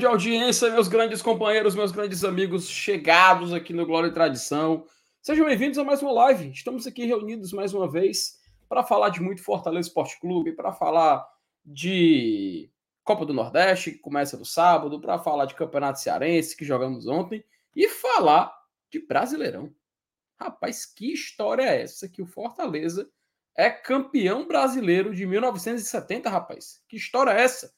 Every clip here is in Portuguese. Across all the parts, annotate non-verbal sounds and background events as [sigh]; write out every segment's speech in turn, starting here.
grande audiência, meus grandes companheiros, meus grandes amigos chegados aqui no Glória e Tradição. Sejam bem-vindos a mais uma live. Estamos aqui reunidos mais uma vez para falar de muito Fortaleza Esporte Clube, para falar de Copa do Nordeste, que começa no sábado, para falar de Campeonato Cearense, que jogamos ontem, e falar de Brasileirão. Rapaz, que história é essa que o Fortaleza é campeão brasileiro de 1970, rapaz? Que história é essa?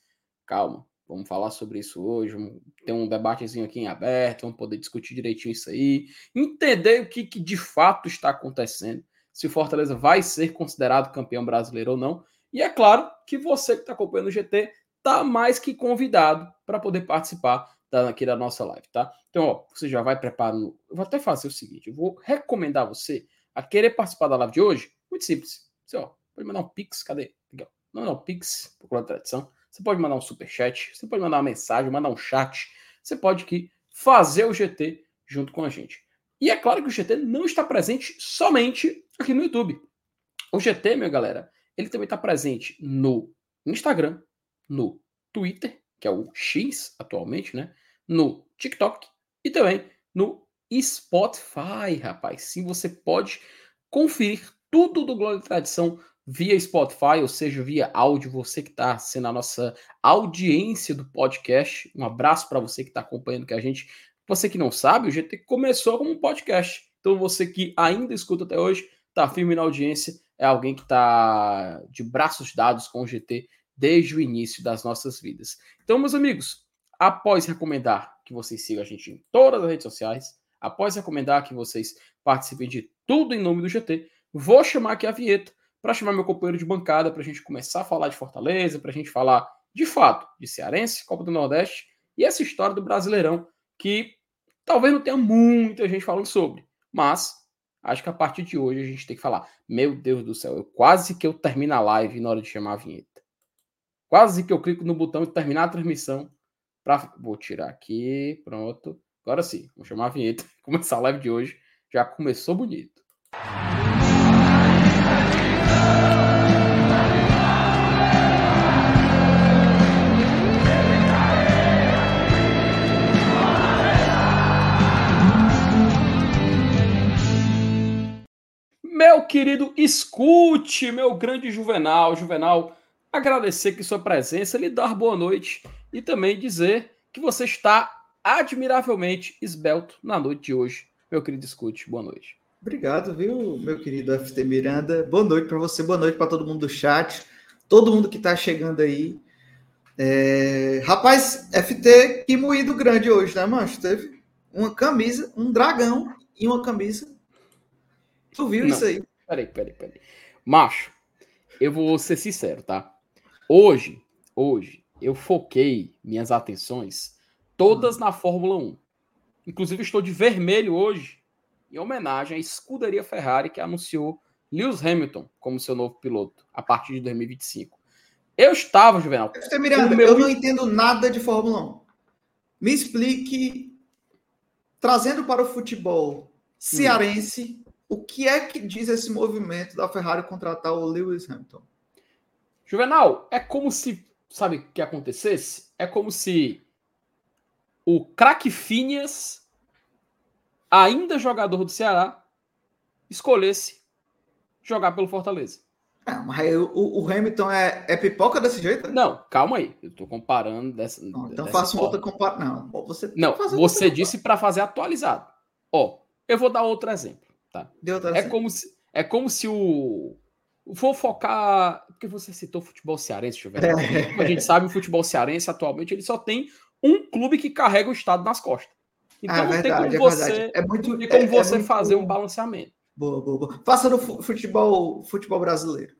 Calma, vamos falar sobre isso hoje, vamos ter um debatezinho aqui em aberto, vamos poder discutir direitinho isso aí, entender o que, que de fato está acontecendo, se o Fortaleza vai ser considerado campeão brasileiro ou não. E é claro que você que está acompanhando o GT está mais que convidado para poder participar aqui da nossa live, tá? Então, ó, você já vai preparando. Eu vou até fazer o seguinte: eu vou recomendar você a querer participar da live de hoje. Muito simples. Você, ó, pode mandar um Pix, cadê? Não, não, Pix, procura tradição você pode mandar um super chat, você pode mandar uma mensagem, mandar um chat, você pode aqui fazer o GT junto com a gente. E é claro que o GT não está presente somente aqui no YouTube. O GT, minha galera, ele também está presente no Instagram, no Twitter, que é o X atualmente, né? No TikTok e também no Spotify, rapaz. Sim, você pode conferir tudo do Glória e Tradição via Spotify, ou seja, via áudio, você que está sendo a nossa audiência do podcast. Um abraço para você que está acompanhando com a gente. Você que não sabe, o GT começou como um podcast. Então você que ainda escuta até hoje, está firme na audiência, é alguém que está de braços dados com o GT desde o início das nossas vidas. Então, meus amigos, após recomendar que vocês sigam a gente em todas as redes sociais, após recomendar que vocês participem de tudo em nome do GT, vou chamar aqui a vinheta para chamar meu companheiro de bancada para a gente começar a falar de Fortaleza, para a gente falar de fato de Cearense, Copa do Nordeste e essa história do Brasileirão que talvez não tenha muita gente falando sobre, mas acho que a partir de hoje a gente tem que falar. Meu Deus do céu, eu quase que eu termino a live na hora de chamar a vinheta. Quase que eu clico no botão de terminar a transmissão para vou tirar aqui, pronto. Agora sim, vou chamar a vinheta, [laughs] começar a live de hoje. Já começou bonito. Querido, escute, meu grande Juvenal. Juvenal, agradecer que sua presença, lhe dar boa noite e também dizer que você está admiravelmente esbelto na noite de hoje. Meu querido, escute, boa noite. Obrigado, viu, meu querido FT Miranda. Boa noite para você, boa noite para todo mundo do chat, todo mundo que está chegando aí. É... Rapaz, FT, que moído grande hoje, né, mancho? Teve uma camisa, um dragão e uma camisa Tu viu Não. isso aí? Peraí, peraí, peraí. Macho, eu vou ser sincero, tá? Hoje, hoje, eu foquei minhas atenções todas hum. na Fórmula 1. Inclusive, estou de vermelho hoje, em homenagem à escuderia Ferrari que anunciou Lewis Hamilton como seu novo piloto a partir de 2025. Eu estava, Juvenal. Miranda, meu... eu não entendo nada de Fórmula 1. Me explique, trazendo para o futebol hum. O que é que diz esse movimento da Ferrari contratar o Lewis Hamilton? Juvenal, é como se, sabe o que acontecesse? É como se o craque Phineas, ainda jogador do Ceará, escolhesse jogar pelo Fortaleza. É, mas o, o, Hamilton é, é, pipoca desse jeito? Não, calma aí. Eu tô comparando dessa. Não, então faça uma outra comparação. Não, você, não, você disse para fazer atualizado. Ó, eu vou dar outro exemplo. Tá? é, como se, é como se o. Vou focar. Porque você citou futebol cearense, ver. É. A gente sabe o futebol cearense atualmente ele só tem um clube que carrega o Estado nas costas. Então ah, não verdade, tem como é você, é muito, tem como é, você muito... fazer um balanceamento. Boa, boa, boa. Faça no futebol, futebol brasileiro.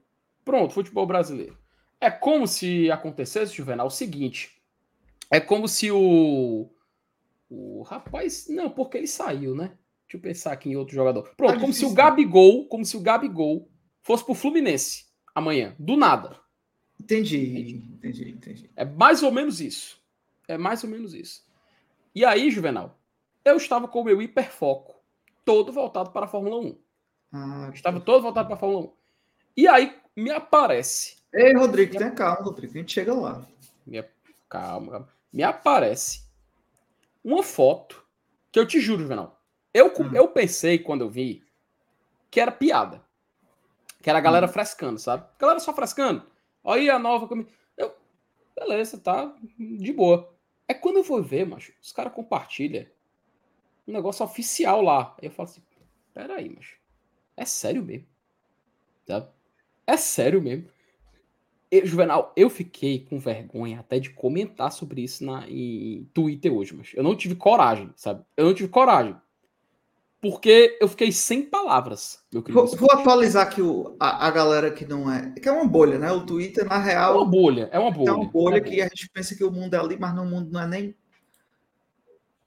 Pronto, futebol brasileiro. É como se acontecesse, Juvenal, o seguinte. É como se o. O rapaz. Não, porque ele saiu, né? Deixa eu pensar aqui em outro jogador. Pronto, tá como se o Gabigol, como se o Gabigol fosse pro Fluminense amanhã, do nada. Entendi, entendi, entendi. É mais ou menos isso. É mais ou menos isso. E aí, Juvenal, eu estava com o meu hiperfoco todo voltado para a Fórmula 1. Ah, estava todo voltado para a Fórmula 1. E aí me aparece. Ei, Rodrigo, tenha calma, Rodrigo, a gente chega lá. Calma, calma. Me aparece uma foto que eu te juro, Juvenal. Eu, hum. eu pensei quando eu vi que era piada. Que era a galera hum. frescando, sabe? A galera só frescando. Aí a nova. Eu, beleza, tá de boa. É quando eu vou ver, macho, os caras compartilham um negócio oficial lá. Aí eu falo assim: peraí, macho. É sério mesmo. Sabe? É sério mesmo. Eu, Juvenal, eu fiquei com vergonha até de comentar sobre isso na, em Twitter hoje, mas eu não tive coragem, sabe? Eu não tive coragem. Porque eu fiquei sem palavras, meu querido. Vou, vou atualizar aqui o, a, a, galera que não é. Que é uma bolha, né? O Twitter, na real. É uma bolha, é uma bolha. É uma bolha é que bolha. a gente pensa que o mundo é ali, mas no mundo não é nem.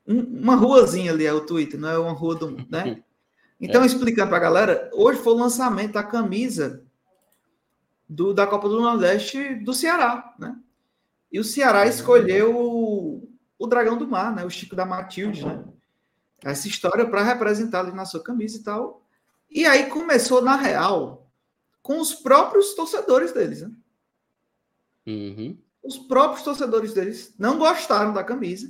uma ruazinha ali é o Twitter, não é uma rua do mundo, né? [laughs] Então, é. explicando para a galera, hoje foi o lançamento da camisa do, da Copa do Nordeste do Ceará, né? E o Ceará escolheu o, o Dragão do Mar, né? O Chico da Matilde, né? Essa história para representar ali na sua camisa e tal. E aí começou, na real, com os próprios torcedores deles, né? Uhum. Os próprios torcedores deles não gostaram da camisa.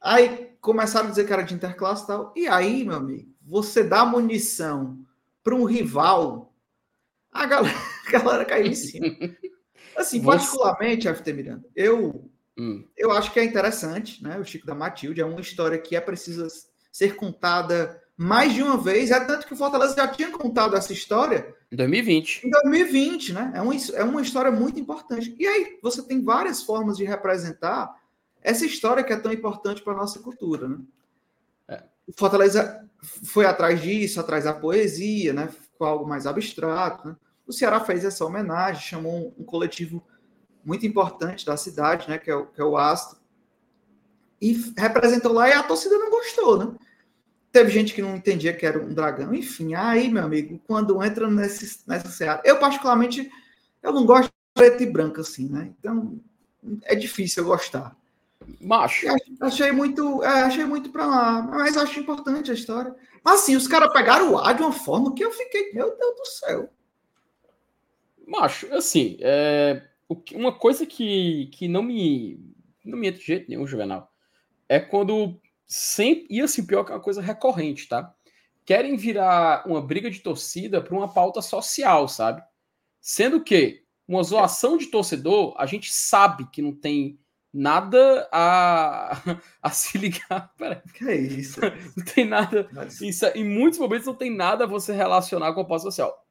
Aí começaram a dizer que era de interclasse e tal. E aí, meu amigo, você dá munição para um rival a galera, [laughs] a galera caiu em cima. [laughs] Assim, particularmente, FT Miranda, eu, hum. eu acho que é interessante, né? O Chico da Matilde é uma história que é precisa ser contada mais de uma vez. É tanto que o Fortaleza já tinha contado essa história. Em 2020. Em 2020, né? É uma, é uma história muito importante. E aí, você tem várias formas de representar essa história que é tão importante para a nossa cultura, né? É. O Fortaleza foi atrás disso, atrás da poesia, né? Ficou algo mais abstrato, né? O Ceará fez essa homenagem, chamou um, um coletivo muito importante da cidade, né, que é o, que é o Astro, e representou lá e a torcida não gostou, né? Teve gente que não entendia que era um dragão, enfim, aí, meu amigo, quando entra nesse, nessa Ceará, eu particularmente, eu não gosto de preto e branco assim, né? Então, é difícil eu gostar. Macho. Achei muito, é, achei muito pra lá, mas acho importante a história. Mas assim, os caras pegaram o ar de uma forma que eu fiquei, meu Deus do céu. Macho, assim, é, uma coisa que, que não me não me entra de jeito nenhum, Juvenal, é quando sempre, e assim, pior que é uma coisa recorrente, tá? Querem virar uma briga de torcida para uma pauta social, sabe? Sendo que uma zoação de torcedor, a gente sabe que não tem nada a, [laughs] a se ligar. [laughs] Peraí. Que é isso? [laughs] Não tem nada. Isso, em muitos momentos não tem nada a você relacionar com a pauta social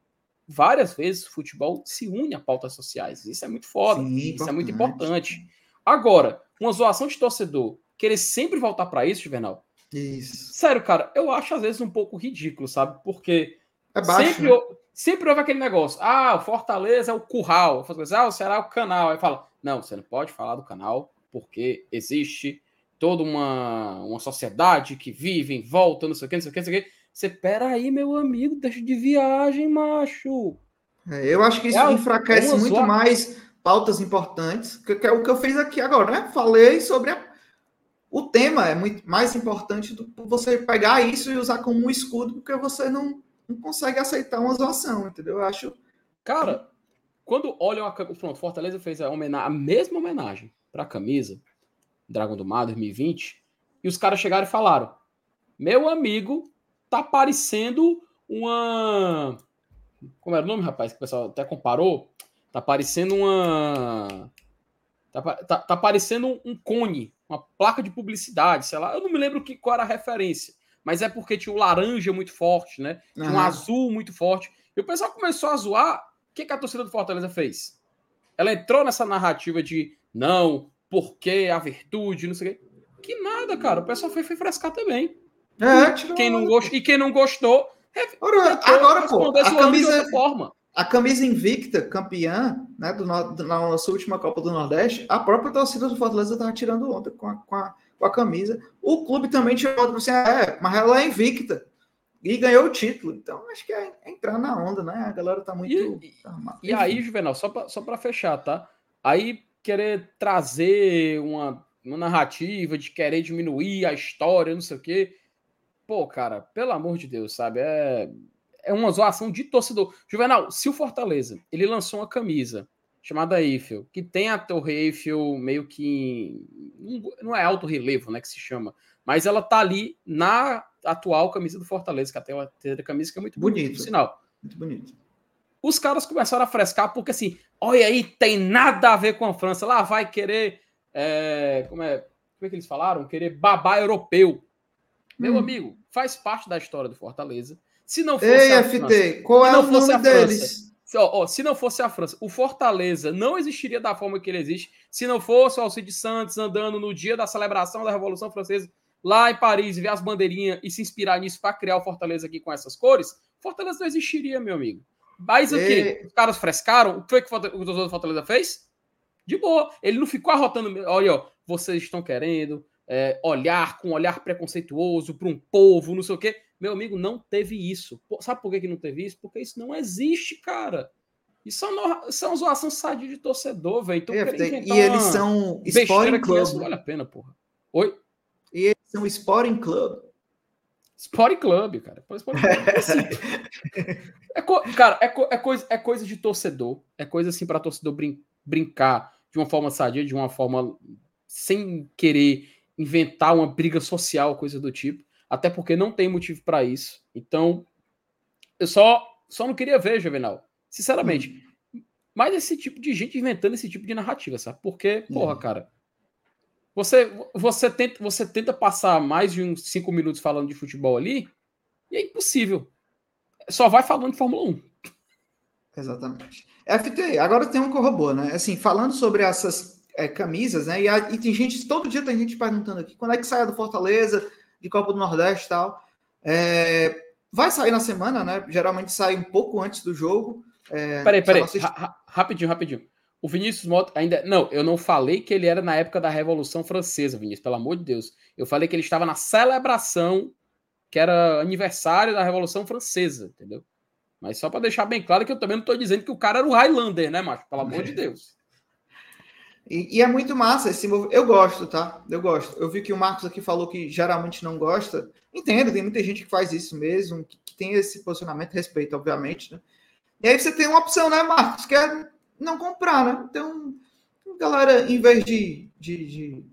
várias vezes o futebol se une a pautas sociais. Isso é muito foda. Sim, isso importante. é muito importante. Agora, uma zoação de torcedor, querer sempre voltar para isso, Juvenal. Isso. Sério, cara, eu acho às vezes um pouco ridículo, sabe? Porque é baixo, sempre, né? sempre houve aquele negócio. Ah, o Fortaleza é o curral. Ah, o Ceará é o canal. Aí fala, não, você não pode falar do canal porque existe toda uma, uma sociedade que vive em volta, não sei o que, não sei o que, não sei o que. Você, peraí, meu amigo, deixa de viagem, macho. É, eu acho que isso é, enfraquece muito mais pautas importantes, que, que, é o que eu fiz aqui agora, né? Falei sobre a... o tema, é muito mais importante do que você pegar isso e usar como um escudo, porque você não, não consegue aceitar uma zoação, entendeu? Eu acho. Cara, quando olham a. Pronto, Fortaleza fez a, homenagem, a mesma homenagem para a camisa Dragon do Mar 2020, e os caras chegaram e falaram: Meu amigo, tá parecendo uma. Como era o nome, rapaz? Que o pessoal até comparou. Tá parecendo uma. Tá, tá, tá parecendo um cone, uma placa de publicidade, sei lá. Eu não me lembro que, qual era a referência. Mas é porque tinha o laranja muito forte, né? Tinha uhum. um azul muito forte. E o pessoal começou a zoar. O que, que a torcida do Fortaleza fez? Ela entrou nessa narrativa de não, porque a virtude, não sei o quê. Que nada, cara. O pessoal foi, foi frescar também. É, quem não gostou, e quem não gostou. Agora, agora pô, a camisa, forma. a camisa invicta, campeã, né, do, do, na nossa última Copa do Nordeste, a própria torcida do Fortaleza estava tirando onda com a, com, a, com a camisa. O clube também tirou assim, é, mas ela é invicta. E ganhou o título. Então, acho que é entrar na onda, né? A galera tá muito. E, tá, e aí, Juvenal, só para só fechar, tá? Aí querer trazer uma, uma narrativa de querer diminuir a história, não sei o quê pô, cara, pelo amor de Deus, sabe? É, é uma zoação de torcedor. Juvenal, se o Fortaleza ele lançou uma camisa chamada Eiffel, que tem a Torre Eiffel meio que. Não é alto relevo, né? Que se chama. Mas ela tá ali na atual camisa do Fortaleza, que até uma camisa que é muito bonita, bonito, sinal. Muito bonito. Os caras começaram a frescar, porque assim, olha aí, tem nada a ver com a França. Lá vai querer. É, como, é, como é que eles falaram? Querer babá europeu. Meu hum. amigo, faz parte da história do Fortaleza. Se não fosse Ei, a FT, França, qual é o nome deles? Se, ó, ó, se não fosse a França, o Fortaleza não existiria da forma que ele existe se não fosse o Alcide Santos andando no dia da celebração da Revolução Francesa lá em Paris, ver as bandeirinhas e se inspirar nisso para criar o Fortaleza aqui com essas cores. Fortaleza não existiria, meu amigo. Mas o quê? Os caras frescaram. O que foi que o torcedor do Fortaleza fez? De boa. Ele não ficou arrotando. Olha, ó, vocês estão querendo é, olhar com um olhar preconceituoso para um povo, não sei o quê. Meu amigo, não teve isso. Sabe por que, que não teve isso? Porque isso não existe, cara. Isso é são zoação sadia de torcedor, velho. Então, é, e eles são Sporting Club. Não vale a pena, porra. Oi? E eles são Sporting Club. Sporting Club, cara. Sporting Club. É, assim, [laughs] é co... Cara, é, co... é, coisa, é coisa de torcedor. É coisa assim para torcedor brin... brincar de uma forma sadia, de uma forma sem querer inventar uma briga social, coisa do tipo, até porque não tem motivo para isso. Então, eu só só não queria ver, Juvenal, sinceramente. Hum. Mas esse tipo de gente inventando esse tipo de narrativa, sabe? Porque, porra, hum. cara, você você tenta você tenta passar mais de uns cinco minutos falando de futebol ali, e é impossível. Só vai falando de Fórmula 1. Exatamente. FT, agora tem um corrobô, né? Assim, falando sobre essas é, camisas, né? E, a, e, tem gente, todo dia tem gente perguntando aqui quando é que sai do Fortaleza, de Copa do Nordeste e tal. É, vai sair na semana, né? Geralmente sai um pouco antes do jogo. É, peraí, peraí, assist... rapidinho, rapidinho. O Vinícius Mota ainda. Não, eu não falei que ele era na época da Revolução Francesa, Vinícius, pelo amor de Deus. Eu falei que ele estava na celebração, que era aniversário da Revolução Francesa, entendeu? Mas só para deixar bem claro que eu também não estou dizendo que o cara era o Highlander, né, macho? Pelo amor de [laughs] Deus. E, e, é muito massa esse. Eu gosto, tá? Eu gosto. Eu vi que o Marcos aqui falou que geralmente não gosta. Entendo, tem muita gente que faz isso mesmo, que, que tem esse posicionamento, respeito, obviamente, né? E aí você tem uma opção, né, Marcos? Que é não comprar, né? Então, galera, em vez de, de, de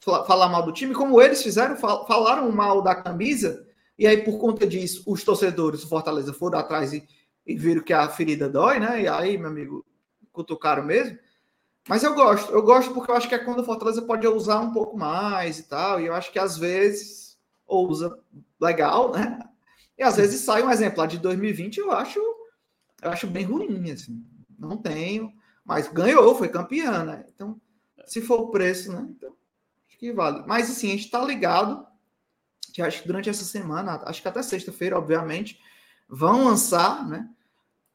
falar mal do time, como eles fizeram, falaram mal da camisa, e aí por conta disso, os torcedores do Fortaleza foram atrás e, e viram que a ferida dói, né? E aí, meu amigo, cutucaram mesmo. Mas eu gosto, eu gosto porque eu acho que é quando o Fortaleza pode usar um pouco mais e tal, e eu acho que às vezes usa legal, né? E às vezes sai um exemplo lá de 2020, eu acho, eu acho bem ruim, assim. Não tenho, mas ganhou, foi campeã, né? Então, se for o preço, né? Então, acho que vale. Mas assim, a gente tá ligado que acho que durante essa semana, acho que até sexta-feira, obviamente, vão lançar, né?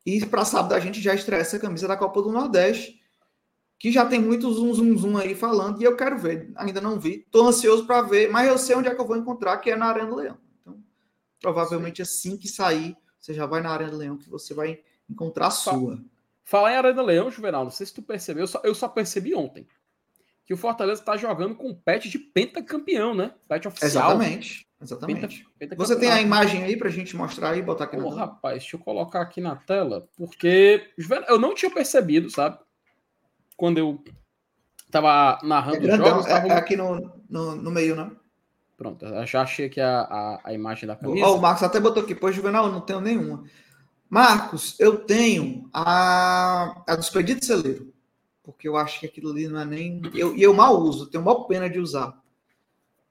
E para sábado a gente já estreia essa camisa da Copa do Nordeste que já tem muito zoom, zoom, zoom aí falando, e eu quero ver, ainda não vi, estou ansioso para ver, mas eu sei onde é que eu vou encontrar, que é na Arena do Leão. Então, provavelmente assim que sair, você já vai na Arena do Leão, que você vai encontrar a sua. Falar em Arena do Leão, Juvenal, não sei se tu percebeu, eu só, eu só percebi ontem, que o Fortaleza está jogando com pet de pentacampeão, né? Pet oficial. Exatamente. Exatamente. Penta, penta Você tem a imagem aí para a gente mostrar aí, botar aqui Pô, rapaz, deixa eu colocar aqui na tela, porque eu não tinha percebido, sabe? Quando eu tava narrando é os jogos. É, é aqui no, no, no, meio, né? Pronto, já achei aqui a, a, a imagem da camisa. O Marcos até botou aqui, pois Juvenal, não tenho nenhuma. Marcos, eu tenho a, a do Expedito Celeiro, porque eu acho que aquilo ali não é nem. E eu, eu mal uso, tenho mal pena de usar.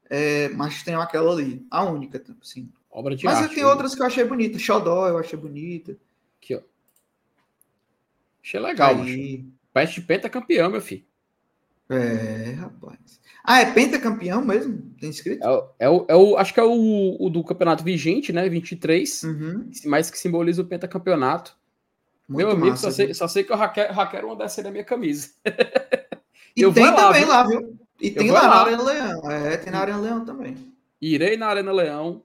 É, mas tenho aquela ali, a única, sim. Obra de mas arte, tem outras que eu achei bonita. Xodó, eu achei bonita. Aqui, ó. Achei legal, Aí... Peste pentacampeão, meu filho. É, rapaz. Ah, é pentacampeão mesmo? Tem escrito? É, é, o, é o, acho que é o, o do campeonato vigente, né? 23, uhum. mas que simboliza o pentacampeonato. Muito meu amigo, massa, só, sei, só sei que eu raquero uma dessa da minha camisa. E eu tem também lá, viu? E tem lá, lá na Arena Leão. É, tem na Arena Leão também. Irei na Arena Leão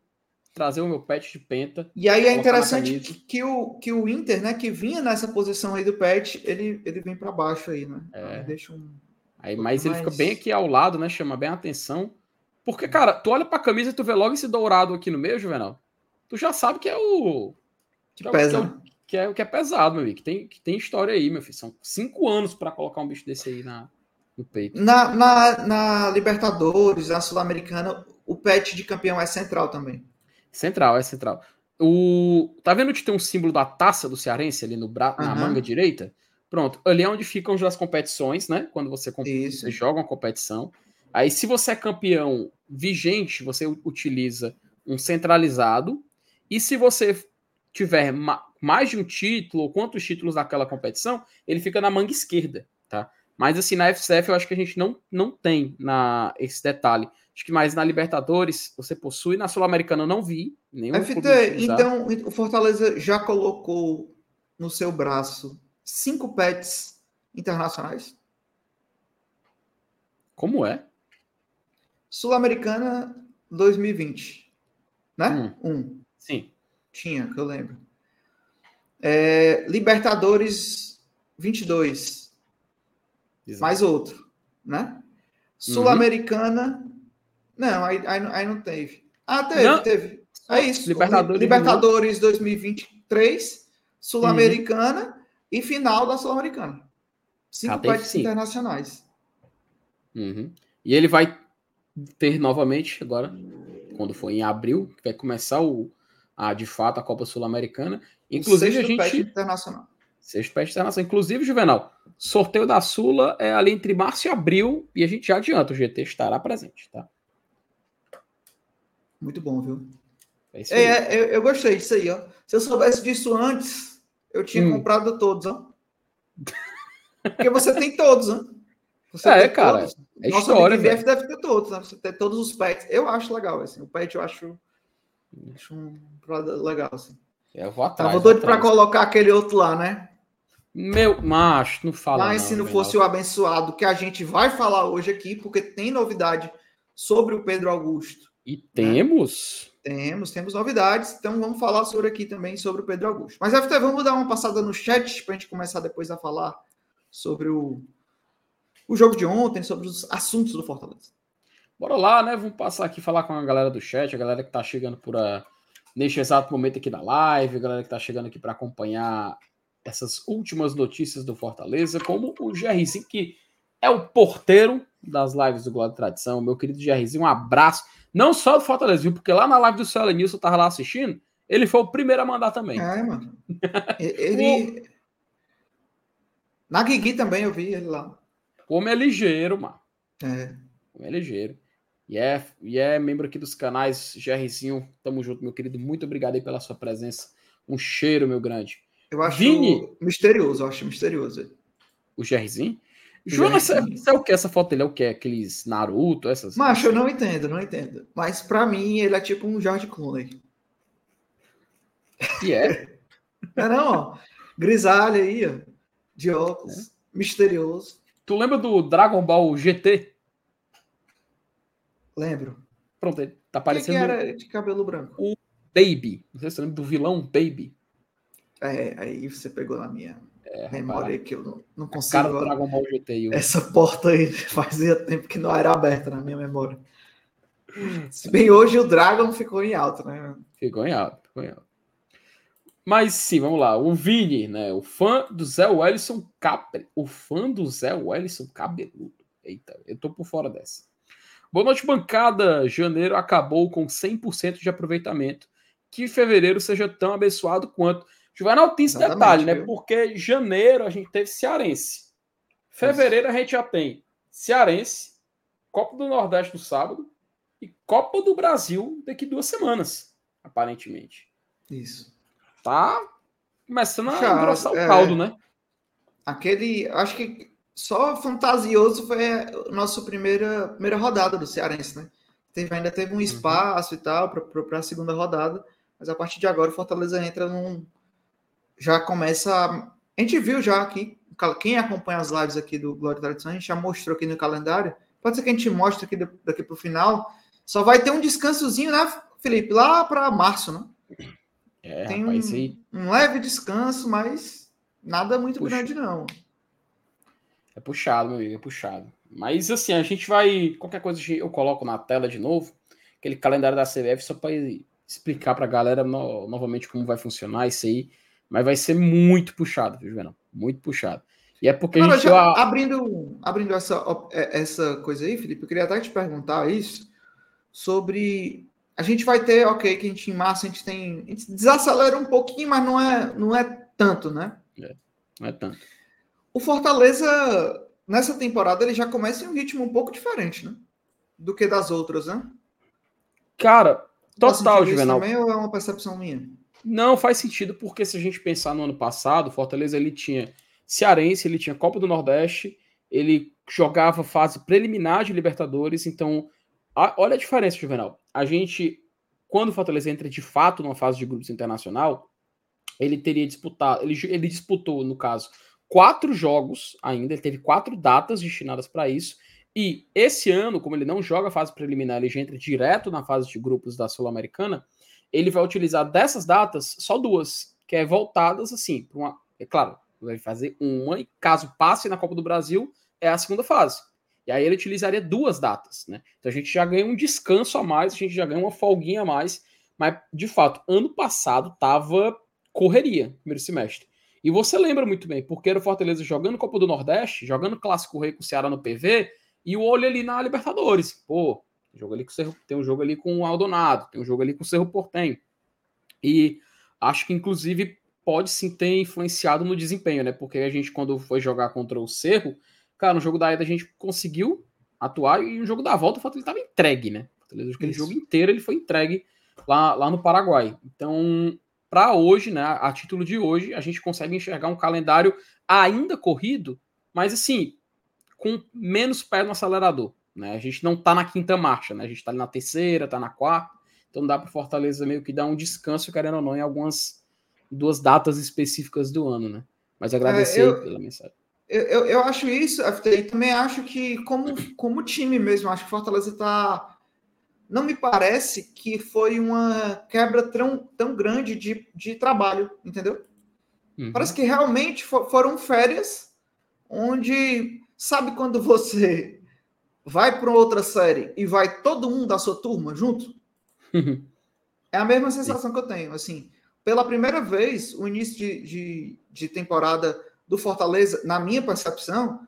trazer o meu pet de penta. E aí é interessante que, o, que o Inter, né, que vinha nessa posição aí do pet, ele, ele vem para baixo aí, né? É. deixa um. Aí, mas ele fica bem aqui ao lado, né? Chama bem a atenção. Porque, cara, tu olha pra camisa e tu vê logo esse dourado aqui no meio, Juvenal. Tu já sabe que é o. Que, que pesa. É o, que é, que é pesado, meu amigo. Que tem, que tem história aí, meu filho. São cinco anos para colocar um bicho desse aí na, no peito. Na, na, na Libertadores, na Sul-Americana, o pet de campeão é central também. Central, é central. O, tá vendo que tem um símbolo da taça do Cearense ali no bra... Uhum. na manga direita? Pronto, ali é onde ficam as competições, né? Quando você, comp... você joga uma competição. Aí, se você é campeão vigente, você utiliza um centralizado. E se você tiver ma mais de um título, ou quantos títulos naquela competição, ele fica na manga esquerda, tá? Mas assim, na FCF eu acho que a gente não, não tem na, esse detalhe. Acho que mais na Libertadores você possui, na Sul-Americana eu não vi. Nenhum FT, então o Fortaleza já colocou no seu braço cinco pets internacionais? Como é? Sul-Americana 2020, né? Hum. Um. Sim. Tinha, que eu lembro. É, Libertadores 22. Exato. Mais outro, né? Uhum. Sul-Americana. Uhum. Não, aí, aí, aí, não teve. Ah, teve, não. teve. É isso. Libertadores, Libertadores 2023, Sul-Americana uhum. e final da Sul-Americana. Cinco ah, internacionais. Uhum. E ele vai ter novamente agora, quando for em abril, vai começar o, a, de fato a Copa Sul-Americana. Inclusive a gente. internacional. Sexto peste internacional. Inclusive, Juvenal, sorteio da Sula é ali entre março e abril e a gente já adianta, o GT estará presente, tá? Muito bom, viu? É, é, é eu, eu, gostei disso aí, ó. Se eu soubesse disso antes, eu tinha hum. comprado todos, ó. Porque você tem todos, né? Você é, cara. Todos. É Nossa, história, o deve ter todos, né? Você tem todos os pets. Eu acho legal, assim. O pet eu acho, acho um legal, assim. Eu vou atrás. Tava doido para colocar aquele outro lá, né? Meu, macho, não fala. Mas não, se não fosse o abençoado que a gente vai falar hoje aqui, porque tem novidade sobre o Pedro Augusto. E temos? Né? Temos, temos novidades. Então vamos falar sobre aqui também sobre o Pedro Augusto. Mas FT, vamos dar uma passada no chat para a gente começar depois a falar sobre o, o jogo de ontem, sobre os assuntos do Fortaleza. Bora lá, né? Vamos passar aqui falar com a galera do chat, a galera que tá chegando por a neste exato momento aqui da live, galera que está chegando aqui para acompanhar essas últimas notícias do Fortaleza, como o Jerryzinho, que é o porteiro das lives do Glória Tradição, meu querido Jerryzinho, um abraço, não só do Fortaleza, viu? porque lá na live do Céu Nilson, eu tava lá assistindo, ele foi o primeiro a mandar também. É, mano. [laughs] Ele... Na Guigui também eu vi ele lá. Como é ligeiro, mano. É. Como é ligeiro. E é, e é membro aqui dos canais, Jerryzinho. Tamo junto, meu querido. Muito obrigado aí pela sua presença. Um cheiro, meu grande. Eu acho Vini, misterioso, eu acho misterioso. O Jerryzinho? Jonas, isso é o que? Essa foto dele é o que? Aqueles Naruto, essas. Macho, eu não entendo, não entendo. Mas para mim ele é tipo um George Clooney. E é? [laughs] é não, ó. Grisalho aí, ó. De óculos. É. Misterioso. Tu lembra do Dragon Ball GT? Lembro. Pronto, ele tá parecendo. Quem era de cabelo branco? O Baby. Não sei se você lembra do vilão Baby. É, aí você pegou na minha é, memória que eu não, não consigo. Cara do Dragon Ball GT. Essa porta aí [laughs] fazia tempo que não era aberta na minha memória. Se bem hoje o Dragon ficou em alto, né? Ficou em alto, ficou em. Mas sim, vamos lá. O Vini, né? O fã do Zé Wellison Capre. O fã do Zé Wellison Cabeludo. Eita, eu tô por fora dessa. Boa noite, bancada. Janeiro acabou com 100% de aproveitamento. Que fevereiro seja tão abençoado quanto. Juvenal tem esse detalhe, né? Porque janeiro a gente teve cearense. Fevereiro a gente já tem cearense, Copa do Nordeste no sábado e Copa do Brasil daqui duas semanas, aparentemente. Isso. Tá começando a engrossar o é... caldo, né? Aquele. Acho que só fantasioso foi a nossa primeira, primeira rodada do Cearense, né? Teve, ainda teve um uhum. espaço uhum. e tal para a segunda rodada, mas a partir de agora o Fortaleza entra num. Já começa. A gente viu já aqui, quem acompanha as lives aqui do Glória e Tradição, a gente já mostrou aqui no calendário. Pode ser que a gente mostre aqui daqui para o final. Só vai ter um descansozinho, né, Felipe? Lá para março, né? É, Tem rapaz, um, um leve descanso, mas nada muito Puxa. grande, não. É puxado, meu amigo, é puxado. Mas assim, a gente vai. Qualquer coisa eu coloco na tela de novo, aquele calendário da CBF, só para explicar para a galera no, novamente como vai funcionar isso aí. Mas vai ser muito puxado, viu, Juvenal? Muito puxado. E é porque Cara, a gente. Já, abrindo abrindo essa, é, essa coisa aí, Felipe, eu queria até te perguntar isso sobre. A gente vai ter, ok, que a gente em março a gente tem. A gente desacelera um pouquinho, mas não é, não é tanto, né? É, não é tanto. O Fortaleza, nessa temporada, ele já começa em um ritmo um pouco diferente, né? Do que das outras, né? Cara, total, Juvenal. também ou é uma percepção minha? Não, faz sentido, porque se a gente pensar no ano passado, Fortaleza ele tinha Cearense, ele tinha Copa do Nordeste, ele jogava fase preliminar de Libertadores, então a, olha a diferença, Juvenal. A gente, quando o Fortaleza entra de fato numa fase de grupos internacional, ele teria disputado, ele, ele disputou, no caso, quatro jogos ainda, ele teve quatro datas destinadas para isso, e esse ano, como ele não joga fase preliminar, ele já entra direto na fase de grupos da Sul-Americana, ele vai utilizar dessas datas só duas, que é voltadas assim, uma. É claro, vai fazer uma, e caso passe na Copa do Brasil, é a segunda fase. E aí ele utilizaria duas datas, né? Então a gente já ganha um descanso a mais, a gente já ganha uma folguinha a mais, mas de fato, ano passado tava correria, primeiro semestre. E você lembra muito bem, porque era o Fortaleza jogando Copa do Nordeste, jogando Clássico Rei com o Ceará no PV, e o olho ali na Libertadores. Pô, tem um jogo ali com o Cerro, tem um jogo ali com o Aldonado, tem um jogo ali com o Cerro Portenho. E acho que inclusive pode sim ter influenciado no desempenho, né? Porque a gente, quando foi jogar contra o Cerro, cara, no jogo da ida a gente conseguiu atuar e no jogo da volta o Fortaleza estava entregue, né? Fortaleza, aquele jogo inteiro ele foi entregue lá, lá no Paraguai. Então, para hoje, né, a título de hoje, a gente consegue enxergar um calendário ainda corrido, mas assim, com menos pé no acelerador. Né? A gente não tá na quinta marcha, né? A gente tá na terceira, tá na quarta. Então dá para Fortaleza meio que dar um descanso, querendo ou não, em algumas duas datas específicas do ano, né? Mas agradecer é, eu, pela mensagem. Eu, eu, eu, acho isso, e também acho que, como, como time mesmo, acho que Fortaleza tá. Não me parece que foi uma quebra tão, tão grande de, de trabalho, entendeu? Uhum. Parece que realmente for, foram férias onde, sabe quando você vai para outra série e vai todo mundo da sua turma junto? [laughs] É a mesma sensação que eu tenho, assim pela primeira vez, o início de, de, de, temporada do Fortaleza, na minha percepção,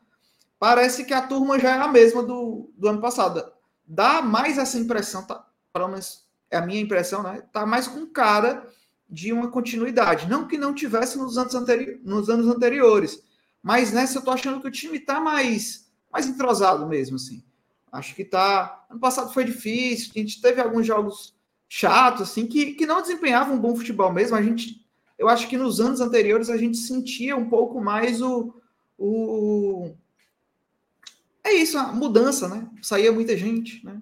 parece que a turma já é a mesma do, do ano passado. Dá mais essa impressão, tá, pelo menos é a minha impressão, né? Tá mais com cara de uma continuidade. Não que não tivesse nos anos, anteri nos anos anteriores, mas nessa eu tô achando que o time tá mais, mais entrosado mesmo, assim. Acho que tá. Ano passado foi difícil, a gente teve alguns jogos chato, assim, que, que não desempenhava um bom futebol mesmo. A gente, eu acho que nos anos anteriores a gente sentia um pouco mais o, o é isso, a mudança, né? Saía muita gente, né?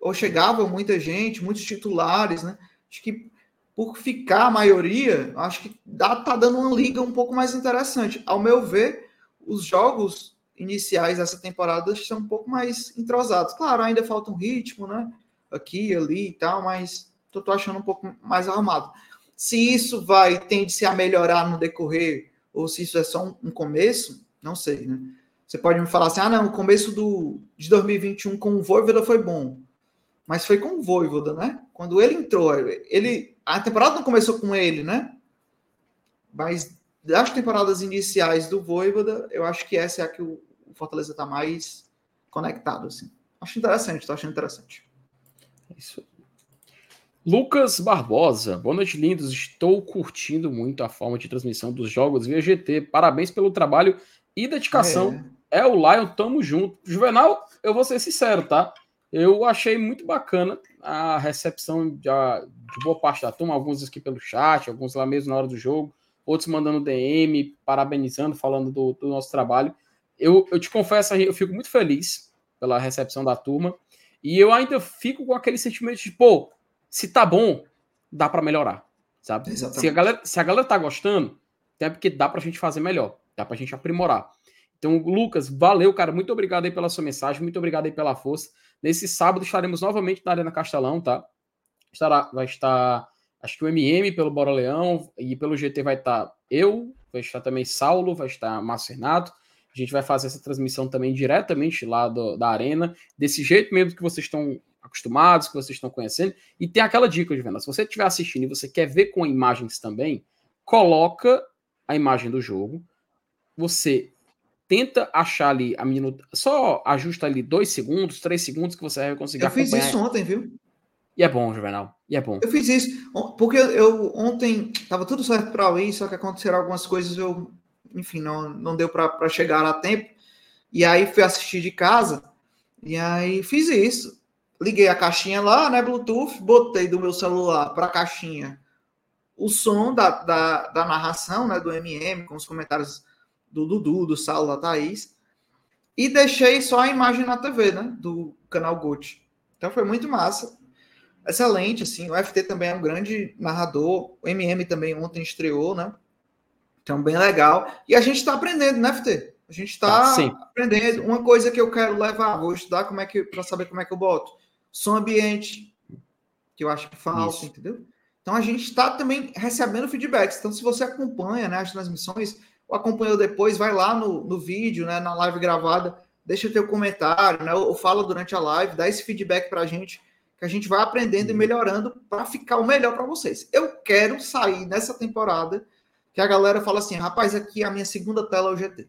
Ou chegava muita gente, muitos titulares, né? Acho que por ficar a maioria, acho que dá, tá dando uma liga um pouco mais interessante. Ao meu ver, os jogos iniciais dessa temporada estão um pouco mais entrosados. Claro, ainda falta um ritmo, né? aqui, ali e tal, mas tô, tô achando um pouco mais arrumado. Se isso vai tende-se a melhorar no decorrer, ou se isso é só um, um, começo, não sei, né? Você pode me falar assim, ah, não, o começo do, de 2021 com o Voivoda foi bom. Mas foi com o Voivoda, né? Quando ele entrou, ele... A temporada não começou com ele, né? Mas das temporadas iniciais do Voivoda, eu acho que essa é a que o Fortaleza está mais conectado, assim. Acho interessante, tô achando interessante. Isso. Lucas Barbosa, boa noite, lindos. Estou curtindo muito a forma de transmissão dos jogos via GT. Parabéns pelo trabalho e dedicação. É, é o Lion, tamo junto. Juvenal, eu vou ser sincero, tá? Eu achei muito bacana a recepção de, de boa parte da turma, alguns aqui pelo chat, alguns lá mesmo na hora do jogo, outros mandando DM, parabenizando, falando do, do nosso trabalho. Eu, eu te confesso, eu fico muito feliz pela recepção da turma. E eu ainda fico com aquele sentimento de, pô, se tá bom, dá para melhorar, sabe? Se a, galera, se a galera tá gostando, é porque dá pra gente fazer melhor, dá pra gente aprimorar. Então, Lucas, valeu, cara. Muito obrigado aí pela sua mensagem, muito obrigado aí pela força. Nesse sábado estaremos novamente na Arena Castelão, tá? Estará, vai estar, acho que o MM pelo Bora Leão e pelo GT vai estar eu, vai estar também Saulo, vai estar Márcio Renato. A gente vai fazer essa transmissão também diretamente lá do, da arena, desse jeito mesmo que vocês estão acostumados, que vocês estão conhecendo. E tem aquela dica, Juvenal, se você estiver assistindo e você quer ver com imagens também, coloca a imagem do jogo, você tenta achar ali a minuta, só ajusta ali dois segundos, três segundos que você vai conseguir Eu fiz isso ontem, viu? E é bom, Juvenal. E é bom. Eu fiz isso porque eu ontem tava tudo certo para ir, só que aconteceram algumas coisas, eu, enfim, não, não deu para chegar a tempo. E aí fui assistir de casa e aí fiz isso. Liguei a caixinha lá, né, Bluetooth, botei do meu celular para a caixinha o som da, da, da, narração, né, do MM, com os comentários do Dudu, do Saulo, da Thaís, e deixei só a imagem na TV, né, do canal GOT. Então foi muito massa. Excelente, assim, o FT também é um grande narrador, o MM também ontem estreou, né, então bem legal. E a gente está aprendendo, né, FT? A gente está ah, aprendendo. Uma coisa que eu quero levar, vou estudar como é que para saber como é que eu boto som ambiente, que eu acho que falta, Isso. entendeu? Então a gente está também recebendo feedbacks. Então, se você acompanha né, as transmissões, ou acompanhou depois, vai lá no, no vídeo, né, na live gravada, deixa teu comentário, né, ou fala durante a live, dá esse feedback para a gente, que a gente vai aprendendo e melhorando para ficar o melhor para vocês. Eu quero sair nessa temporada que a galera fala assim, rapaz, aqui a minha segunda tela é o GT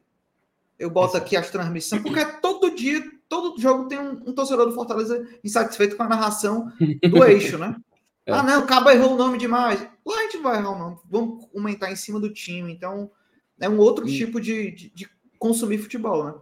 eu boto aqui as transmissões, porque todo dia, todo jogo tem um, um, torcedor do Fortaleza insatisfeito com a narração do [laughs] eixo, né? É. Ah, não, acaba errou o nome demais. Lá a gente vai errar o nome. Vamos comentar em cima do time. Então, é um outro e... tipo de, de, de, consumir futebol, né?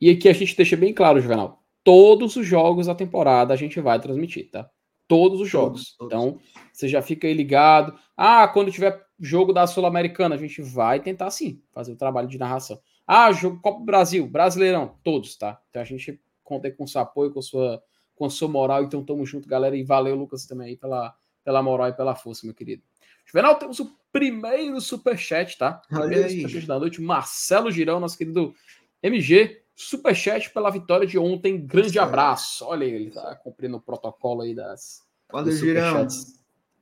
E aqui a gente deixa bem claro, Juvenal. Todos os jogos da temporada a gente vai transmitir, tá? Todos os jogos. Todos, todos. Então, você já fica aí ligado. Ah, quando tiver jogo da Sul-Americana, a gente vai tentar sim fazer o trabalho de narração. Ah, jogo Copa do Brasil, Brasileirão, todos, tá? Então a gente conta com o seu apoio, com a sua, com a sua moral. Então tamo junto, galera. E valeu, Lucas, também aí pela, pela moral e pela força, meu querido. Juvenal, temos o primeiro superchat, tá? Primeiro superchat da noite. Marcelo Girão, nosso querido MG. Superchat pela vitória de ontem. Grande abraço. Olha aí, ele tá cumprindo o protocolo aí das, Valeu, Girão.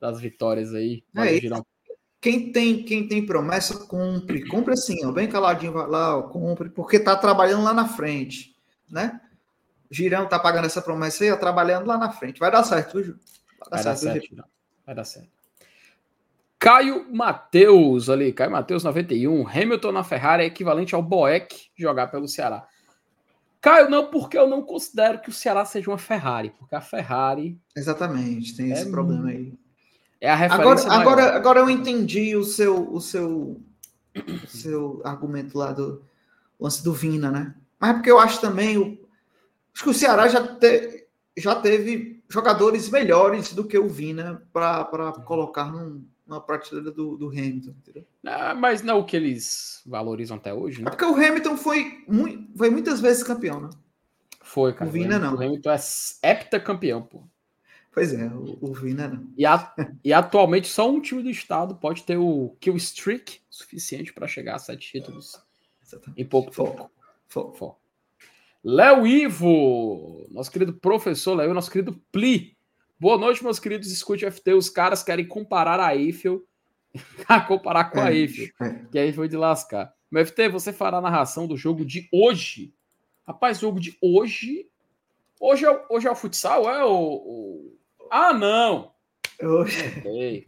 das vitórias aí. Valeu, é, Girão. Quem tem, quem tem promessa, compre. Compre assim, ó, bem caladinho, lá, ó, compre, porque tá trabalhando lá na frente, né? Girão tá pagando essa promessa aí, ó, trabalhando lá na frente. Vai dar certo, viu, Vai dar, vai certo, dar certo. Vai dar certo. Caio Matheus, ali, Caio Matheus 91. Hamilton na Ferrari é equivalente ao Boeck jogar pelo Ceará. Caio, não, porque eu não considero que o Ceará seja uma Ferrari, porque a Ferrari. Exatamente, tem esse é problema aí. É a referência agora, agora, agora eu entendi o seu, o seu, o seu argumento lá do lance do Vina, né? Mas é porque eu acho também o, acho que o Ceará já, te, já teve jogadores melhores do que o Vina para colocar num, numa prateleira do, do Hamilton, entendeu? Ah, mas não o que eles valorizam até hoje, né? É porque o Hamilton foi, foi muitas vezes campeão, né? Foi, cara. O Vina o não. O Hamilton é heptacampeão, pô. Pois é, o, o Vina não. E, a, e atualmente só um time do estado pode ter o kill streak suficiente para chegar a sete títulos em pouco foco. Foco. Léo Ivo, nosso querido professor Léo, nosso querido Pli. Boa noite, meus queridos. Escute FT. Os caras querem comparar a Eiffel [laughs] a comparar com é, a Eiffel, é. que aí foi de lascar. Mas FT, você fará a narração do jogo de hoje. Rapaz, jogo de hoje. Hoje é, hoje é o futsal? É o, o ah, não! Eu... Okay.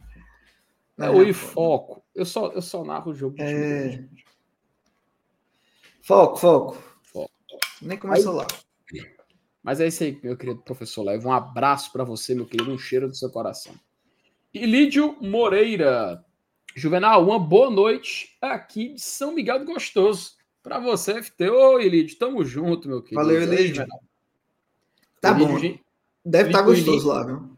É o foco. Eu só, eu só narro o jogo é... Foco, foco. foco. Nem começou lá. Mas é isso aí, meu querido professor Leve. Um abraço para você, meu querido. Um cheiro do seu coração. Ilídio Moreira. Juvenal, uma boa noite aqui de São Miguel do Gostoso. Para você, FT. Ô, Ilídio, tamo junto, meu querido. Valeu, Ilídio. Tá Ilídio, bom. Deve estar tá gostoso lá, viu?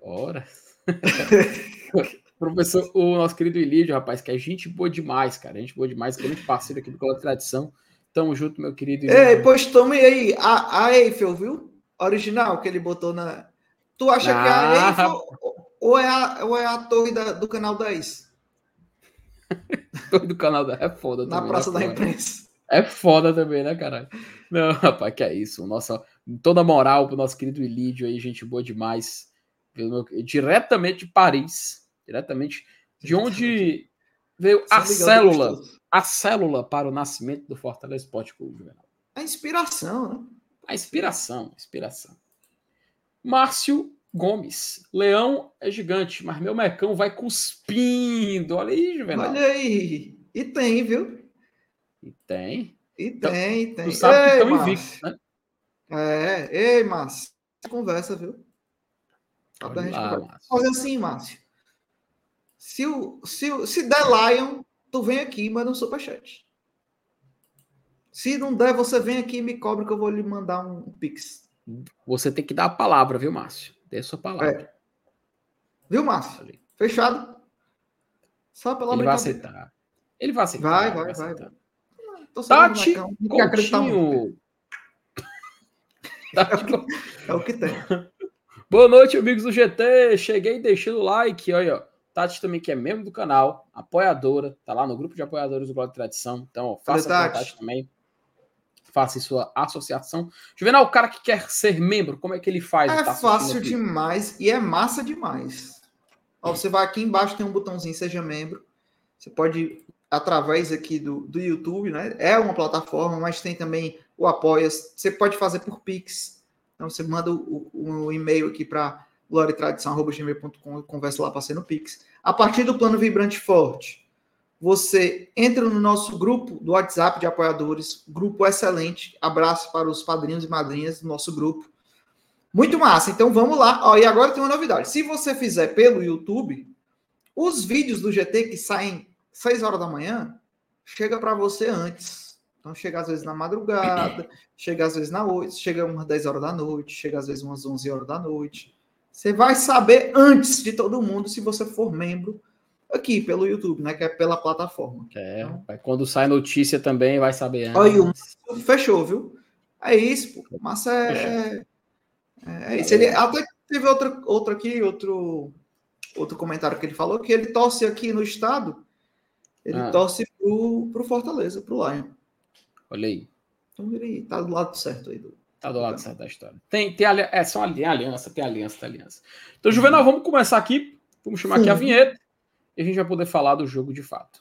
Ora. [laughs] Professor, o nosso querido Ilídio, rapaz, que é gente boa demais, cara. Gente boa demais, grande parceiro aqui do Colégio Tradição. Tamo junto, meu querido. Ilídio. Ei, pois tome aí a, a Eiffel, viu? Original que ele botou na. Tu acha ah, que é a ah, Eiffel ou é a, ou é a torre da, do canal 10? [laughs] torre do canal 10 é foda também. Na né, Praça da Imprensa. É foda também, né, caralho? Não, [laughs] rapaz, que é isso. Nossa, toda moral pro nosso querido Ilídio aí, gente boa demais diretamente de Paris, diretamente de onde veio a célula, a célula para o nascimento do Fortaleza Esporte Clube. A inspiração, né? A inspiração, a inspiração. Márcio Gomes. Leão é gigante, mas meu mecão vai cuspindo. Olha aí, Juvenal. Olha aí. E tem, viu? E tem. E então, tem, tem. Tu sabe ei, que estão invictos, né? É, ei, Márcio. Conversa, viu? Olha gente lá, Fazer assim, Márcio. Se, o, se, o, se der Lion, tu vem aqui e manda um superchat. Se não der, você vem aqui e me cobra que eu vou lhe mandar um pix. Você tem que dar a palavra, viu, Márcio? Dê a sua palavra. É. Viu, Márcio? Fechado? Só pela Ele vai aceitar. Ele vai aceitar. Vai, vai, vai. vai. Tati Coutinho. É o que tem. Boa noite, amigos do GT. Cheguei deixando o like. Olha, ó. Tati também, que é membro do canal, apoiadora, tá lá no grupo de apoiadores do Blog de Tradição. Então, ó, faça a Tati também faça sua associação. Juvenal, o cara que quer ser membro, como é que ele faz? É tá fácil demais e é massa demais. Ó, você vai aqui embaixo, tem um botãozinho Seja Membro. Você pode, através aqui do, do YouTube, né? É uma plataforma, mas tem também o Apoia. Você pode fazer por Pix. Então, você manda o, o e-mail aqui para gloriatradição.gmail.com e conversa lá para ser no Pix. A partir do plano Vibrante Forte, você entra no nosso grupo do WhatsApp de apoiadores, grupo excelente. Abraço para os padrinhos e madrinhas do nosso grupo. Muito massa. Então vamos lá. Ó, e agora tem uma novidade. Se você fizer pelo YouTube, os vídeos do GT que saem 6 horas da manhã, chega para você antes. Então chega às vezes na madrugada, chega às vezes na 8, chega umas 10 horas da noite, chega às vezes umas 11 horas da noite. Você vai saber antes de todo mundo se você for membro aqui pelo YouTube, né? Que é pela plataforma. É, então, quando sai notícia também vai saber. Olha, fechou, viu? É isso, pô. Massa é, é, é, isso. Ele até teve outra, outra aqui, outro, outro comentário que ele falou, que ele torce aqui no estado, ele ah. torce pro, pro Fortaleza, pro Lion. Olha aí. Então ele tá do lado certo aí. Do, tá do lado certo da história. Tem, tem, é, são aliança, tem aliança, tem aliança. Então, Juvenal, vamos começar aqui. Vamos chamar Sim. aqui a vinheta e a gente vai poder falar do jogo de fato.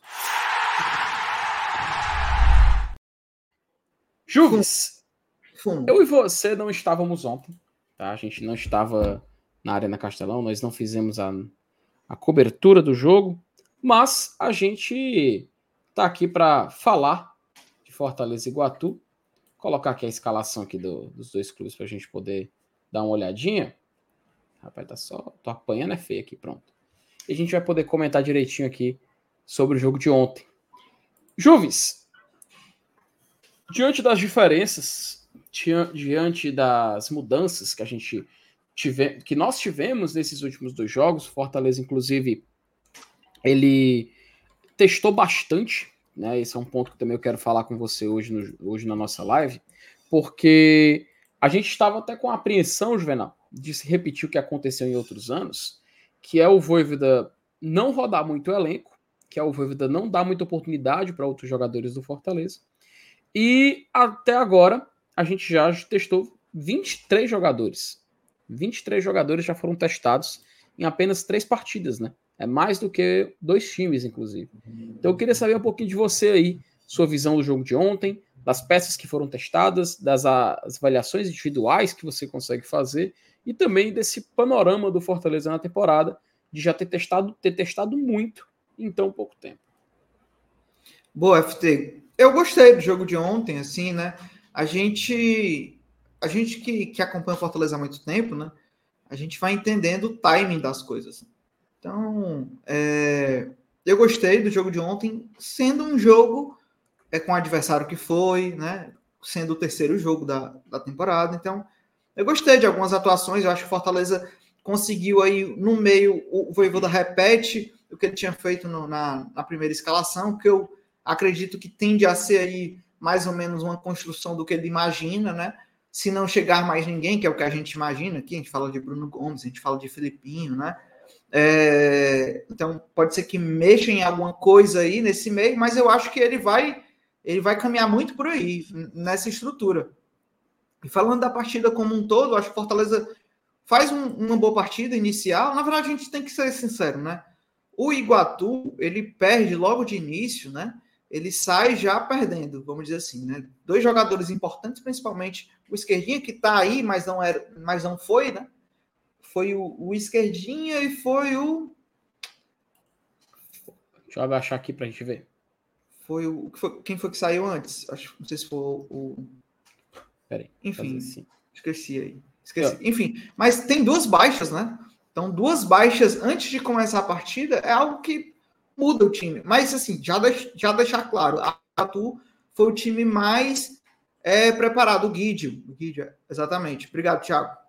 Juves, eu e você não estávamos ontem, tá? A gente não estava na Arena Castelão, nós não fizemos a, a cobertura do jogo, mas a gente tá aqui para falar Fortaleza e Iguatu. Colocar aqui a escalação aqui do, dos dois clubes para a gente poder dar uma olhadinha. Rapaz, tá só. Tô apanhando é feio aqui, pronto e a gente vai poder comentar direitinho aqui sobre o jogo de ontem. Juves, diante das diferenças, diante das mudanças que a gente tive, que nós tivemos nesses últimos dois jogos, Fortaleza, inclusive, ele testou bastante, né? Esse é um ponto que também eu quero falar com você hoje, no, hoje na nossa live, porque a gente estava até com apreensão, Juvenal, de se repetir o que aconteceu em outros anos, que é o Voivoda não rodar muito o elenco, que é o Voivoda não dar muita oportunidade para outros jogadores do Fortaleza. E até agora a gente já testou 23 jogadores. 23 jogadores já foram testados em apenas três partidas, né? É mais do que dois times, inclusive. Então eu queria saber um pouquinho de você aí, sua visão do jogo de ontem, das peças que foram testadas, das avaliações individuais que você consegue fazer e também desse panorama do Fortaleza na temporada, de já ter testado, ter testado muito em tão pouco tempo. Boa, FT. Eu gostei do jogo de ontem, assim, né? A gente, a gente que, que acompanha o Fortaleza há muito tempo, né? A gente vai entendendo o timing das coisas. Então, é, eu gostei do jogo de ontem, sendo um jogo é, com o adversário que foi, né? Sendo o terceiro jogo da, da temporada. Então, eu gostei de algumas atuações, eu acho que Fortaleza conseguiu aí no meio, o Voivoda repete o que ele tinha feito no, na, na primeira escalação, que eu acredito que tende a ser aí mais ou menos uma construção do que ele imagina, né? Se não chegar mais ninguém, que é o que a gente imagina aqui, a gente fala de Bruno Gomes, a gente fala de Filipinho, né? É, então pode ser que mexa em alguma coisa aí nesse meio, mas eu acho que ele vai ele vai caminhar muito por aí nessa estrutura. E falando da partida como um todo, acho que Fortaleza faz um, uma boa partida inicial. Na verdade, a gente tem que ser sincero, né? O Iguatu, ele perde logo de início, né? Ele sai já perdendo, vamos dizer assim, né? Dois jogadores importantes, principalmente o esquerdinha que tá aí, mas não era, mas não foi, né? Foi o, o esquerdinha e foi o. Deixa eu abaixar aqui pra gente ver. Foi o. Foi, quem foi que saiu antes? Acho não sei se foi o. Peraí. Enfim, assim. esqueci aí. Esqueci. Enfim, mas tem duas baixas, né? Então, duas baixas antes de começar a partida é algo que muda o time. Mas, assim, já, deix, já deixar claro, a Atu foi o time mais é, preparado, o Guidio. O Guidio, exatamente. Obrigado, Thiago.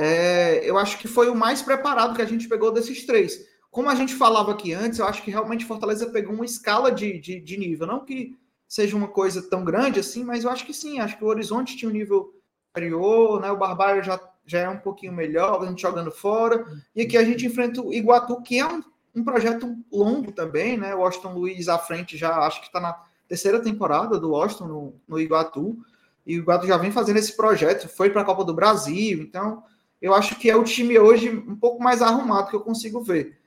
É, eu acho que foi o mais preparado que a gente pegou desses três. Como a gente falava aqui antes, eu acho que realmente Fortaleza pegou uma escala de, de, de nível. Não que seja uma coisa tão grande assim, mas eu acho que sim. Acho que o Horizonte tinha um nível superior, né? O Barbário já, já é um pouquinho melhor, a gente jogando fora. E aqui a gente enfrenta o Iguatu, que é um, um projeto longo também, né? O Washington Luiz à frente já acho que está na terceira temporada do Washington no, no Iguatu. E o Iguatu já vem fazendo esse projeto, foi para a Copa do Brasil, então eu acho que é o time hoje um pouco mais arrumado que eu consigo ver.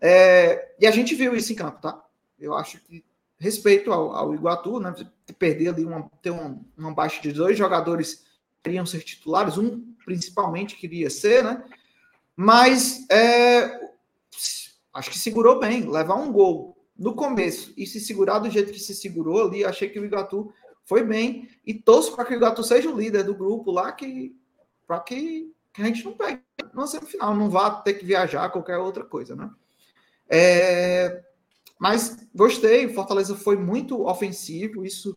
É, e a gente viu isso em campo, tá? Eu acho que respeito ao, ao Iguatu, né? Perder ali uma, ter uma, uma baixa de dois jogadores queriam ser titulares, um principalmente queria ser, né? Mas é, acho que segurou bem, levar um gol no começo e se segurar do jeito que se segurou ali, achei que o Igatu foi bem e torço para que o Igatu seja o líder do grupo lá, que para que, que, a gente não pegue na semifinal, não vá ter que viajar, qualquer outra coisa, né? É, mas gostei, o Fortaleza foi muito ofensivo, isso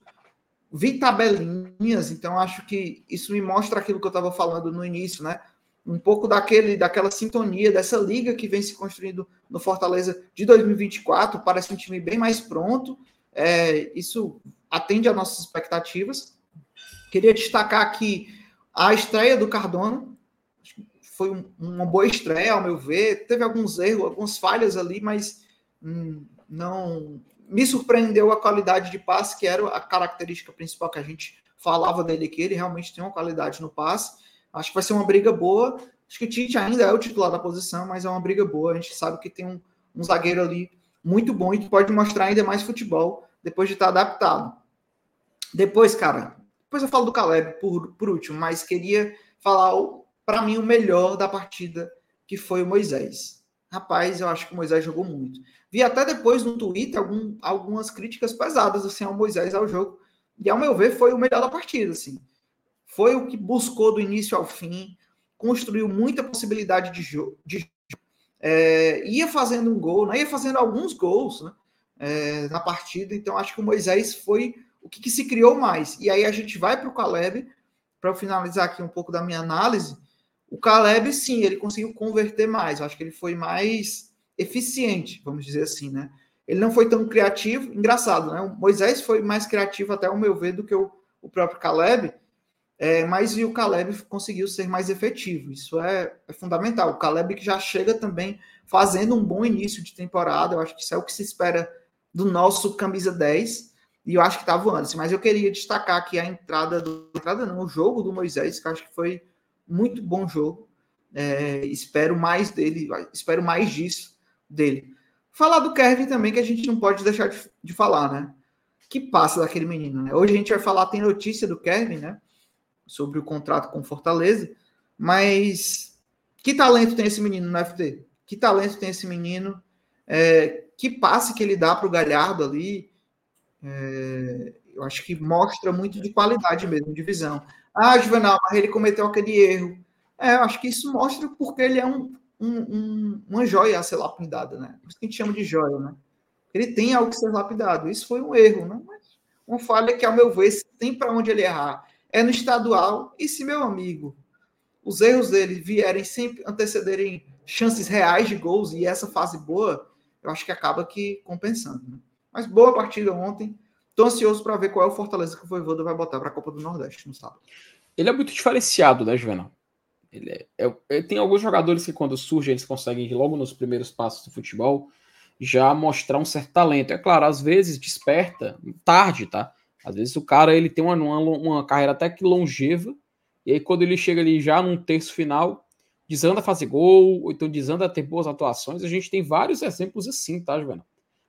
vi tabelinhas, então acho que isso me mostra aquilo que eu estava falando no início, né? Um pouco daquele, daquela sintonia, dessa liga que vem se construindo no Fortaleza de 2024. Parece um time bem mais pronto. É, isso atende às nossas expectativas. Queria destacar aqui a estreia do Cardona. Foi um, uma boa estreia, ao meu ver. Teve alguns erros, algumas falhas ali, mas hum, não me surpreendeu a qualidade de passe, que era a característica principal que a gente falava dele, que ele realmente tem uma qualidade no passe. Acho que vai ser uma briga boa. Acho que o Tite ainda é o titular da posição, mas é uma briga boa. A gente sabe que tem um, um zagueiro ali muito bom e que pode mostrar ainda mais futebol depois de estar adaptado. Depois, cara, depois eu falo do Caleb por, por último, mas queria falar para mim o melhor da partida, que foi o Moisés. Rapaz, eu acho que o Moisés jogou muito. Vi até depois no Twitter algum, algumas críticas pesadas assim ao Moisés ao jogo. E ao meu ver foi o melhor da partida, assim. Foi o que buscou do início ao fim, construiu muita possibilidade de jogo, de, é, ia fazendo um gol, né? ia fazendo alguns gols né? é, na partida. Então acho que o Moisés foi o que, que se criou mais. E aí a gente vai para o Caleb para finalizar aqui um pouco da minha análise. O Caleb, sim, ele conseguiu converter mais. Eu acho que ele foi mais eficiente, vamos dizer assim, né? Ele não foi tão criativo, engraçado, né? O Moisés foi mais criativo, até o meu ver, do que o, o próprio Caleb, é, mas o Caleb conseguiu ser mais efetivo. Isso é, é, fundamental. O Caleb que já chega também fazendo um bom início de temporada, eu acho que isso é o que se espera do nosso camisa 10, e eu acho que tá voando. Assim, mas eu queria destacar aqui a entrada do. Entrada não, o jogo do Moisés, que acho que foi muito bom jogo. É, espero mais dele, espero mais disso dele. Falar do Kevin também, que a gente não pode deixar de, de falar, né? Que passa daquele menino, né? Hoje a gente vai falar, tem notícia do Kevin, né? Sobre o contrato com Fortaleza, mas que talento tem esse menino no FT? Que talento tem esse menino? É, que passe que ele dá para o Galhardo ali? É, eu acho que mostra muito de qualidade mesmo, de visão. Ah, Juvenal, mas ele cometeu aquele erro. É, eu acho que isso mostra porque ele é um um, um, uma joia a ser lapidada, né? Por isso que a gente chama de joia, né? Ele tem algo que ser lapidado. Isso foi um erro, né? Mas uma falha que, ao meu ver, tem para onde ele errar. É no estadual. E se, meu amigo, os erros dele vierem sempre antecederem chances reais de gols e essa fase boa, eu acho que acaba que compensando. Né? Mas boa partida ontem. Estou ansioso para ver qual é o Fortaleza que o Voivoda vai botar para a Copa do Nordeste no sábado. Ele é muito diferenciado, né, Juvenal? Ele, é, é, é, tem alguns jogadores que, quando surgem, eles conseguem, logo nos primeiros passos do futebol, já mostrar um certo talento. É claro, às vezes desperta tarde, tá? Às vezes o cara ele tem uma, uma, uma carreira até que longeva, e aí quando ele chega ali já num terço final, desanda a fazer gol, ou então desanda a ter boas atuações. A gente tem vários exemplos assim, tá, Juvenal?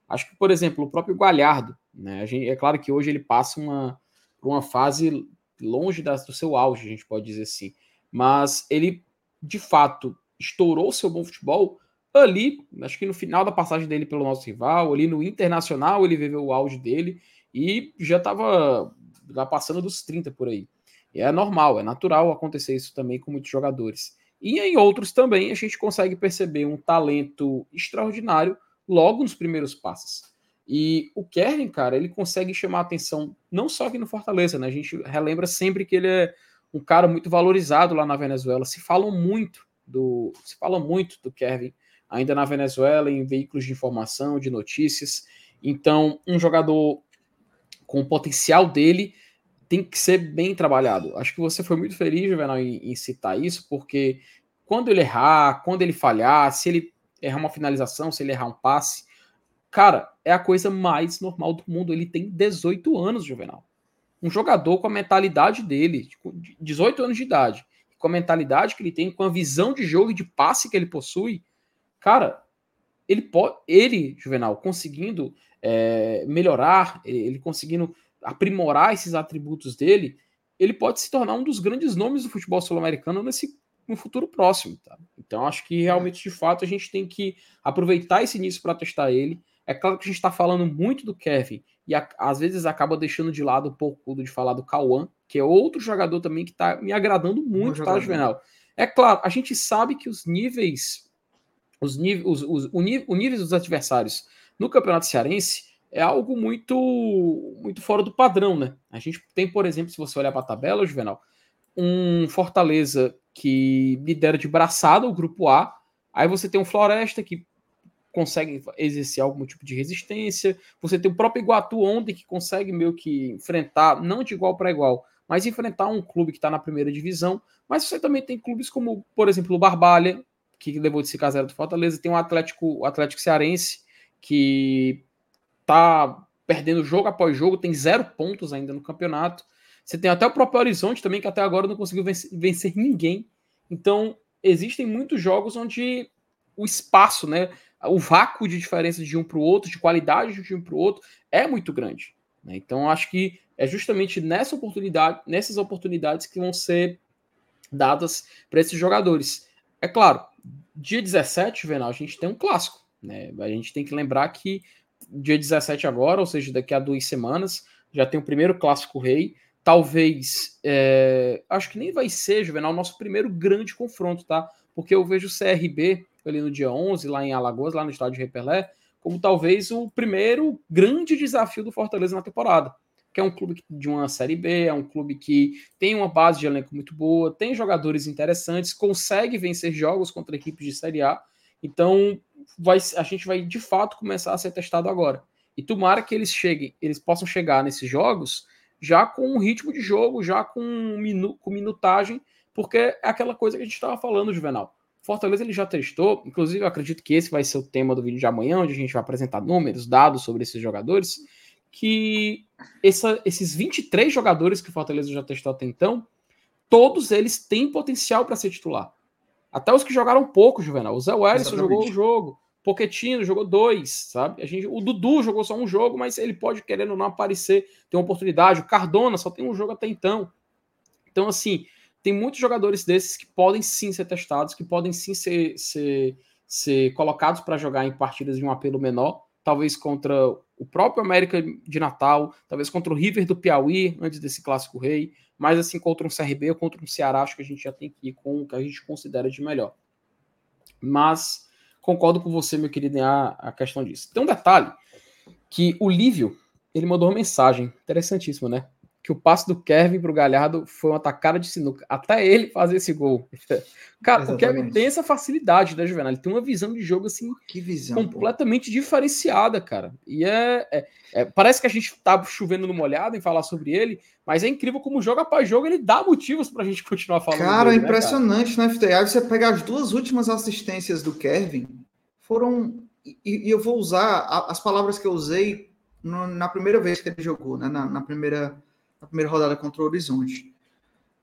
Acho que, por exemplo, o próprio Galhardo, né? Gente, é claro que hoje ele passa uma, uma fase longe do seu auge, a gente pode dizer assim mas ele, de fato, estourou seu bom futebol ali, acho que no final da passagem dele pelo nosso rival, ali no Internacional, ele viveu o auge dele e já estava passando dos 30 por aí. E é normal, é natural acontecer isso também com muitos jogadores. E em outros também a gente consegue perceber um talento extraordinário logo nos primeiros passos. E o Kevin, cara, ele consegue chamar atenção não só aqui no Fortaleza, né? A gente relembra sempre que ele é um cara muito valorizado lá na Venezuela. Se fala muito do, se fala muito do Kevin ainda na Venezuela em veículos de informação, de notícias. Então, um jogador com o potencial dele tem que ser bem trabalhado. Acho que você foi muito feliz, Juvenal, em, em citar isso, porque quando ele errar, quando ele falhar, se ele errar uma finalização, se ele errar um passe, Cara, é a coisa mais normal do mundo. Ele tem 18 anos, Juvenal. Um jogador com a mentalidade dele, 18 tipo, anos de idade, com a mentalidade que ele tem, com a visão de jogo e de passe que ele possui, cara, ele pode, ele, Juvenal, conseguindo é, melhorar, ele conseguindo aprimorar esses atributos dele, ele pode se tornar um dos grandes nomes do futebol sul-americano nesse no futuro próximo. Tá? Então, acho que realmente, de fato, a gente tem que aproveitar esse início para testar ele. É claro que a gente está falando muito do Kevin e a, às vezes acaba deixando de lado um pouco de falar do Cauã, que é outro jogador também que está me agradando muito, tá, Juvenal? É claro, a gente sabe que os níveis, os níveis, os, os, o, nível, o nível dos adversários no Campeonato Cearense é algo muito, muito fora do padrão, né? A gente tem, por exemplo, se você olhar para a tabela, Juvenal, um Fortaleza que lidera de braçada o grupo A, aí você tem um Floresta que consegue exercer algum tipo de resistência. Você tem o próprio Iguatu ontem que consegue meio que enfrentar, não de igual para igual, mas enfrentar um clube que está na primeira divisão. Mas você também tem clubes como, por exemplo, o Barbalha, que levou de 5 a 0 do Fortaleza. Tem o Atlético, o Atlético Cearense, que está perdendo jogo após jogo, tem zero pontos ainda no campeonato. Você tem até o próprio Horizonte também, que até agora não conseguiu vencer, vencer ninguém. Então, existem muitos jogos onde o espaço, né? o vácuo de diferença de um para o outro, de qualidade de um para o outro, é muito grande. Né? Então, acho que é justamente nessa oportunidade, nessas oportunidades que vão ser dadas para esses jogadores. É claro, dia 17, Venal, a gente tem um clássico. Né? A gente tem que lembrar que dia 17 agora, ou seja, daqui a duas semanas, já tem o primeiro clássico rei. Talvez, é, acho que nem vai ser, Juvenal, nosso primeiro grande confronto, tá? Porque eu vejo o CRB ali no dia 11, lá em Alagoas, lá no estádio de Repelé, como talvez o primeiro grande desafio do Fortaleza na temporada. Que é um clube de uma Série B, é um clube que tem uma base de elenco muito boa, tem jogadores interessantes, consegue vencer jogos contra equipes de Série A. Então, vai, a gente vai de fato começar a ser testado agora. E tomara que eles cheguem, eles possam chegar nesses jogos já com um ritmo de jogo, já com, minu, com minutagem, porque é aquela coisa que a gente estava falando, Juvenal. Fortaleza ele já testou, inclusive eu acredito que esse vai ser o tema do vídeo de amanhã, onde a gente vai apresentar números, dados sobre esses jogadores, que essa, esses 23 jogadores que o Fortaleza já testou até então, todos eles têm potencial para ser titular. Até os que jogaram pouco, Juvenal. O Zé Wellington jogou um jogo, Poquetino jogou dois, sabe? A gente, o Dudu jogou só um jogo, mas ele pode, querendo não, aparecer, ter uma oportunidade. O Cardona só tem um jogo até então. Então, assim, tem muitos jogadores desses que podem sim ser testados, que podem sim ser, ser, ser colocados para jogar em partidas de um apelo menor, talvez contra o próprio América de Natal, talvez contra o River do Piauí, antes desse clássico rei, mas assim contra um CRB ou contra um Ceará, acho que a gente já tem que ir com o que a gente considera de melhor. Mas concordo com você, meu querido, em a, a questão disso. Tem um detalhe que o Lívio, ele mandou uma mensagem interessantíssima, né? Que o passe do Kevin pro Galhardo foi uma tacada de sinuca. Até ele fazer esse gol. [laughs] Cara, Exatamente. o Kevin tem essa facilidade, né, Juvenal? Ele tem uma visão de jogo assim visão, completamente pô. diferenciada, cara. E é, é, é, Parece que a gente tá chovendo no molhado em falar sobre ele, mas é incrível como jogo após jogo ele dá motivos pra gente continuar falando. Cara, dele, impressionante né, cara? FTA. Você pegar as duas últimas assistências do Kevin, foram. E, e eu vou usar as palavras que eu usei no, na primeira vez que ele jogou, né? na, na primeira na primeira rodada contra o Horizonte,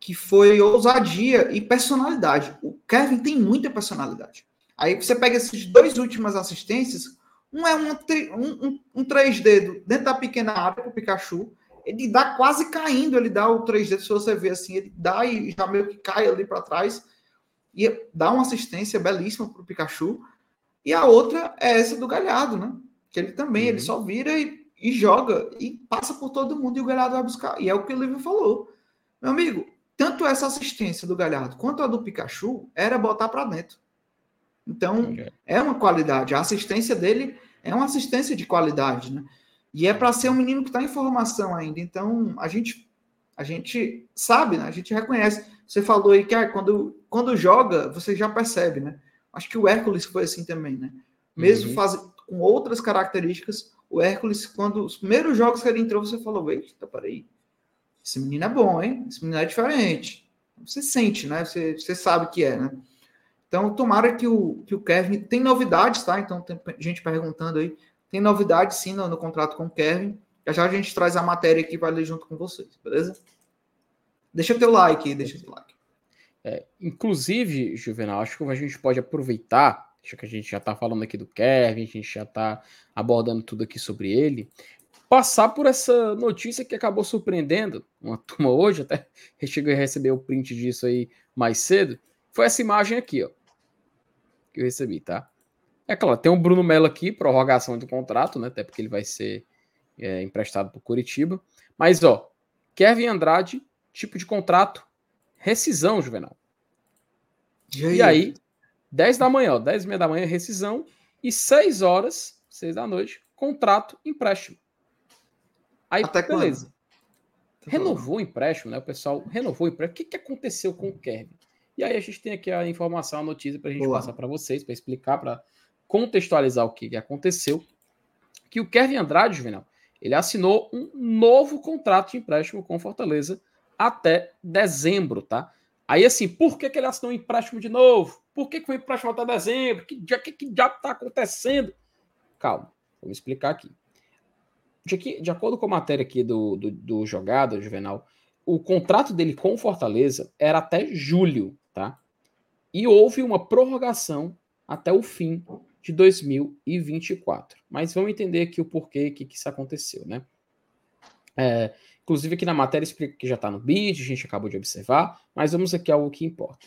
que foi ousadia e personalidade. O Kevin tem muita personalidade. Aí você pega esses dois últimas assistências, um é um, um, um 3D dentro da pequena área para o Pikachu, ele dá quase caindo, ele dá o 3D, se você ver assim, ele dá e já meio que cai ali para trás. e dá uma assistência belíssima para o Pikachu. E a outra é essa do Galhardo, né? Que ele também, uhum. ele só vira e, e, joga e passa por todo mundo e o Galhardo vai buscar. E é o que o livro falou. Meu amigo, tanto essa assistência do Galhardo quanto a do Pikachu era botar para dentro. Então, é uma qualidade. A assistência dele é uma assistência de qualidade, né? E é para ser um menino que está em formação ainda. Então, a gente a gente sabe, né? A gente reconhece. Você falou aí que ah, quando, quando joga, você já percebe, né? Acho que o Hércules foi assim também, né? Mesmo uhum. faz, com outras características, o Hércules, quando os primeiros jogos que ele entrou, você falou: eita, peraí, esse menino é bom, hein? Esse menino é diferente. Você sente, né? Você, você sabe que é, né? Então, tomara que o, que o Kevin. Tem novidades, tá? Então, tem gente perguntando aí. Tem novidades sim no, no contrato com o Kevin. Já já a gente traz a matéria aqui para ler junto com vocês, beleza? Deixa teu like aí, deixa teu like. É, inclusive, Juvenal, acho que a gente pode aproveitar, que a gente já está falando aqui do Kevin, a gente já está abordando tudo aqui sobre ele, passar por essa notícia que acabou surpreendendo uma [laughs] turma hoje, até cheguei a receber o print disso aí mais cedo, foi essa imagem aqui, ó, que eu recebi, tá? É claro, tem o Bruno Melo aqui, prorrogação do contrato, né? Até porque ele vai ser é, emprestado para Curitiba. Mas, ó, Kevin Andrade, tipo de contrato, rescisão, Juvenal. E aí, e aí 10 da manhã, ó, 10 e meia da manhã, rescisão. E 6 horas, 6 da noite, contrato, empréstimo. Aí, Até beleza. Quando? Renovou o empréstimo, né? O pessoal renovou o empréstimo. O que, que aconteceu com o Kevin? E aí a gente tem aqui a informação, a notícia para a gente Boa. passar para vocês, para explicar, para contextualizar o que aconteceu, que o Kevin Andrade, Juvenal, ele assinou um novo contrato de empréstimo com Fortaleza até dezembro, tá? Aí assim, por que, que ele assinou um empréstimo de novo? Por que, que foi empréstimo até dezembro? Que, que, que diabo tá acontecendo? Calma, vou explicar aqui. De, de acordo com a matéria aqui do, do, do Jogada, Juvenal, o contrato dele com Fortaleza era até julho, tá? E houve uma prorrogação até o fim de 2024. Mas vamos entender aqui o porquê que, que isso aconteceu, né? É, inclusive aqui na matéria explica que já está no bid, a gente acabou de observar, mas vamos aqui ao que importa.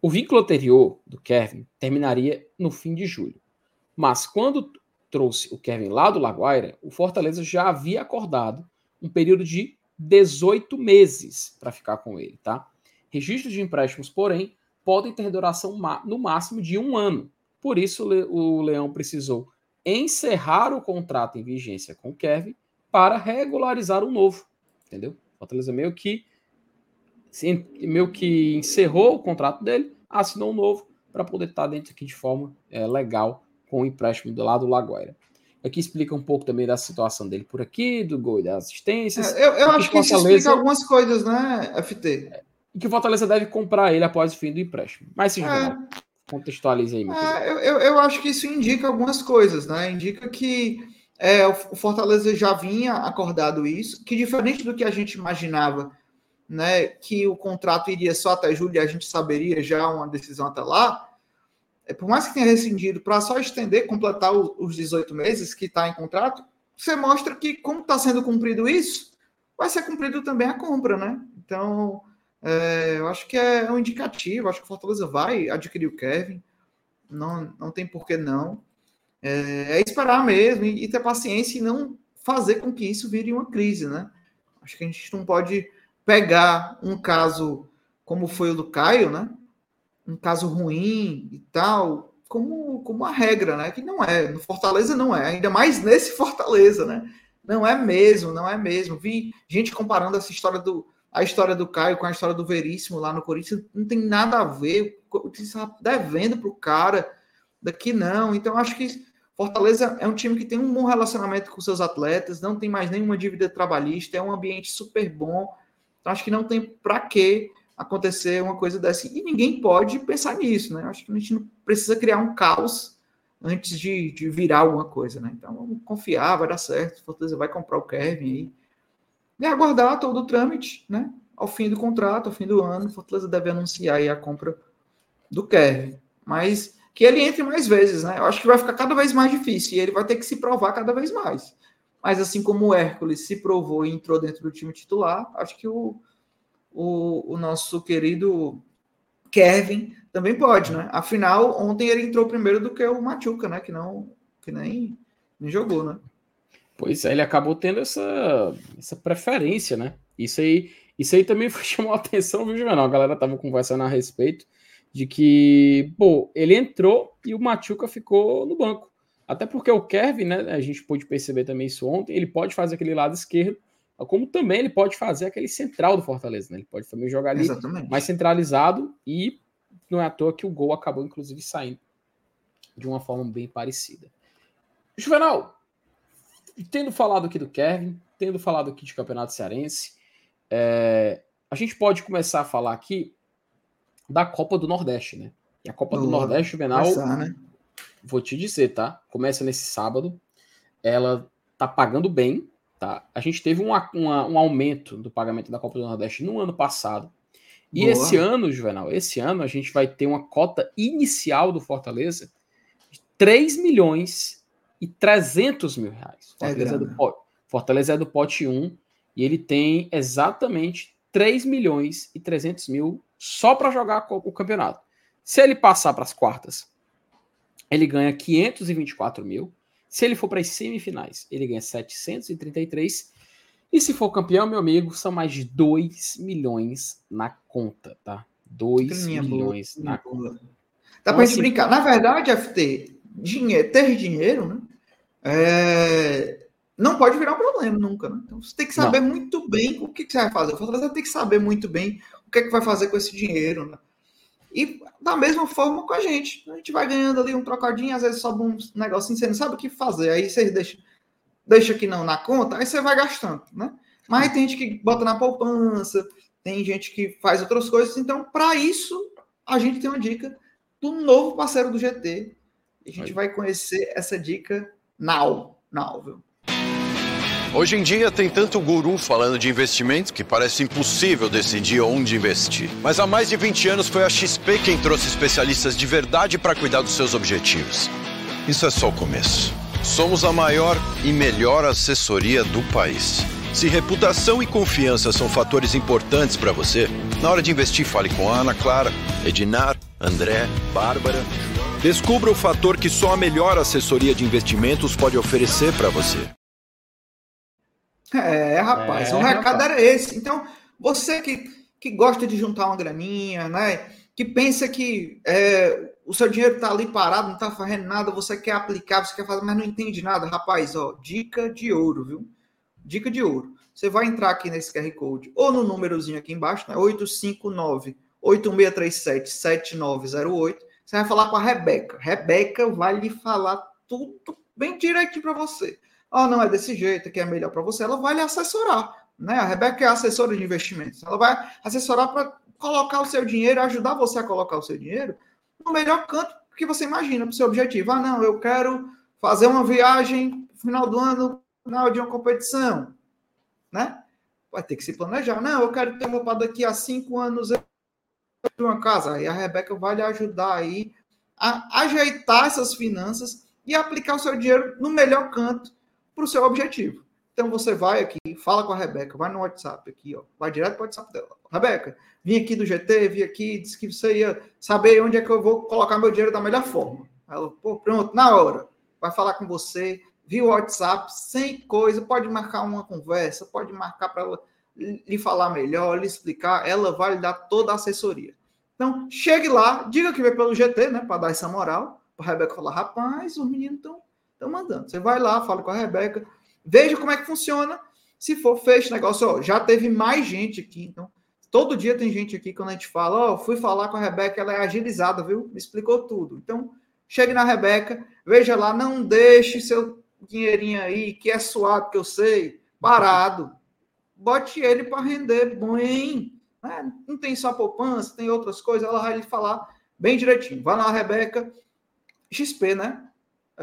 O vínculo anterior do Kevin terminaria no fim de julho. Mas quando trouxe o Kevin lá do Laguaira, o Fortaleza já havia acordado um período de 18 meses para ficar com ele, tá? Registros de empréstimos, porém, podem ter duração no máximo de um ano. Por isso, o Leão precisou encerrar o contrato em vigência com o Kevin para regularizar o novo. Entendeu? Fortaleza meio que meio que encerrou o contrato dele, assinou um novo para poder estar dentro aqui de forma é, legal com o empréstimo do lado do Lagoira. Aqui explica um pouco também da situação dele por aqui, do gol e das assistências. É, eu, eu acho que, isso explica algumas coisas, né, FT? E que o Fortaleza deve comprar ele após o fim do empréstimo. Mas sim, é. Contextualize aí. É, eu, eu acho que isso indica algumas coisas, né? Indica que é, o Fortaleza já vinha acordado isso, que diferente do que a gente imaginava, né, que o contrato iria só até julho e a gente saberia já uma decisão até lá, é, por mais que tenha rescindido para só estender, completar os 18 meses que está em contrato, você mostra que, como está sendo cumprido isso, vai ser cumprido também a compra, né? Então, é, eu acho que é um indicativo, acho que o Fortaleza vai adquirir o Kevin, não, não tem por que não. É, é esperar mesmo e, e, ter paciência e não fazer com que isso vire uma crise, né? Acho que a gente não pode pegar um caso como foi o do Caio, né? Um caso ruim e tal, como, como uma regra, né? Que não é. No Fortaleza não é, ainda mais nesse Fortaleza, né? Não é mesmo, não é mesmo. Vi gente comparando essa história do, a história do Caio com a história do Veríssimo lá no Corinthians não tem nada a ver. O Corinthians está devendo para o cara, daqui não. Então, acho que Fortaleza é um time que tem um bom relacionamento com seus atletas, não tem mais nenhuma dívida trabalhista, é um ambiente super bom. Então, acho que não tem para que acontecer uma coisa dessa. E ninguém pode pensar nisso, né? Acho que a gente não precisa criar um caos antes de, de virar alguma coisa, né? Então, vamos confiar, vai dar certo. Fortaleza vai comprar o Kevin aí e aguardar todo o trâmite, né? Ao fim do contrato, ao fim do ano, Fortaleza deve anunciar a compra do Kevin. Mas que ele entre mais vezes, né? Eu acho que vai ficar cada vez mais difícil e ele vai ter que se provar cada vez mais. Mas assim como o Hércules se provou e entrou dentro do time titular, acho que o, o, o nosso querido Kevin também pode, né? Afinal, ontem ele entrou primeiro do que o Machuca, né? Que não que nem, nem jogou, né? Pois é, ele acabou tendo essa, essa preferência, né? Isso aí, isso aí também [laughs] chamou a atenção, viu, Juvenal? A galera tava conversando a respeito de que, pô, ele entrou e o Machuca ficou no banco. Até porque o Kevin, né, a gente pôde perceber também isso ontem, ele pode fazer aquele lado esquerdo, como também ele pode fazer aquele central do Fortaleza, né? Ele pode também jogar ali Exatamente. mais centralizado e não é à toa que o gol acabou inclusive saindo de uma forma bem parecida. Juvenal, tendo falado aqui do Kevin, tendo falado aqui de Campeonato Cearense, é, a gente pode começar a falar aqui da Copa do Nordeste, né? E a Copa Boa, do Nordeste, Juvenal, começar, né? Vou te dizer, tá? Começa nesse sábado, ela tá pagando bem, tá? A gente teve uma, um aumento do pagamento da Copa do Nordeste no ano passado. E Boa. esse ano, Juvenal, esse ano a gente vai ter uma cota inicial do Fortaleza de 3 milhões e 300 mil reais. É Fortaleza, é, do, pote, Fortaleza é do pote 1 e ele tem exatamente 3 milhões e 300 mil só para jogar o campeonato. Se ele passar para as quartas, ele ganha 524 mil. Se ele for para as semifinais, ele ganha 733. E se for campeão, meu amigo, são mais de 2 milhões na conta, tá? 2 milhões boa, na conta. Dá então, pra assim, gente brincar. Na verdade, FT, dinheiro, ter dinheiro, né? É, não pode virar um problema nunca, né? Então você tem que saber não. muito bem o que, que, você vai fazer. O Fortaleza tem que saber muito bem o que, é que vai fazer com esse dinheiro, né? E da mesma forma com a gente. A gente vai ganhando ali um trocadinho, às vezes sobe um negocinho, você não sabe o que fazer. Aí você deixa, deixa aqui não na conta, aí você vai gastando, né? Mas tem gente que bota na poupança, tem gente que faz outras coisas. Então, para isso, a gente tem uma dica do novo parceiro do GT. E a gente aí. vai conhecer essa dica now, now, viu? Hoje em dia tem tanto guru falando de investimento que parece impossível decidir onde investir. Mas há mais de 20 anos foi a XP quem trouxe especialistas de verdade para cuidar dos seus objetivos. Isso é só o começo. Somos a maior e melhor assessoria do país. Se reputação e confiança são fatores importantes para você, na hora de investir, fale com Ana Clara, Edinar, André, Bárbara. Descubra o fator que só a melhor assessoria de investimentos pode oferecer para você. É, rapaz, é, o recado rapaz. era esse. Então, você que, que gosta de juntar uma graninha, né? Que pensa que é, o seu dinheiro está ali parado, não está fazendo nada, você quer aplicar, você quer fazer, mas não entende nada. Rapaz, ó, dica de ouro, viu? Dica de ouro. Você vai entrar aqui nesse QR Code ou no númerozinho aqui embaixo, né? 859 8637 7908. Você vai falar com a Rebeca. Rebeca vai lhe falar tudo bem direitinho para você ah, não é desse jeito que é melhor para você, ela vai lhe assessorar. Né? A Rebeca é assessora de investimentos. Ela vai assessorar para colocar o seu dinheiro, ajudar você a colocar o seu dinheiro no melhor canto que você imagina para o seu objetivo. Ah, não, eu quero fazer uma viagem no final do ano, final de uma competição. Né? Vai ter que se planejar. Não, eu quero ter uma para daqui a cinco anos de uma casa. Aí a Rebeca vai lhe ajudar aí a ajeitar essas finanças e aplicar o seu dinheiro no melhor canto para o seu objetivo. Então você vai aqui, fala com a Rebeca, vai no WhatsApp aqui, ó, vai direto para o WhatsApp dela. Rebeca, vim aqui do GT, vim aqui, disse que você ia saber onde é que eu vou colocar meu dinheiro da melhor forma. Ela, pô, pronto, na hora. Vai falar com você, via o WhatsApp, sem coisa, pode marcar uma conversa, pode marcar para ela lhe falar melhor, lhe explicar, ela vai lhe dar toda a assessoria. Então, chegue lá, diga que veio pelo GT, né, para dar essa moral, a Rebeca falar, rapaz, os meninos estão Estão mandando. Você vai lá, fala com a Rebeca, veja como é que funciona. Se for fecho negócio, ó, já teve mais gente aqui, então todo dia tem gente aqui quando a gente fala, ó, fui falar com a Rebeca, ela é agilizada, viu? Me explicou tudo. Então, chegue na Rebeca, veja lá, não deixe seu dinheirinho aí, que é suado, que eu sei, parado. Bote ele para render bem. Né? Não tem só poupança, tem outras coisas, ela vai lhe falar bem direitinho. Vai lá, Rebeca. XP, né?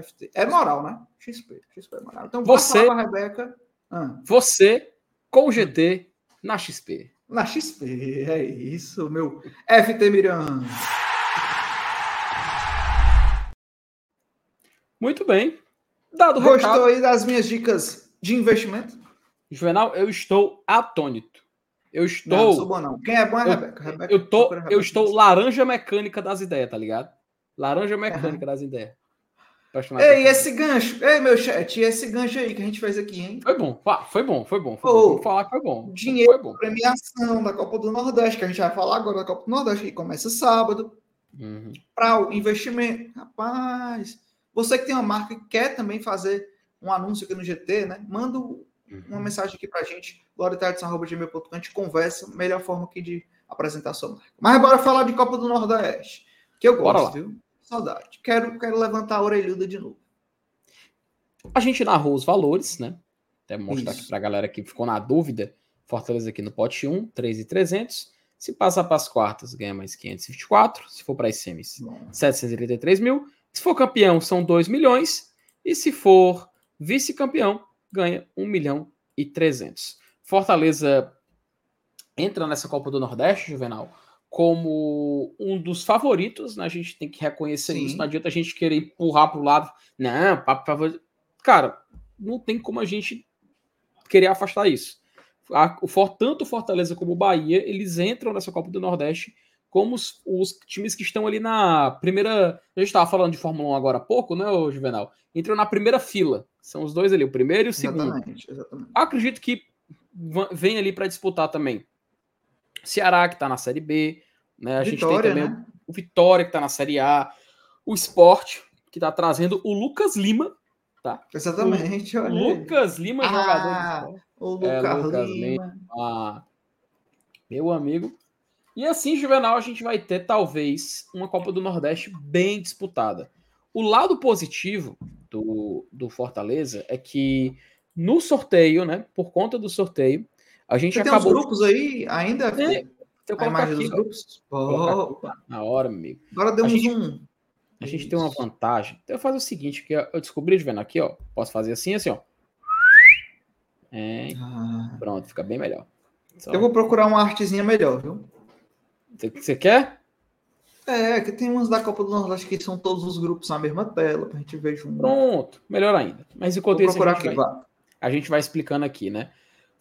FT. É moral, né? XP. XP é moral. Então, você, a Rebeca. Ah. Você com o GT na XP. Na XP, é isso, meu FT Miranda. Muito bem. Dado Gostou recado, aí das minhas dicas de investimento? Juvenal, eu estou atônito. Eu estou. Não, não sou bom, não. Quem é bom é a Rebeca. Rebeca eu, tô, eu estou laranja mecânica das ideias, tá ligado? Laranja mecânica uhum. das ideias. Ei, esse gancho, ei, meu chat, esse gancho aí que a gente fez aqui, hein? Foi bom, foi bom, foi bom. Foi oh, bom. Vou falar que foi bom. Dinheiro, foi bom. premiação da Copa do Nordeste, que a gente vai falar agora da Copa do Nordeste, que começa sábado. Uhum. Para o investimento. Rapaz, você que tem uma marca que quer também fazer um anúncio aqui no GT, né? Manda uma uhum. mensagem aqui para a gente, gloriatradição.gmail.com, a gente conversa, melhor forma aqui de apresentar a sua marca. Mas bora falar de Copa do Nordeste, que eu gosto, viu? Saudade. Quero, quero levantar a orelhuda de novo. A gente narrou os valores, né? Até mostrar Isso. aqui para a galera que ficou na dúvida. Fortaleza aqui no pote 1, 3,300. Se passar para as quartas, ganha mais 524. Se for para as semis, Bom. 733 mil. Se for campeão, são 2 milhões. E se for vice-campeão, ganha 1 milhão e 300. Fortaleza entra nessa Copa do Nordeste, Juvenal, como um dos favoritos, né? A gente tem que reconhecer Sim. isso. Não adianta a gente querer empurrar para o lado. Não, papo favorito. Cara, não tem como a gente querer afastar isso. A, o, tanto o Fortaleza como o Bahia, eles entram nessa Copa do Nordeste como os, os times que estão ali na primeira. A gente estava falando de Fórmula 1 agora há pouco, né, Juvenal? Entram na primeira fila. São os dois ali, o primeiro e o segundo. Exatamente, exatamente. Acredito que vem ali para disputar também. Ceará, que está na Série B, né? A Vitória, gente tem também né? o Vitória, que está na Série A, o Sport, que está trazendo o Lucas Lima, tá? Exatamente. O Lucas Lima, ah, jogador. O Lucas, é, Lucas Lima. Lima. Ah, meu amigo. E assim, Juvenal, a gente vai ter talvez uma Copa do Nordeste bem disputada. O lado positivo do, do Fortaleza é que no sorteio, né? Por conta do sorteio, a gente Você acabou. Tem os grupos aí ainda? É, eu a imagem aqui, dos grupos? Opa. Na hora, amigo. Agora deu um gente, zoom. A gente tem uma vantagem. Então eu faço o seguinte, que eu descobri de vendo aqui, ó. Posso fazer assim, assim, ó. É, ah. Pronto, fica bem melhor. Só... Eu vou procurar uma artezinha melhor, viu? Você quer? É, que tem umas da Copa do Nordeste que são todos os grupos na mesma tela, pra gente ver junto. Pronto, melhor ainda. Mas enquanto isso, a gente, aqui, vai, a gente vai explicando aqui, né?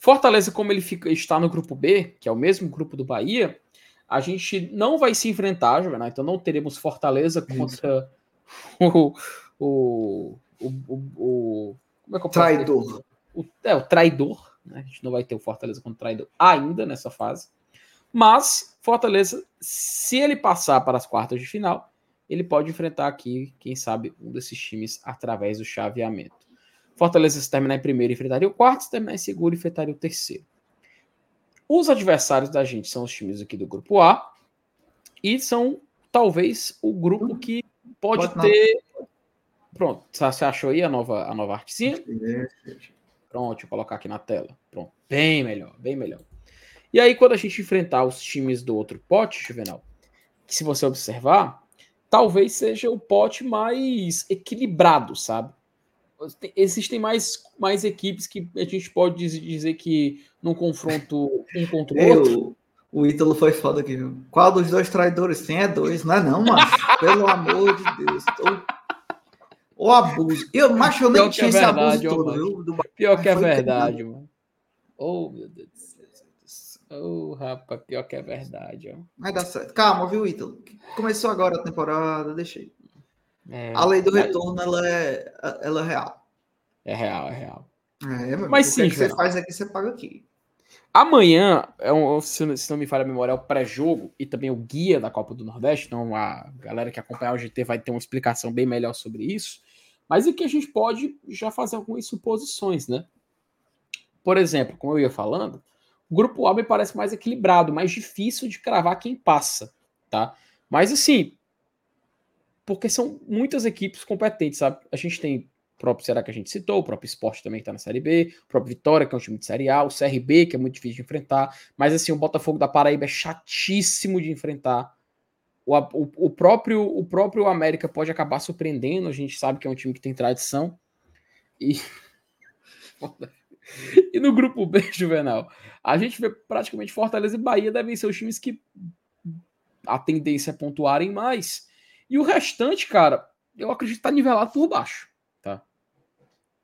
Fortaleza, como ele fica, está no grupo B, que é o mesmo grupo do Bahia, a gente não vai se enfrentar, Juvenal, então não teremos Fortaleza contra [laughs] o, o, o, como é que eu traidor. O, é, o traidor. Né? A gente não vai ter o Fortaleza contra o traidor ainda nessa fase. Mas Fortaleza, se ele passar para as quartas de final, ele pode enfrentar aqui, quem sabe, um desses times através do chaveamento. Fortaleza, se terminar em primeiro, enfrentaria o quarto, se terminar em segundo, enfrentaria o terceiro. Os adversários da gente são os times aqui do grupo A e são talvez o grupo que pode, pode ter. Não. Pronto, você achou aí a nova, a nova artezinha? Pronto, deixa eu colocar aqui na tela. Pronto, bem melhor, bem melhor. E aí, quando a gente enfrentar os times do outro pote, Juvenal, que se você observar, talvez seja o pote mais equilibrado, sabe? Existem mais, mais equipes que a gente pode dizer que num confronto um contra o é, outro. O Ítalo foi foda aqui, viu? Qual dos dois traidores tem? É dois, não é não, macho? Pelo amor de Deus. Tô... O abuso. Eu, macho, eu nem Pior tinha é esse abuso todo, viu? Do... Pior que é verdade, mano. Oh, meu Deus do céu. Oh, rapaz, pior que é verdade, ó. Vai dar certo. Calma, viu, Ítalo? Começou agora a temporada, deixei. É, a lei do mas... retorno, ela é, ela é real. É real, é real. É, mas sim, que você faz aqui, você paga aqui. Amanhã, é um, se não me falha a memória, é o pré-jogo e também o guia da Copa do Nordeste. Então, a galera que acompanhar o GT vai ter uma explicação bem melhor sobre isso. Mas aqui a gente pode já fazer algumas suposições, né? Por exemplo, como eu ia falando, o grupo A me parece mais equilibrado, mais difícil de cravar quem passa, tá? Mas assim, porque são muitas equipes competentes, sabe? A gente tem o próprio Ceará que a gente citou, o próprio Esporte também está na Série B, o próprio Vitória, que é um time de Série A, o CRB, que é muito difícil de enfrentar, mas assim, o Botafogo da Paraíba é chatíssimo de enfrentar. O, o, o, próprio, o próprio América pode acabar surpreendendo, a gente sabe que é um time que tem tradição. E. [laughs] e no grupo B, [laughs] Juvenal, a gente vê praticamente Fortaleza e Bahia devem ser os times que a tendência é pontuarem mais. E o restante, cara, eu acredito que tá nivelado por baixo, tá?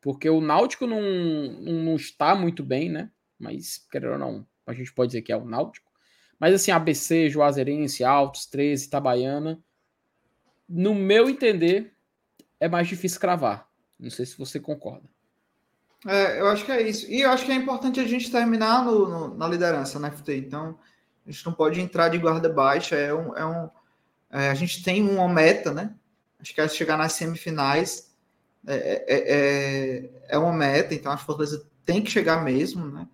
Porque o Náutico não, não, está muito bem, né? Mas, querendo ou não, a gente pode dizer que é o Náutico. Mas assim, ABC, Juazeirense, Altos, 13, Itabaiana, no meu entender, é mais difícil cravar. Não sei se você concorda. É, eu acho que é isso. E eu acho que é importante a gente terminar no, no, na liderança na FT. Então, a gente não pode entrar de guarda baixa. É um, é um, a gente tem uma meta, né? Acho que é chegar nas semifinais. É, é, é, é uma meta, então a Fortaleza tem que chegar mesmo, né?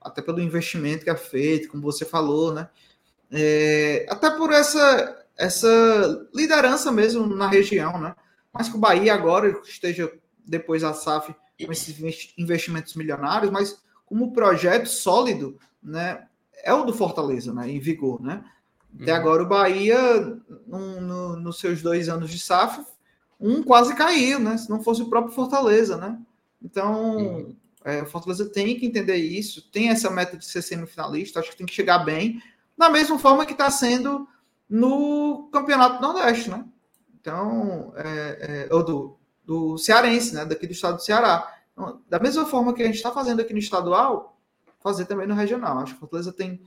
Até pelo investimento que é feito, como você falou, né? É, até por essa, essa liderança mesmo na região, né? Mas que o Bahia agora esteja depois a SAF com esses investimentos milionários, mas como projeto sólido, né? É o do Fortaleza, né? Em vigor, né? Até uhum. agora o Bahia, no, no, nos seus dois anos de SAF, um quase caiu, né? Se não fosse o próprio Fortaleza, né? Então, uhum. é, o Fortaleza tem que entender isso, tem essa meta de ser semifinalista, acho que tem que chegar bem, da mesma forma que está sendo no Campeonato Nordeste, né? Então, é, é, ou do, do Cearense, né? Daqui do estado do Ceará. Então, da mesma forma que a gente está fazendo aqui no estadual, fazer também no regional. Acho que o Fortaleza tem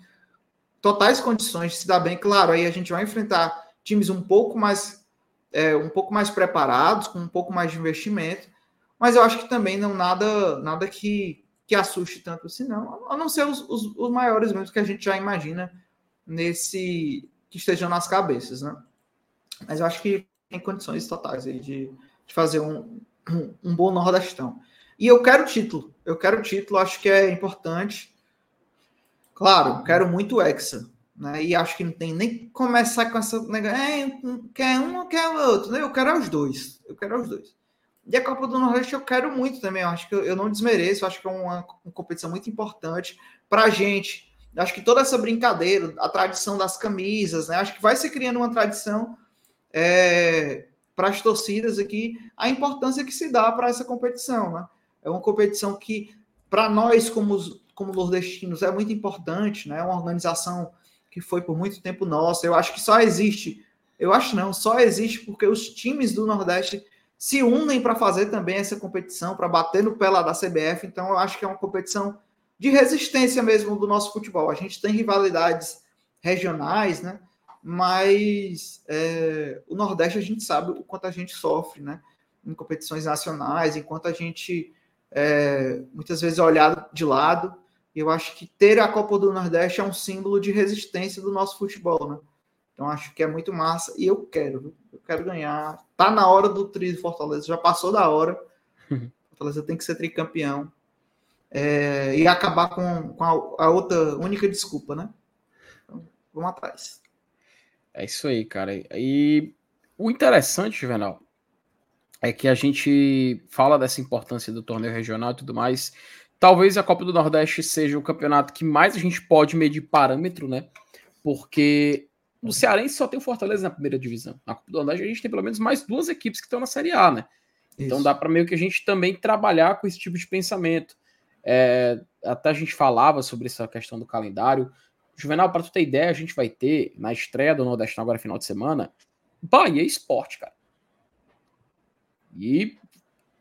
totais condições de se dar bem. Claro, aí a gente vai enfrentar times um pouco mais é, um pouco mais preparados, com um pouco mais de investimento, mas eu acho que também não nada nada que, que assuste tanto assim, não, a não ser os, os, os maiores mesmo que a gente já imagina nesse que estejam nas cabeças, né? Mas eu acho que tem condições totais aí de, de fazer um, um, um bom Nordestão. E eu quero título, eu quero título, acho que é importante. Claro, quero muito Hexa, né? E acho que não tem nem começar com essa é, quer um ou quer o outro, né? Eu quero os dois, eu quero os dois. E a Copa do Nordeste eu quero muito também, eu acho que eu, eu não desmereço, acho que é uma, uma competição muito importante para a gente. Acho que toda essa brincadeira, a tradição das camisas, né? Acho que vai se criando uma tradição é, para as torcidas aqui, a importância que se dá para essa competição, né? É uma competição que, para nós, como, como nordestinos, é muito importante, né? É uma organização que foi por muito tempo nossa. Eu acho que só existe, eu acho não, só existe porque os times do Nordeste se unem para fazer também essa competição, para bater no pé lá da CBF. Então, eu acho que é uma competição de resistência mesmo do nosso futebol. A gente tem rivalidades regionais, né? Mas é, o Nordeste a gente sabe o quanto a gente sofre, né? Em competições nacionais, enquanto a gente é, muitas vezes é olhado de lado. E eu acho que ter a Copa do Nordeste é um símbolo de resistência do nosso futebol, né? Então acho que é muito massa e eu quero, eu quero ganhar. Tá na hora do tri do Fortaleza, já passou da hora. Uhum. Fortaleza tem que ser tricampeão é, e acabar com, com a, a, outra única desculpa, né? Então, vamos atrás. É isso aí, cara. E o interessante, Juvenal, é que a gente fala dessa importância do torneio regional e tudo mais. Talvez a Copa do Nordeste seja o campeonato que mais a gente pode medir parâmetro, né? Porque no Cearense só tem o Fortaleza na primeira divisão. Na Copa do Nordeste a gente tem pelo menos mais duas equipes que estão na Série A, né? Então Isso. dá para meio que a gente também trabalhar com esse tipo de pensamento. É, até a gente falava sobre essa questão do calendário. Juvenal, para tu ter ideia, a gente vai ter na estreia do Nordeste agora final de semana Bahia Esporte, cara. E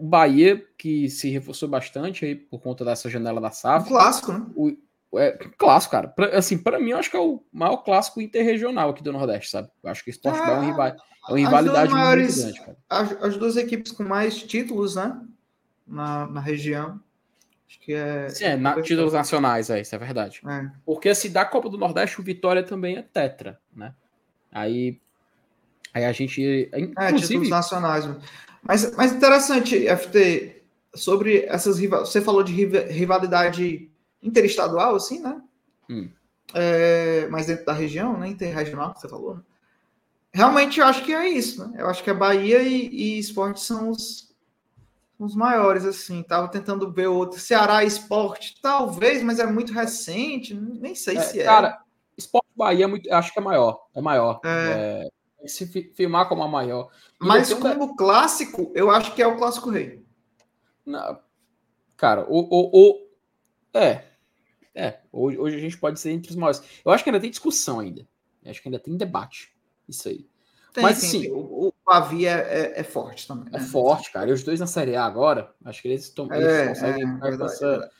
o Bahia, que se reforçou bastante aí por conta dessa janela da SAF. Um clássico, né? O, é, clássico, cara. Pra, assim, para mim, eu acho que é o maior clássico interregional aqui do Nordeste, sabe? Eu acho que o Esporte é, é, um rival, é uma rivalidade maiores, muito grande, cara. As, as, duas equipes com mais títulos, né? Na, na região. Acho que é. Sim, é, na, títulos nacionais, é, isso é verdade. É. Porque se dá Copa do Nordeste, o Vitória também é tetra, né? Aí. Aí a gente. Inclusive, é, títulos nacionais. Mas, mas interessante, FT, sobre essas rivalidades. Você falou de rivalidade interestadual, assim, né? Hum. É, mas dentro da região, né? Interregional, que você falou, né? Realmente eu acho que é isso, né? Eu acho que a Bahia e, e Esporte são os, os maiores, assim. Tava tentando ver outro. Ceará Esporte, talvez, mas é muito recente, nem sei é, se é. Cara, Esporte Bahia é muito, acho que é maior. É maior. É. é se filmar como a maior. E Mas como da... clássico, eu acho que é o clássico rei. Não, cara, o, o, o, é. É, hoje, hoje a gente pode ser entre os maiores. Eu acho que ainda tem discussão ainda. Eu acho que ainda tem debate. Isso aí. Tem, Mas sim, o, o Pavi é, é, é, forte também. Né? É forte, cara. E os dois na Série A agora, acho que eles, estão, eles é, conseguem é, verdade, essa,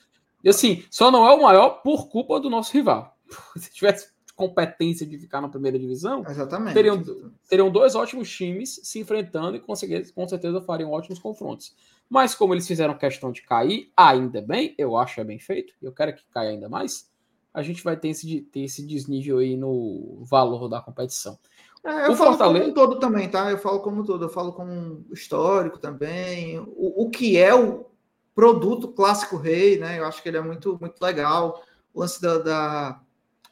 E assim, só não é o maior por culpa do nosso rival. [laughs] Se tivesse competência de ficar na primeira divisão, Exatamente. Teriam, teriam dois ótimos times se enfrentando e com certeza, com certeza fariam ótimos confrontos. Mas como eles fizeram questão de cair, ainda bem, eu acho é bem feito, e eu quero que caia ainda mais, a gente vai ter esse, ter esse desnível aí no valor da competição. É, eu o falo Fortaleza... como um todo também, tá? Eu falo como um todo, eu falo como histórico também. O, o que é o produto clássico rei, né? Eu acho que ele é muito, muito legal. O lance da, da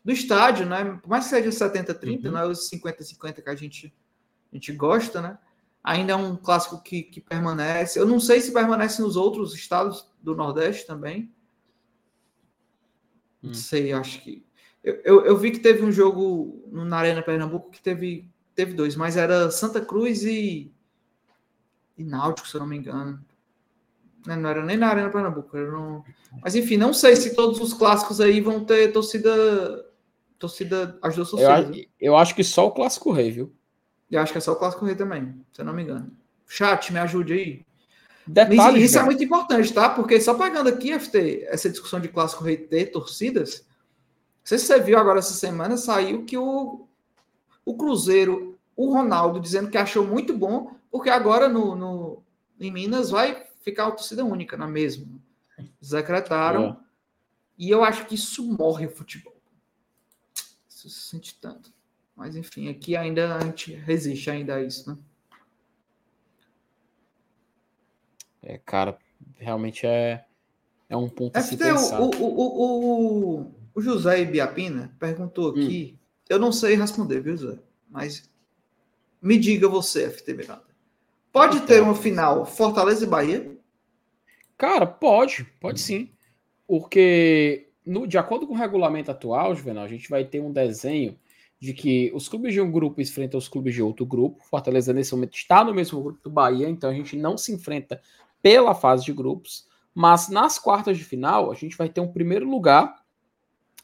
do estádio, né? Por mais que seja 70-30, uhum. não é os 50-50 que a gente, a gente gosta, né? Ainda é um clássico que, que permanece. Eu não sei se permanece nos outros estados do Nordeste também. Não hum. sei, acho que. Eu, eu, eu, vi que teve um jogo na Arena Pernambuco que teve, teve dois, mas era Santa Cruz e, e Náutico, se eu não me engano. Né, não era nem na Arena Pernambuco. No... Mas enfim, não sei se todos os clássicos aí vão ter torcida. Torcida. Duas torcidas. Eu, eu acho que só o Clássico Rei, viu? Eu acho que é só o Clássico Rei também, se eu não me engano. Chat, me ajude aí. Detalhes, isso é muito importante, tá? Porque só pegando aqui, FT, essa discussão de Clássico Rei ter torcidas, não sei se você viu agora essa semana, saiu que o, o Cruzeiro, o Ronaldo, dizendo que achou muito bom, porque agora no, no em Minas vai ficar a torcida única na mesma. Decretaram. É. E eu acho que isso morre o futebol. Se sente tanto. Mas enfim, aqui ainda a gente resiste ainda a isso, né? É, cara, realmente é, é um ponto a se pensar. O, o, o, o, José Ibiapina perguntou hum. aqui, hum. eu não sei responder, viu, José? Mas me diga você, FT Miranda. Pode ter uma final Fortaleza e Bahia? Cara, pode, pode sim. Porque, no, de acordo com o regulamento atual, Juvenal, a gente vai ter um desenho de que os clubes de um grupo enfrentam os clubes de outro grupo. Fortaleza, nesse momento, está no mesmo grupo do Bahia, então a gente não se enfrenta pela fase de grupos. Mas nas quartas de final, a gente vai ter um primeiro lugar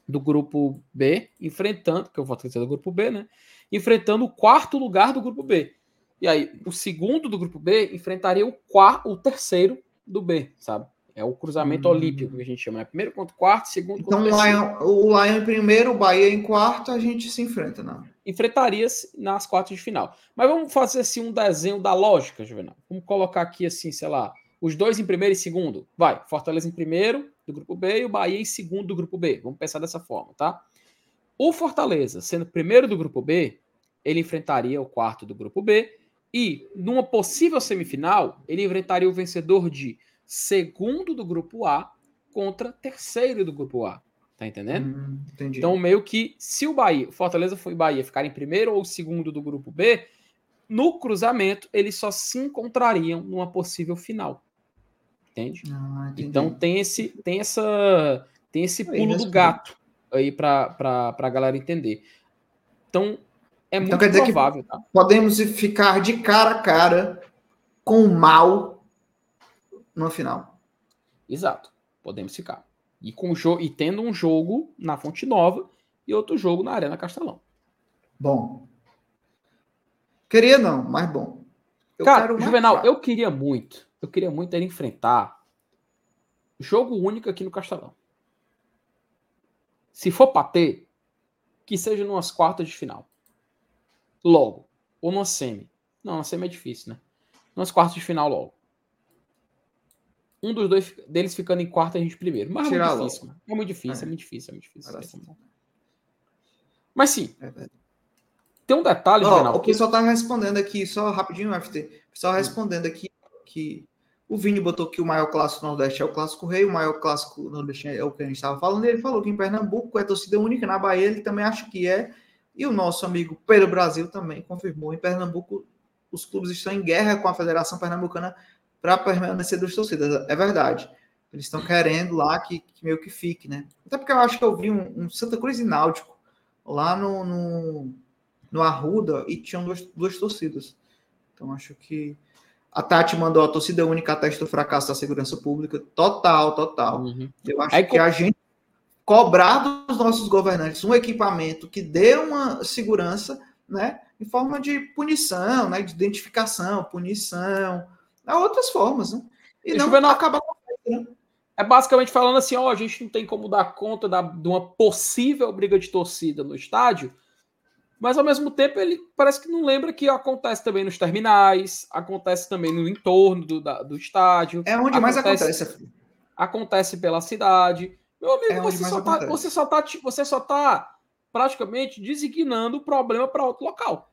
do grupo B, enfrentando, que eu vou trazer do grupo B, né? Enfrentando o quarto lugar do grupo B. E aí, o segundo do grupo B enfrentaria o, quarto, o terceiro do B, sabe? É o cruzamento hum. olímpico que a gente chama, né? Primeiro contra quarto, segundo contra então, o terceiro. Então, o Lion em primeiro, o Bahia em quarto, a gente se enfrenta, não? Enfrentaria-se nas quartas de final. Mas vamos fazer assim um desenho da lógica, Juvenal. Vamos colocar aqui assim, sei lá, os dois em primeiro e segundo. Vai, Fortaleza em primeiro do grupo B e o Bahia em segundo do grupo B. Vamos pensar dessa forma, tá? O Fortaleza, sendo primeiro do grupo B, ele enfrentaria o quarto do grupo B e, numa possível semifinal, ele enfrentaria o vencedor de segundo do grupo A contra terceiro do grupo A. Tá entendendo? Hum, então, meio que se o Bahia, Fortaleza foi Bahia ficar em primeiro ou segundo do grupo B, no cruzamento eles só se encontrariam numa possível final. Entende? Ah, então tem esse tem essa tem esse pulo do gato aí para a galera entender. Então é então, muito então, provável, tá? Podemos ficar de cara a cara com o mal no final. Exato. Podemos ficar. E, com o e tendo um jogo na Fonte Nova e outro jogo na Arena Castelão. Bom. Queria não, mas bom. Eu Cara, Juvenal, eu queria muito. Eu queria muito ele enfrentar jogo único aqui no Castelão. Se for para ter, que seja numas quartas de final. Logo. Ou numa semi. Não, na semi é difícil, né? Nas quartas de final logo um dos dois deles ficando em quarto e a gente primeiro. Mas é muito, difícil, é muito difícil, é. é muito difícil, é muito difícil, é Mas sim. É tem um detalhe, oh, O pessoal tá respondendo aqui, só rapidinho, FT. O pessoal hum. respondendo aqui que o Vini botou que o maior clássico Nordeste é o clássico rei, o maior clássico Nordeste é o que a gente estava falando. Ele falou que em Pernambuco é torcida única, na Bahia ele também acha que é. E o nosso amigo Pedro Brasil também confirmou. Em Pernambuco, os clubes estão em guerra com a Federação Pernambucana para permanecer dos torcidas. É verdade. Eles estão querendo lá que, que, meio que fique, né? Até porque eu acho que eu vi um, um Santa Cruz e Náutico lá no, no, no Arruda e tinham duas, duas torcidas. Então acho que a Tati mandou a torcida única atesta do fracasso da segurança pública. Total, total. Uhum. Eu acho Aí, que a gente cobrar dos nossos governantes um equipamento que dê uma segurança, né? Em forma de punição, né? De identificação, punição, Há outras formas, né? E não Juvenal... acaba com né? É basicamente falando assim, ó, a gente não tem como dar conta da, de uma possível briga de torcida no estádio, mas ao mesmo tempo ele parece que não lembra que acontece também nos terminais, acontece também no entorno do, da, do estádio. É onde acontece, mais acontece. Acontece pela cidade. Meu amigo, é você, só tá, você, só tá, você só tá praticamente designando o problema para outro local.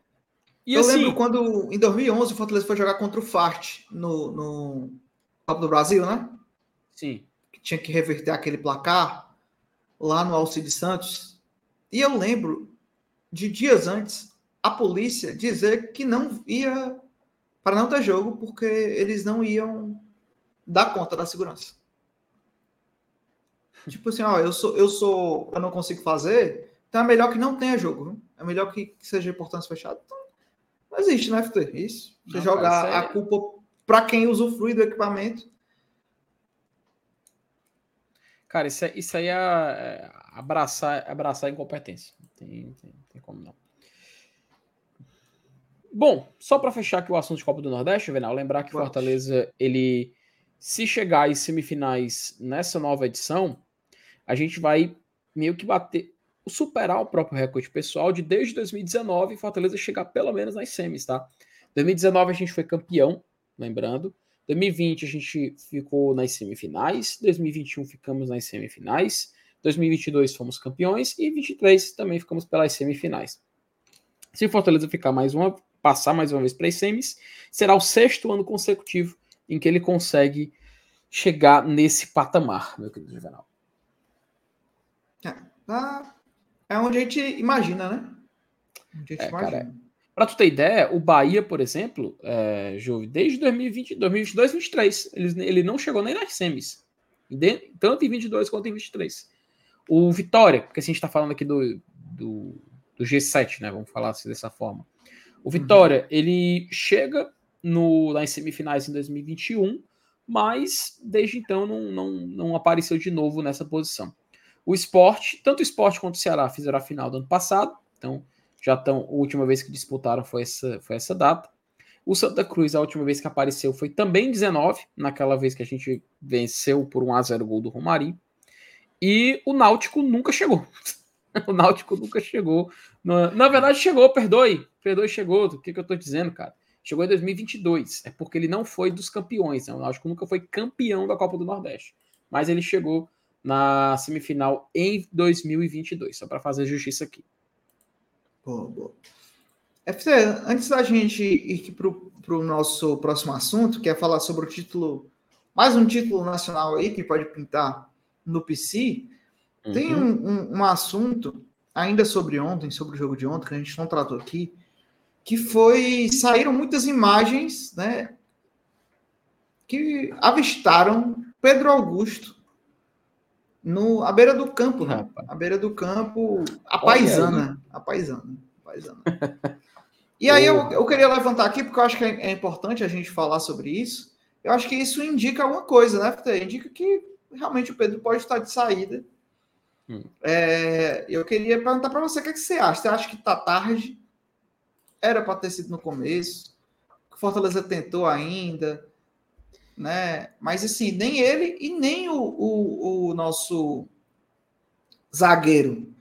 E eu assim, lembro quando, em 2011, o Fortaleza foi jogar contra o Fart no, no Copa do Brasil, né? Sim tinha que reverter aquele placar lá no Alcides Santos. E eu lembro de dias antes a polícia dizer que não ia para não ter jogo porque eles não iam dar conta da segurança. Tipo assim, ó, eu sou, eu sou, eu não consigo fazer, então é melhor que não tenha jogo, viu? é melhor que, seja importância fechada. Então, não existe no FT isso. Você não, jogar é... a culpa para quem usufrui do equipamento Cara, isso, é, isso aí é, é abraçar, abraçar a incompetência. Tem, tem, tem como não. Bom, só para fechar aqui o assunto de Copa do Nordeste, Venal, lembrar que Fortaleza, ele, se chegar às semifinais nessa nova edição, a gente vai meio que bater, superar o próprio recorde pessoal de desde 2019 Fortaleza chegar pelo menos nas semis, tá? 2019 a gente foi campeão, lembrando. 2020 a gente ficou nas semifinais, 2021 ficamos nas semifinais, 2022 fomos campeões e 23 também ficamos pelas semifinais. Se Fortaleza ficar mais uma, passar mais uma vez para as semis, será o sexto ano consecutivo em que ele consegue chegar nesse patamar, meu querido Juvenal. É, tá. É onde a gente imagina, né? Onde a gente é, imagina. Cara, para tu ter ideia, o Bahia, por exemplo, é, Juve, desde 2020, 2022, 2023, ele, ele não chegou nem nas semis. Tanto em 22 quanto em 23. O Vitória, porque assim, a gente está falando aqui do, do, do, G7, né? Vamos falar assim dessa forma. O uhum. Vitória, uhum. ele chega no, nas semifinais em 2021, mas desde então não, não, não apareceu de novo nessa posição. O esporte, tanto o esporte quanto o Ceará fizeram a final do ano passado, então já estão. A última vez que disputaram foi essa, foi essa data. O Santa Cruz, a última vez que apareceu foi também 19, naquela vez que a gente venceu por 1 a 0 gol do Romarinho. E o Náutico nunca chegou. [laughs] o Náutico nunca chegou. Na, na verdade, chegou, perdoe. Perdoe, chegou. O que, que eu tô dizendo, cara? Chegou em 2022. É porque ele não foi dos campeões. Né? O Náutico nunca foi campeão da Copa do Nordeste. Mas ele chegou na semifinal em 2022. Só para fazer justiça aqui. Boa, boa. FC, antes da gente ir para o nosso próximo assunto, que é falar sobre o título, mais um título nacional aí que pode pintar no PC, uhum. tem um, um, um, assunto ainda sobre ontem, sobre o jogo de ontem, que a gente não tratou aqui, que foi. saíram muitas imagens, né? Que avistaram Pedro Augusto no, à beira do campo, né? À beira do campo, a paisana. A paisana. A paisana. [laughs] E aí eu, eu queria levantar aqui, porque eu acho que é, é, importante a gente falar sobre isso. Eu acho que isso indica alguma coisa, né? Indica que realmente o Pedro pode estar de saída. Hum. É, eu queria perguntar para você o que, é que, você acha. Você acha que está tarde? Era para ter sido no começo? Fortaleza tentou ainda? Né? Mas assim, nem ele e nem o, o, o nosso zagueiro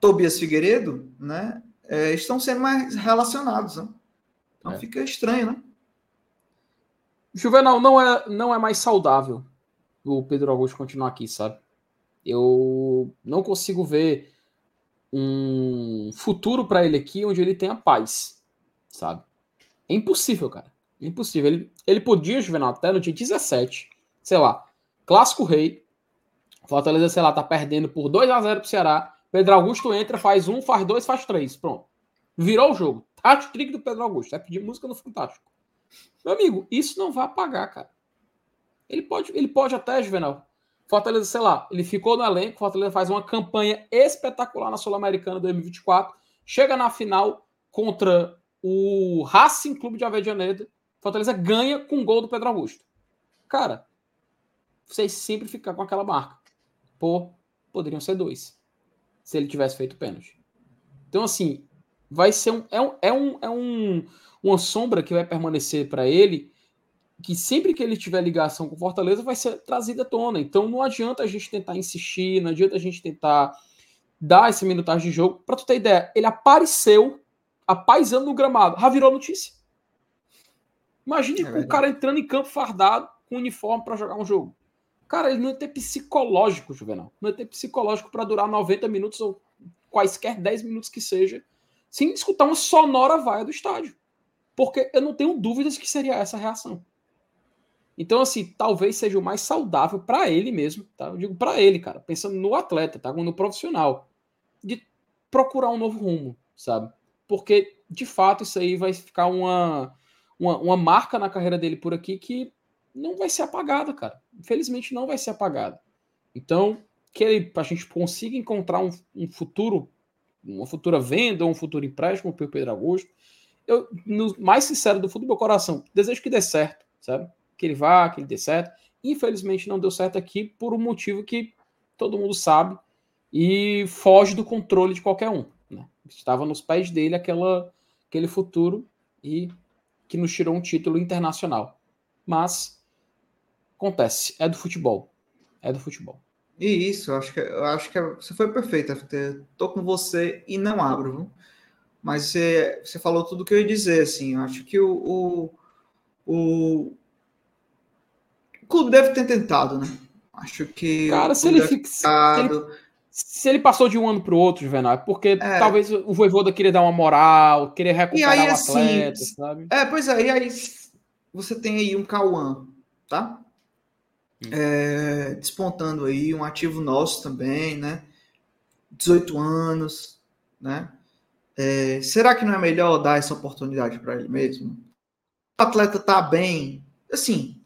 Tobias Figueiredo, né? É, estão sendo mais relacionados, né? Então é. fica estranho, né? Juvenal, não é, não é mais saudável o Pedro Augusto continuar aqui, sabe? Eu não consigo ver um futuro para ele aqui onde ele tenha paz, sabe? É impossível, cara. Impossível. Ele, ele podia, Juvenal, até no dia 17, sei lá, clássico rei. Fortaleza, sei lá, tá perdendo por 2 a 0 pro Ceará. Pedro Augusto entra, faz um, faz dois, faz três. Pronto. Virou o jogo. Hat-trick do Pedro Augusto. É pedir música no Fantástico. Meu amigo, isso não vai apagar, cara. Ele pode, ele pode até, Juvenal. Fortaleza, sei lá, ele ficou no elenco. Fortaleza faz uma campanha espetacular na Sul-Americana 2024. Chega na final contra o Racing Clube de Avejaneda Fortaleza ganha com o gol do Pedro Augusto. Cara, vocês sempre ficar com aquela marca. Pô, poderiam ser dois. Se ele tivesse feito pênalti. Então, assim, vai ser um. É, um, é, um, é um, uma sombra que vai permanecer para ele que sempre que ele tiver ligação com Fortaleza vai ser trazida à tona. Então não adianta a gente tentar insistir, não adianta a gente tentar dar esse minutagem de jogo. Para tu ter ideia, ele apareceu apaisando no gramado, já virou notícia. Imagine é o cara entrando em campo fardado com uniforme para jogar um jogo. Cara, ele não ia ter psicológico, Juvenal. Não ia ter psicológico para durar 90 minutos ou quaisquer 10 minutos que seja, sem escutar uma sonora vaia do estádio. Porque eu não tenho dúvidas que seria essa a reação. Então, assim, talvez seja o mais saudável para ele mesmo, tá? Eu digo para ele, cara, pensando no atleta, tá? No profissional, de procurar um novo rumo, sabe? Porque, de fato, isso aí vai ficar uma, uma, uma marca na carreira dele por aqui que não vai ser apagada, cara. Infelizmente não vai ser apagada. Então, que ele, a gente consiga encontrar um, um futuro, uma futura venda, um futuro empréstimo para o Pedro Augusto. Eu, no mais sincero do fundo do meu coração, desejo que dê certo, sabe? Que ele vá, que ele dê certo. Infelizmente não deu certo aqui por um motivo que todo mundo sabe e foge do controle de qualquer um. Né? Estava nos pés dele aquela, aquele futuro e que nos tirou um título internacional. Mas Acontece, é do futebol. É do futebol. E isso, eu acho que, eu acho que você foi perfeito, FT. Tô com você e não abro, viu? Mas você, você falou tudo o que eu ia dizer, assim. Eu acho que o, o, o, o clube deve ter tentado, né? Acho que. Cara, se ele, fica, se ele, se ele passou de um ano para o outro, Juvenal, é porque é. talvez o Voivoda queria dar uma moral, queria recuperar aí, o assim, atleta, assim, sabe? É, pois é, e aí você tem aí um Cauã, tá? é, despontando aí, um ativo nosso também, né? 18 anos, né? É, será que não é melhor dar essa oportunidade para ele mesmo? O atleta tá bem, assim,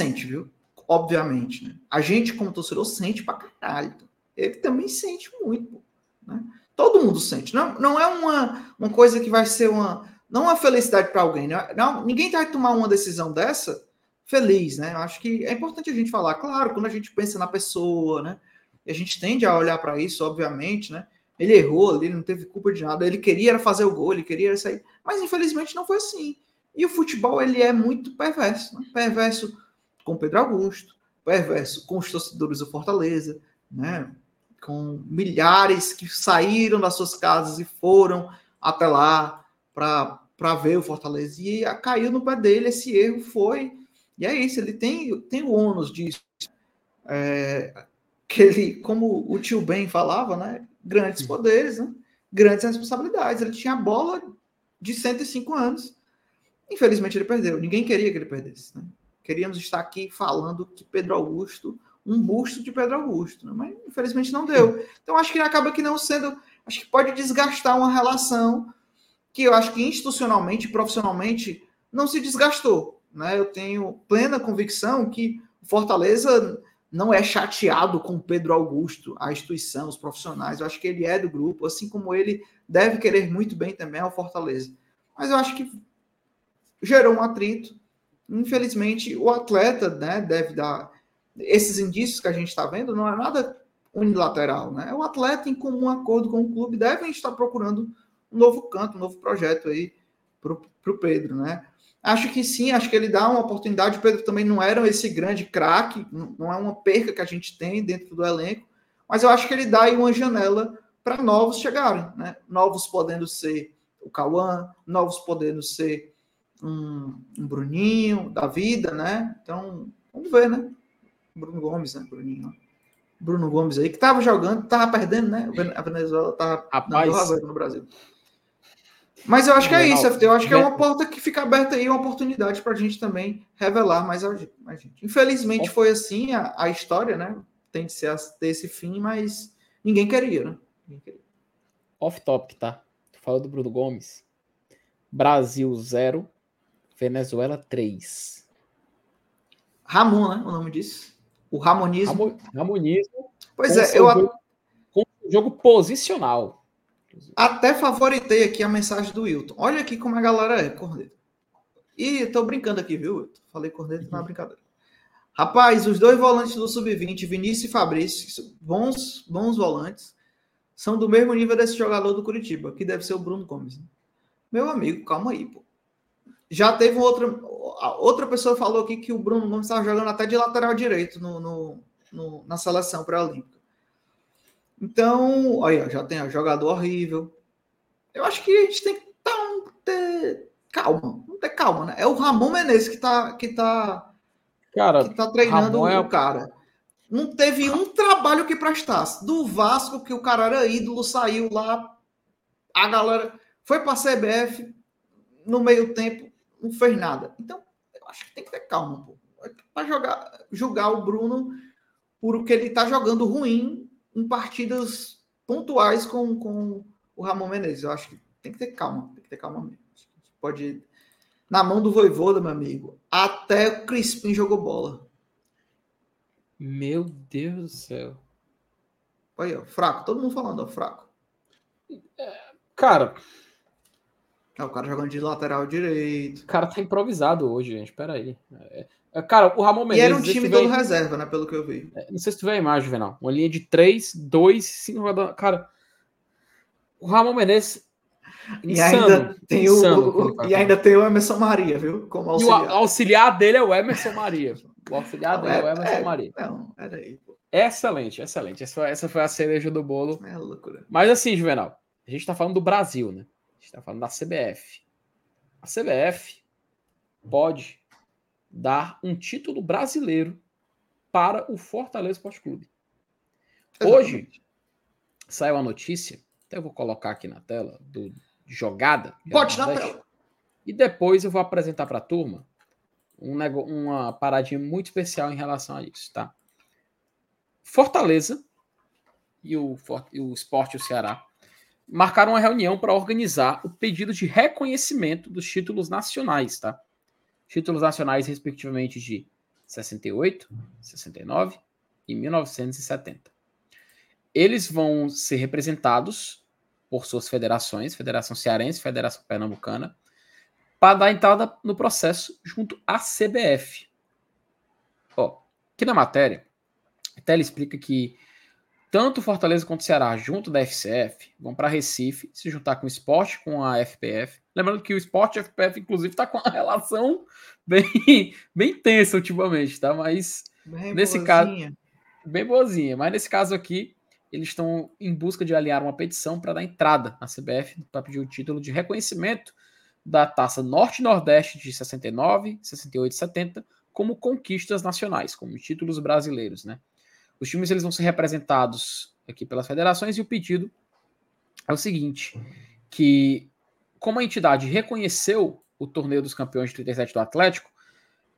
sente, viu? Obviamente, né? A gente, como torcedor, sente pra caralho. Ele também sente muito, né? Todo mundo sente. Não, não é uma, uma coisa que vai ser uma. Não é uma felicidade para alguém. Não, é, não, ninguém vai tomar uma decisão dessa feliz, né? Eu acho que é importante a gente falar, claro, quando a gente pensa na pessoa, né? E a gente tende a olhar para isso, obviamente, né? Ele errou ali, não teve culpa de nada. Ele queria fazer o gol, ele queria sair, mas infelizmente não foi assim. E o futebol ele é muito perverso, né? perverso com Pedro Augusto, perverso com os torcedores do Fortaleza, né? Com milhares que saíram das suas casas e foram até lá para ver o Fortaleza e caiu no pé dele. Esse erro foi e é isso, ele tem, tem o ônus disso. É, que ele, como o tio Ben falava, né? Grandes poderes, né? grandes responsabilidades. Ele tinha a bola de 105 anos. Infelizmente ele perdeu. Ninguém queria que ele perdesse. Né? Queríamos estar aqui falando que Pedro Augusto, um busto de Pedro Augusto, né? mas infelizmente não deu. Então acho que acaba que não sendo. Acho que pode desgastar uma relação que eu acho que institucionalmente, profissionalmente, não se desgastou. Né? Eu tenho plena convicção que Fortaleza não é chateado com Pedro Augusto, a instituição, os profissionais. Eu acho que ele é do grupo, assim como ele deve querer muito bem também ao Fortaleza. Mas eu acho que gerou um atrito. Infelizmente, o atleta né, deve dar. Esses indícios que a gente está vendo não é nada unilateral. Né? O atleta, em comum acordo com o clube, devem estar procurando um novo canto, um novo projeto aí para o Pedro. Né? Acho que sim, acho que ele dá uma oportunidade. O Pedro também não era esse grande craque, não é uma perca que a gente tem dentro do elenco, mas eu acho que ele dá aí uma janela para novos chegarem, né? Novos podendo ser o Cauã, novos podendo ser um, um, Bruninho da vida, né? Então, vamos ver, né? Bruno Gomes, né? Bruninho. Bruno Gomes aí, que tava jogando, tava perdendo, né? A Venezuela tava Rapaz, no Brasil. Mas eu acho que é isso, FT. Eu acho que é uma porta que fica aberta aí, uma oportunidade para a gente também revelar mais a gente. Infelizmente foi assim a, a história, né? Tem de ser, ter esse fim, mas ninguém queria, né? Ninguém queria. Off topic, tá? Tu fala do Bruno Gomes. Brasil 0, Venezuela 3. Ramon, né? O nome disso. O Ramonismo. Ramo, Ramonismo. Pois é, eu. Jogo, com jogo posicional. Até favoritei aqui a mensagem do Wilton. Olha aqui como a galera é, Corneta. E tô brincando aqui, viu, Wilton? Falei Corneta, não é brincadeira. Rapaz, os dois volantes do Sub-20, Vinícius e Fabrício, bons, bons volantes, são do mesmo nível desse jogador do Curitiba, que deve ser o Bruno Gomes. Meu amigo, calma aí, pô. Já teve outra, outra pessoa falou aqui que o Bruno Gomes estava jogando até de lateral direito no, no, no na seleção pré-olímpica. Então, olha, já tem um jogador horrível. Eu acho que a gente tem que tá, ter calma, não ter calma, né? É o Ramon Menezes que tá, que tá, cara, que tá treinando Ramon é o cara. Não teve um trabalho que prestasse. Do Vasco, que o cara era ídolo, saiu lá, a galera foi para a CBF, no meio tempo, não fez nada. Então, eu acho que tem que ter calma, pô. Para jogar, julgar o Bruno por o que ele está jogando ruim em partidas pontuais com, com o Ramon Menezes. Eu acho que tem que ter calma, tem que ter calma mesmo. Pode. Na mão do Voivoda, meu amigo, até o Crispim jogou bola. Meu Deus do céu. Olha, fraco, todo mundo falando, ó, fraco. É, cara, é, o cara jogando de lateral direito. O cara tá improvisado hoje, gente. Pera aí. É, é, cara, o Ramon Menezes. E era um time todo reserva, né? Pelo que eu vi. É, não sei se tu vê a imagem, Venal. Uma linha de 3, 2, 5 jogadores. Cara, o Ramon Menezes. Insano, e ainda tem o, o e ainda tem o Emerson Maria, viu? Como auxiliar. E o auxiliar dele é o Emerson Maria. O auxiliar [laughs] dele é, o Emerson é, Maria. Não, era aí. Pô. Excelente, excelente. Essa foi, essa foi a cereja do bolo. É loucura. Mas assim, Juvenal, a gente tá falando do Brasil, né? A gente tá falando da CBF a CBF pode dar um título brasileiro para o Fortaleza Esporte Clube. Hoje saiu a notícia, até eu vou colocar aqui na tela, do jogada. Bote na tela. E depois eu vou apresentar para a turma um uma paradinha muito especial em relação a isso, tá? Fortaleza e o, e o Esporte e o Ceará marcaram uma reunião para organizar o pedido de reconhecimento dos títulos nacionais, tá? Títulos nacionais, respectivamente, de 68, 69 e 1970. Eles vão ser representados por suas federações, Federação Cearense, Federação Pernambucana, para dar entrada no processo junto à CBF. Ó, aqui na matéria, até ele explica que tanto Fortaleza quanto Ceará, junto da FCF, vão para Recife se juntar com o esporte, com a FPF. Lembrando que o esporte e a FPF, inclusive, está com uma [laughs] relação bem, bem tensa ultimamente, tá? Mas bem nesse boazinha. caso. Bem boazinha. Mas nesse caso aqui, eles estão em busca de aliar uma petição para dar entrada na CBF para pedir o título de reconhecimento da taça Norte-Nordeste de 69, 68 e 70 como conquistas nacionais, como títulos brasileiros, né? Os times eles vão ser representados aqui pelas federações e o pedido é o seguinte, que como a entidade reconheceu o torneio dos campeões de 37 do Atlético,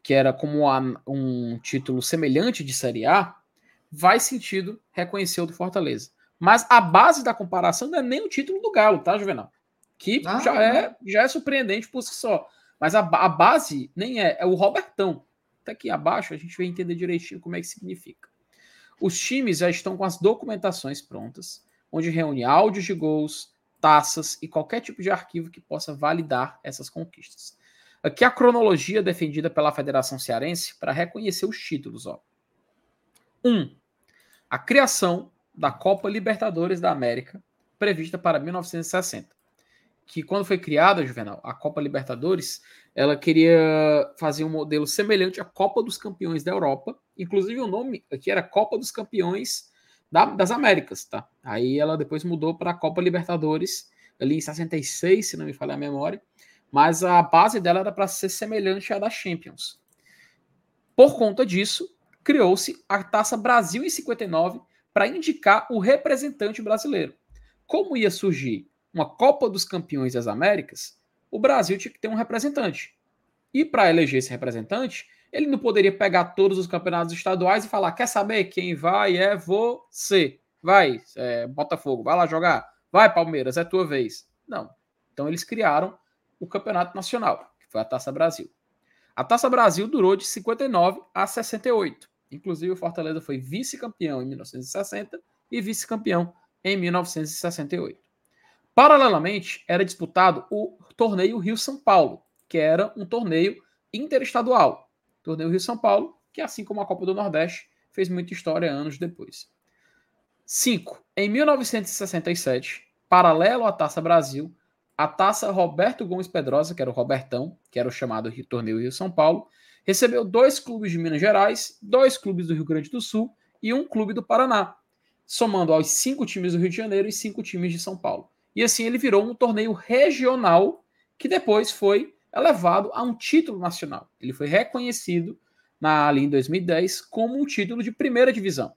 que era como um título semelhante de Série A, vai sentido reconhecer o do Fortaleza. Mas a base da comparação não é nem o título do Galo, tá, Juvenal? Que ah, já, é, já é surpreendente por si só. Mas a, a base nem é, é o Robertão. Até aqui abaixo a gente vai entender direitinho como é que significa. Os times já estão com as documentações prontas, onde reúne áudios de gols, taças e qualquer tipo de arquivo que possa validar essas conquistas. Aqui a cronologia defendida pela Federação Cearense para reconhecer os títulos. 1. Um, a criação da Copa Libertadores da América, prevista para 1960 que quando foi criada, Juvenal, a Copa Libertadores, ela queria fazer um modelo semelhante à Copa dos Campeões da Europa. Inclusive o nome aqui era Copa dos Campeões da, das Américas, tá? Aí ela depois mudou para a Copa Libertadores, ali em 66, se não me falha a memória. Mas a base dela era para ser semelhante à da Champions. Por conta disso, criou-se a Taça Brasil em 59 para indicar o representante brasileiro. Como ia surgir uma Copa dos Campeões das Américas, o Brasil tinha que ter um representante. E para eleger esse representante, ele não poderia pegar todos os campeonatos estaduais e falar: quer saber quem vai é você. Vai, é, Botafogo, vai lá jogar. Vai, Palmeiras, é tua vez. Não. Então eles criaram o Campeonato Nacional, que foi a Taça Brasil. A Taça Brasil durou de 59 a 68. Inclusive, o Fortaleza foi vice-campeão em 1960 e vice-campeão em 1968. Paralelamente, era disputado o torneio Rio-São Paulo, que era um torneio interestadual. Torneio Rio-São Paulo, que assim como a Copa do Nordeste, fez muita história anos depois. 5. Em 1967, paralelo à Taça Brasil, a taça Roberto Gomes Pedrosa, que era o Robertão, que era o chamado torneio Rio São Paulo, recebeu dois clubes de Minas Gerais, dois clubes do Rio Grande do Sul e um clube do Paraná, somando aos cinco times do Rio de Janeiro e cinco times de São Paulo. E assim ele virou um torneio regional que depois foi elevado a um título nacional. Ele foi reconhecido na ali em 2010 como um título de primeira divisão.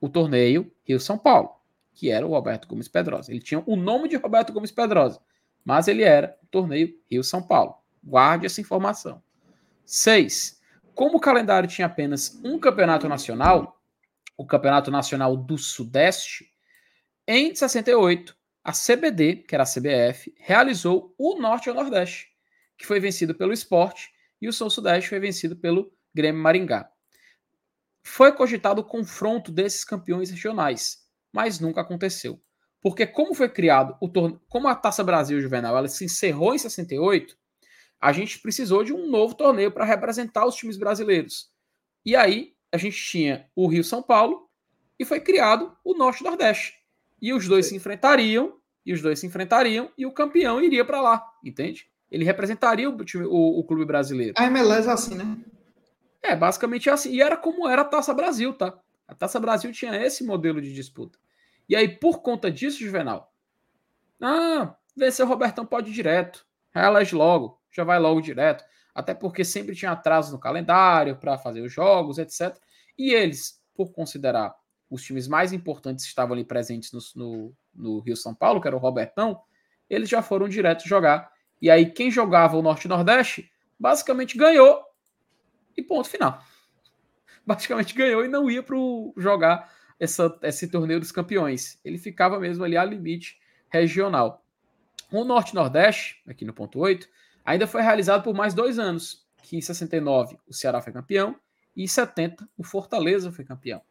O torneio Rio-São Paulo, que era o Roberto Gomes Pedrosa. Ele tinha o nome de Roberto Gomes Pedrosa, mas ele era o torneio Rio-São Paulo. Guarde essa informação. 6. Como o calendário tinha apenas um campeonato nacional, o Campeonato Nacional do Sudeste, em 68, a CBD, que era a CBF, realizou o Norte e o Nordeste, que foi vencido pelo Esporte, e o Sul-Sudeste foi vencido pelo Grêmio Maringá. Foi cogitado o confronto desses campeões regionais, mas nunca aconteceu. Porque como foi criado o torneio, como a Taça Brasil Juvenal, ela se encerrou em 68, a gente precisou de um novo torneio para representar os times brasileiros. E aí a gente tinha o Rio São Paulo e foi criado o Norte Nordeste. E os dois Sim. se enfrentariam, e os dois se enfrentariam, e o campeão iria para lá, entende? Ele representaria o, time, o, o, clube brasileiro. A MLS é assim, né? É, basicamente assim. E era como era a Taça Brasil, tá? A Taça Brasil tinha esse modelo de disputa. E aí, por conta disso, Juvenal, ah, vencer o Robertão pode ir direto. Reelege logo, já vai logo direto. Até porque sempre tinha atraso no calendário para fazer os jogos, etc. E eles, por considerar os times mais importantes estavam ali presentes no, no, no Rio São Paulo, que era o Robertão, eles já foram direto jogar. E aí, quem jogava o Norte Nordeste, basicamente ganhou e ponto final. [laughs] Basicamente ganhou e não ia para jogar essa, esse torneio dos campeões. Ele ficava mesmo ali a limite regional. O Norte Nordeste, aqui no ponto 8, ainda foi realizado por mais dois anos, que em 69 o Ceará foi campeão e em 70 o Fortaleza foi campeão.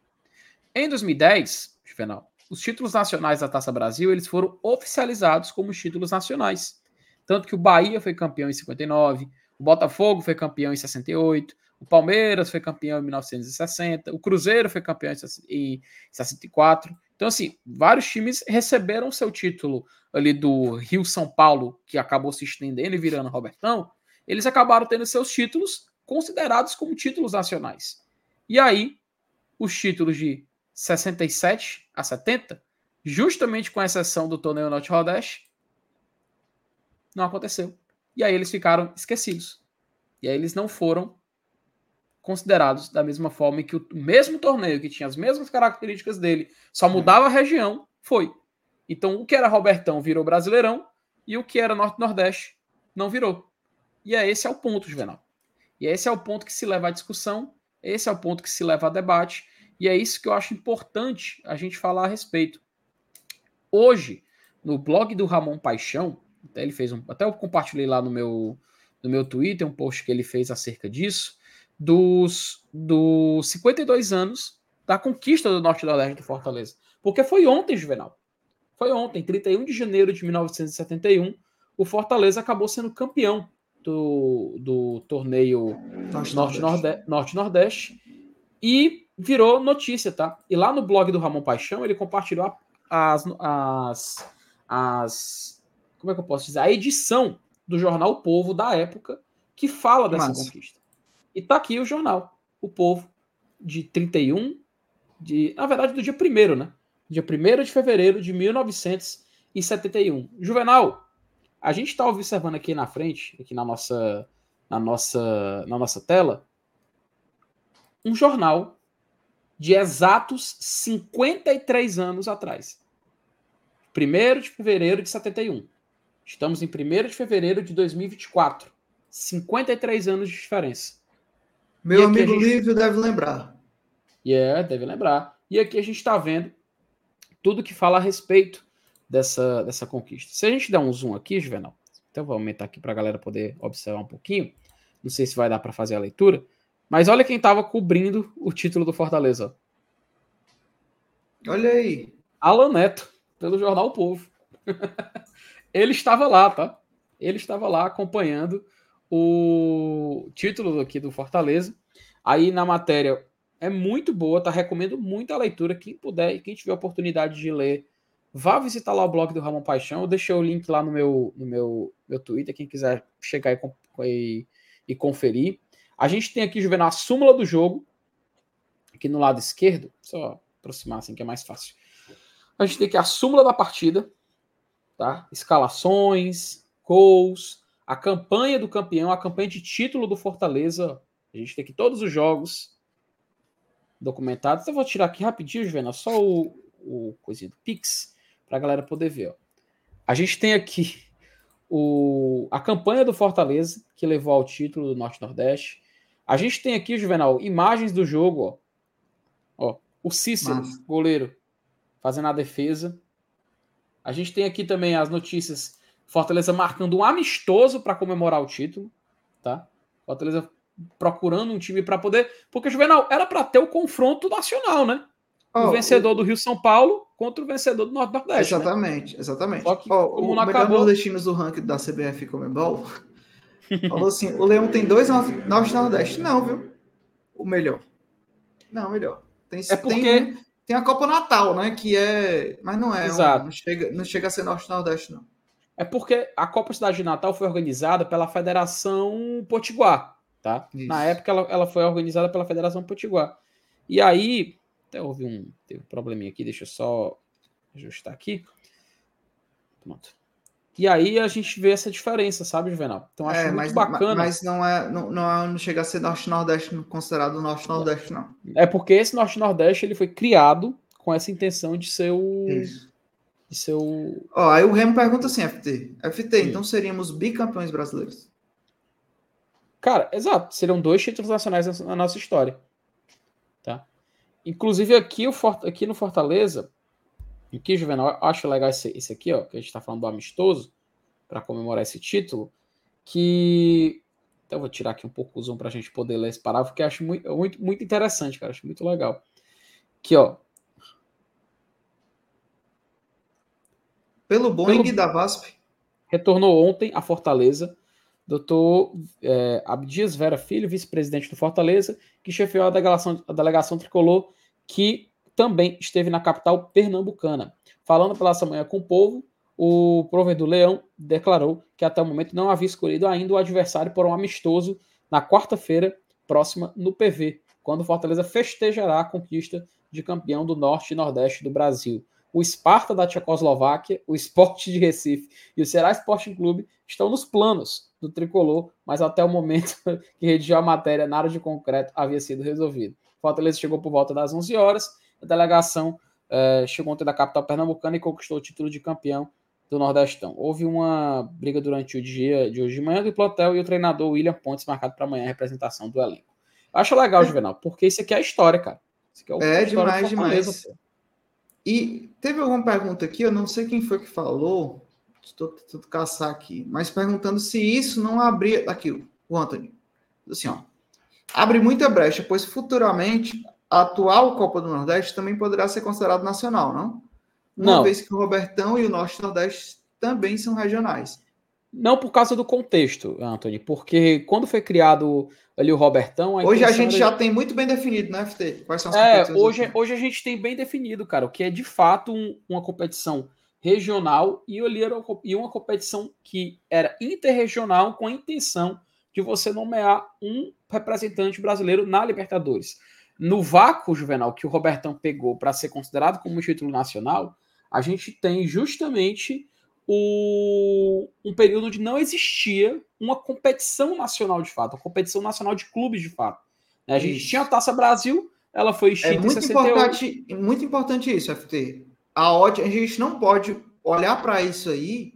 Em 2010, Juvenal, os títulos nacionais da Taça Brasil eles foram oficializados como títulos nacionais. Tanto que o Bahia foi campeão em 59, o Botafogo foi campeão em 68, o Palmeiras foi campeão em 1960, o Cruzeiro foi campeão em 64. Então, assim, vários times receberam seu título ali do Rio São Paulo, que acabou se estendendo e virando Robertão. Eles acabaram tendo seus títulos considerados como títulos nacionais. E aí, os títulos de 67 a 70, justamente com exceção do torneio Norte Rodeste, não aconteceu. E aí eles ficaram esquecidos. E aí eles não foram considerados da mesma forma que o mesmo torneio, que tinha as mesmas características dele, só mudava a região, foi. Então o que era Robertão virou Brasileirão e o que era Norte-Nordeste não virou. E é esse é o ponto, Juvenal. E esse é o ponto que se leva à discussão, esse é o ponto que se leva a debate, e é isso que eu acho importante a gente falar a respeito. Hoje, no blog do Ramon Paixão, até ele fez um, até eu compartilhei lá no meu no meu Twitter um post que ele fez acerca disso, dos, dos 52 anos da conquista do Norte da Leste do Fortaleza. Porque foi ontem, Juvenal. Foi ontem, 31 de janeiro de 1971, o Fortaleza acabou sendo campeão do, do torneio Norte-Nordeste Norte -Nordeste, e virou notícia, tá? E lá no blog do Ramon Paixão, ele compartilhou as, as, as como é que eu posso dizer? A edição do jornal o Povo da época que fala dessa conquista. E tá aqui o jornal, o Povo, de 31, de, na verdade, do dia 1 né? Dia 1 de fevereiro de 1971. Juvenal, a gente está observando aqui na frente, aqui na nossa, na nossa, na nossa tela, um jornal de exatos 53 anos atrás. 1 de fevereiro de 71. Estamos em 1 de fevereiro de 2024. 53 anos de diferença. Meu amigo gente... Lívio deve lembrar. É, yeah, deve lembrar. E aqui a gente está vendo tudo que fala a respeito dessa, dessa conquista. Se a gente der um zoom aqui, Juvenal, então vou aumentar aqui para a galera poder observar um pouquinho. Não sei se vai dar para fazer a leitura. Mas olha quem estava cobrindo o título do Fortaleza. Olha aí. Alan Neto, pelo Jornal o Povo. [laughs] Ele estava lá, tá? Ele estava lá acompanhando o título aqui do Fortaleza. Aí na matéria é muito boa, tá? Recomendo muito a leitura. Quem puder e quem tiver oportunidade de ler vá visitar lá o blog do Ramon Paixão. Eu deixei o link lá no meu, no meu, meu Twitter, quem quiser chegar e, e, e conferir. A gente tem aqui, Juvenal, a súmula do jogo, aqui no lado esquerdo, só aproximar assim que é mais fácil. A gente tem aqui a súmula da partida, tá? Escalações, gols, a campanha do campeão, a campanha de título do Fortaleza. A gente tem aqui todos os jogos documentados. Eu vou tirar aqui rapidinho, Juvenal, só o, o coisinho do Pix, para a galera poder ver. Ó. A gente tem aqui o, a campanha do Fortaleza, que levou ao título do Norte-Nordeste. A gente tem aqui, Juvenal, imagens do jogo. Ó, ó o Cícero, Massa. goleiro, fazendo a defesa. A gente tem aqui também as notícias Fortaleza marcando um amistoso para comemorar o título, tá? Fortaleza procurando um time para poder, porque Juvenal era para ter o confronto nacional, né? Oh, o vencedor o... do Rio São Paulo contra o vencedor do Norte Nordeste. Né? Exatamente, né? exatamente. Só que, oh, como o não acabou... nordestinos do ranking da CBF Comebol falou assim: o Leão tem dois Norte Nordeste. Não, viu? O melhor. Não, melhor. Tem, é porque tem, tem a Copa Natal, né? Que é. Mas não é. Exato. Um, não, chega, não chega a ser Norte Nordeste, não. É porque a Copa Cidade de Natal foi organizada pela Federação Potiguar, tá? Isso. Na época ela, ela foi organizada pela Federação Potiguar. E aí, até houve um, teve um probleminha aqui, deixa eu só ajustar aqui. Pronto. E aí a gente vê essa diferença, sabe, Juvenal? Então acho é, muito mas, bacana. Mas não é, não, não, não chega a ser norte-nordeste considerado norte-nordeste, não. É porque esse norte-nordeste ele foi criado com essa intenção de ser o, Isso de seu. Ó, aí o Remo pergunta assim, FT. FT, Sim. então seríamos bicampeões brasileiros? Cara, exato. Seriam dois títulos nacionais na nossa história. Tá? Inclusive aqui, o aqui no Fortaleza, aqui, Juvenal, eu acho legal esse, esse aqui, ó, que a gente está falando do amistoso, para comemorar esse título, que. Então, eu vou tirar aqui um pouco o zoom para a gente poder ler esse parágrafo, porque eu acho muito, muito, muito interessante, cara. Acho muito legal. Aqui, ó. Pelo Boeing Pelo... da VASP. Retornou ontem à Fortaleza. Doutor é, Abdias Vera Filho, vice-presidente do Fortaleza, que chefiou a delegação, a delegação tricolor, que também esteve na capital pernambucana. Falando pela essa manhã com o povo, o provedor Leão declarou que até o momento não havia escolhido ainda o adversário por um amistoso na quarta-feira próxima no PV, quando Fortaleza festejará a conquista de campeão do Norte e Nordeste do Brasil o Sparta da Tchecoslováquia, o Sport de Recife e o Ceará Sporting Clube estão nos planos do tricolor, mas até o momento [laughs] que redigiu a matéria, nada de concreto havia sido resolvido. Fortaleza chegou por volta das 11 horas, a delegação eh, chegou ontem da capital pernambucana e conquistou o título de campeão do Nordestão. Houve uma briga durante o dia de hoje de manhã do plantel e o treinador William Pontes marcado para amanhã a representação do elenco. Acho legal, é. Juvenal, porque isso aqui é história, cara. Isso aqui é, o é demais, demais. Pô. E teve alguma pergunta aqui, eu não sei quem foi que falou, estou tentando caçar aqui, mas perguntando se isso não abria. Aqui, o Anthony. Assim, ó. Abre muita brecha, pois futuramente a atual Copa do Nordeste também poderá ser considerado nacional, não? Uma não. vez que o Robertão e o Norte Nordeste também são regionais. Não por causa do contexto, Anthony, porque quando foi criado ali o Robertão. A hoje a gente já tem muito bem definido, né, FT? Quais são as é, hoje, hoje a gente tem bem definido, cara, o que é de fato um, uma competição regional e, e uma competição que era interregional com a intenção de você nomear um representante brasileiro na Libertadores. No vácuo juvenal que o Robertão pegou para ser considerado como título nacional, a gente tem justamente o, um período onde não existia uma competição nacional de fato, uma competição nacional de clubes de fato. Né? A gente isso. tinha a Taça Brasil, ela foi extinta é muito importante, muito importante isso, FT. A ótica, a gente não pode olhar para isso aí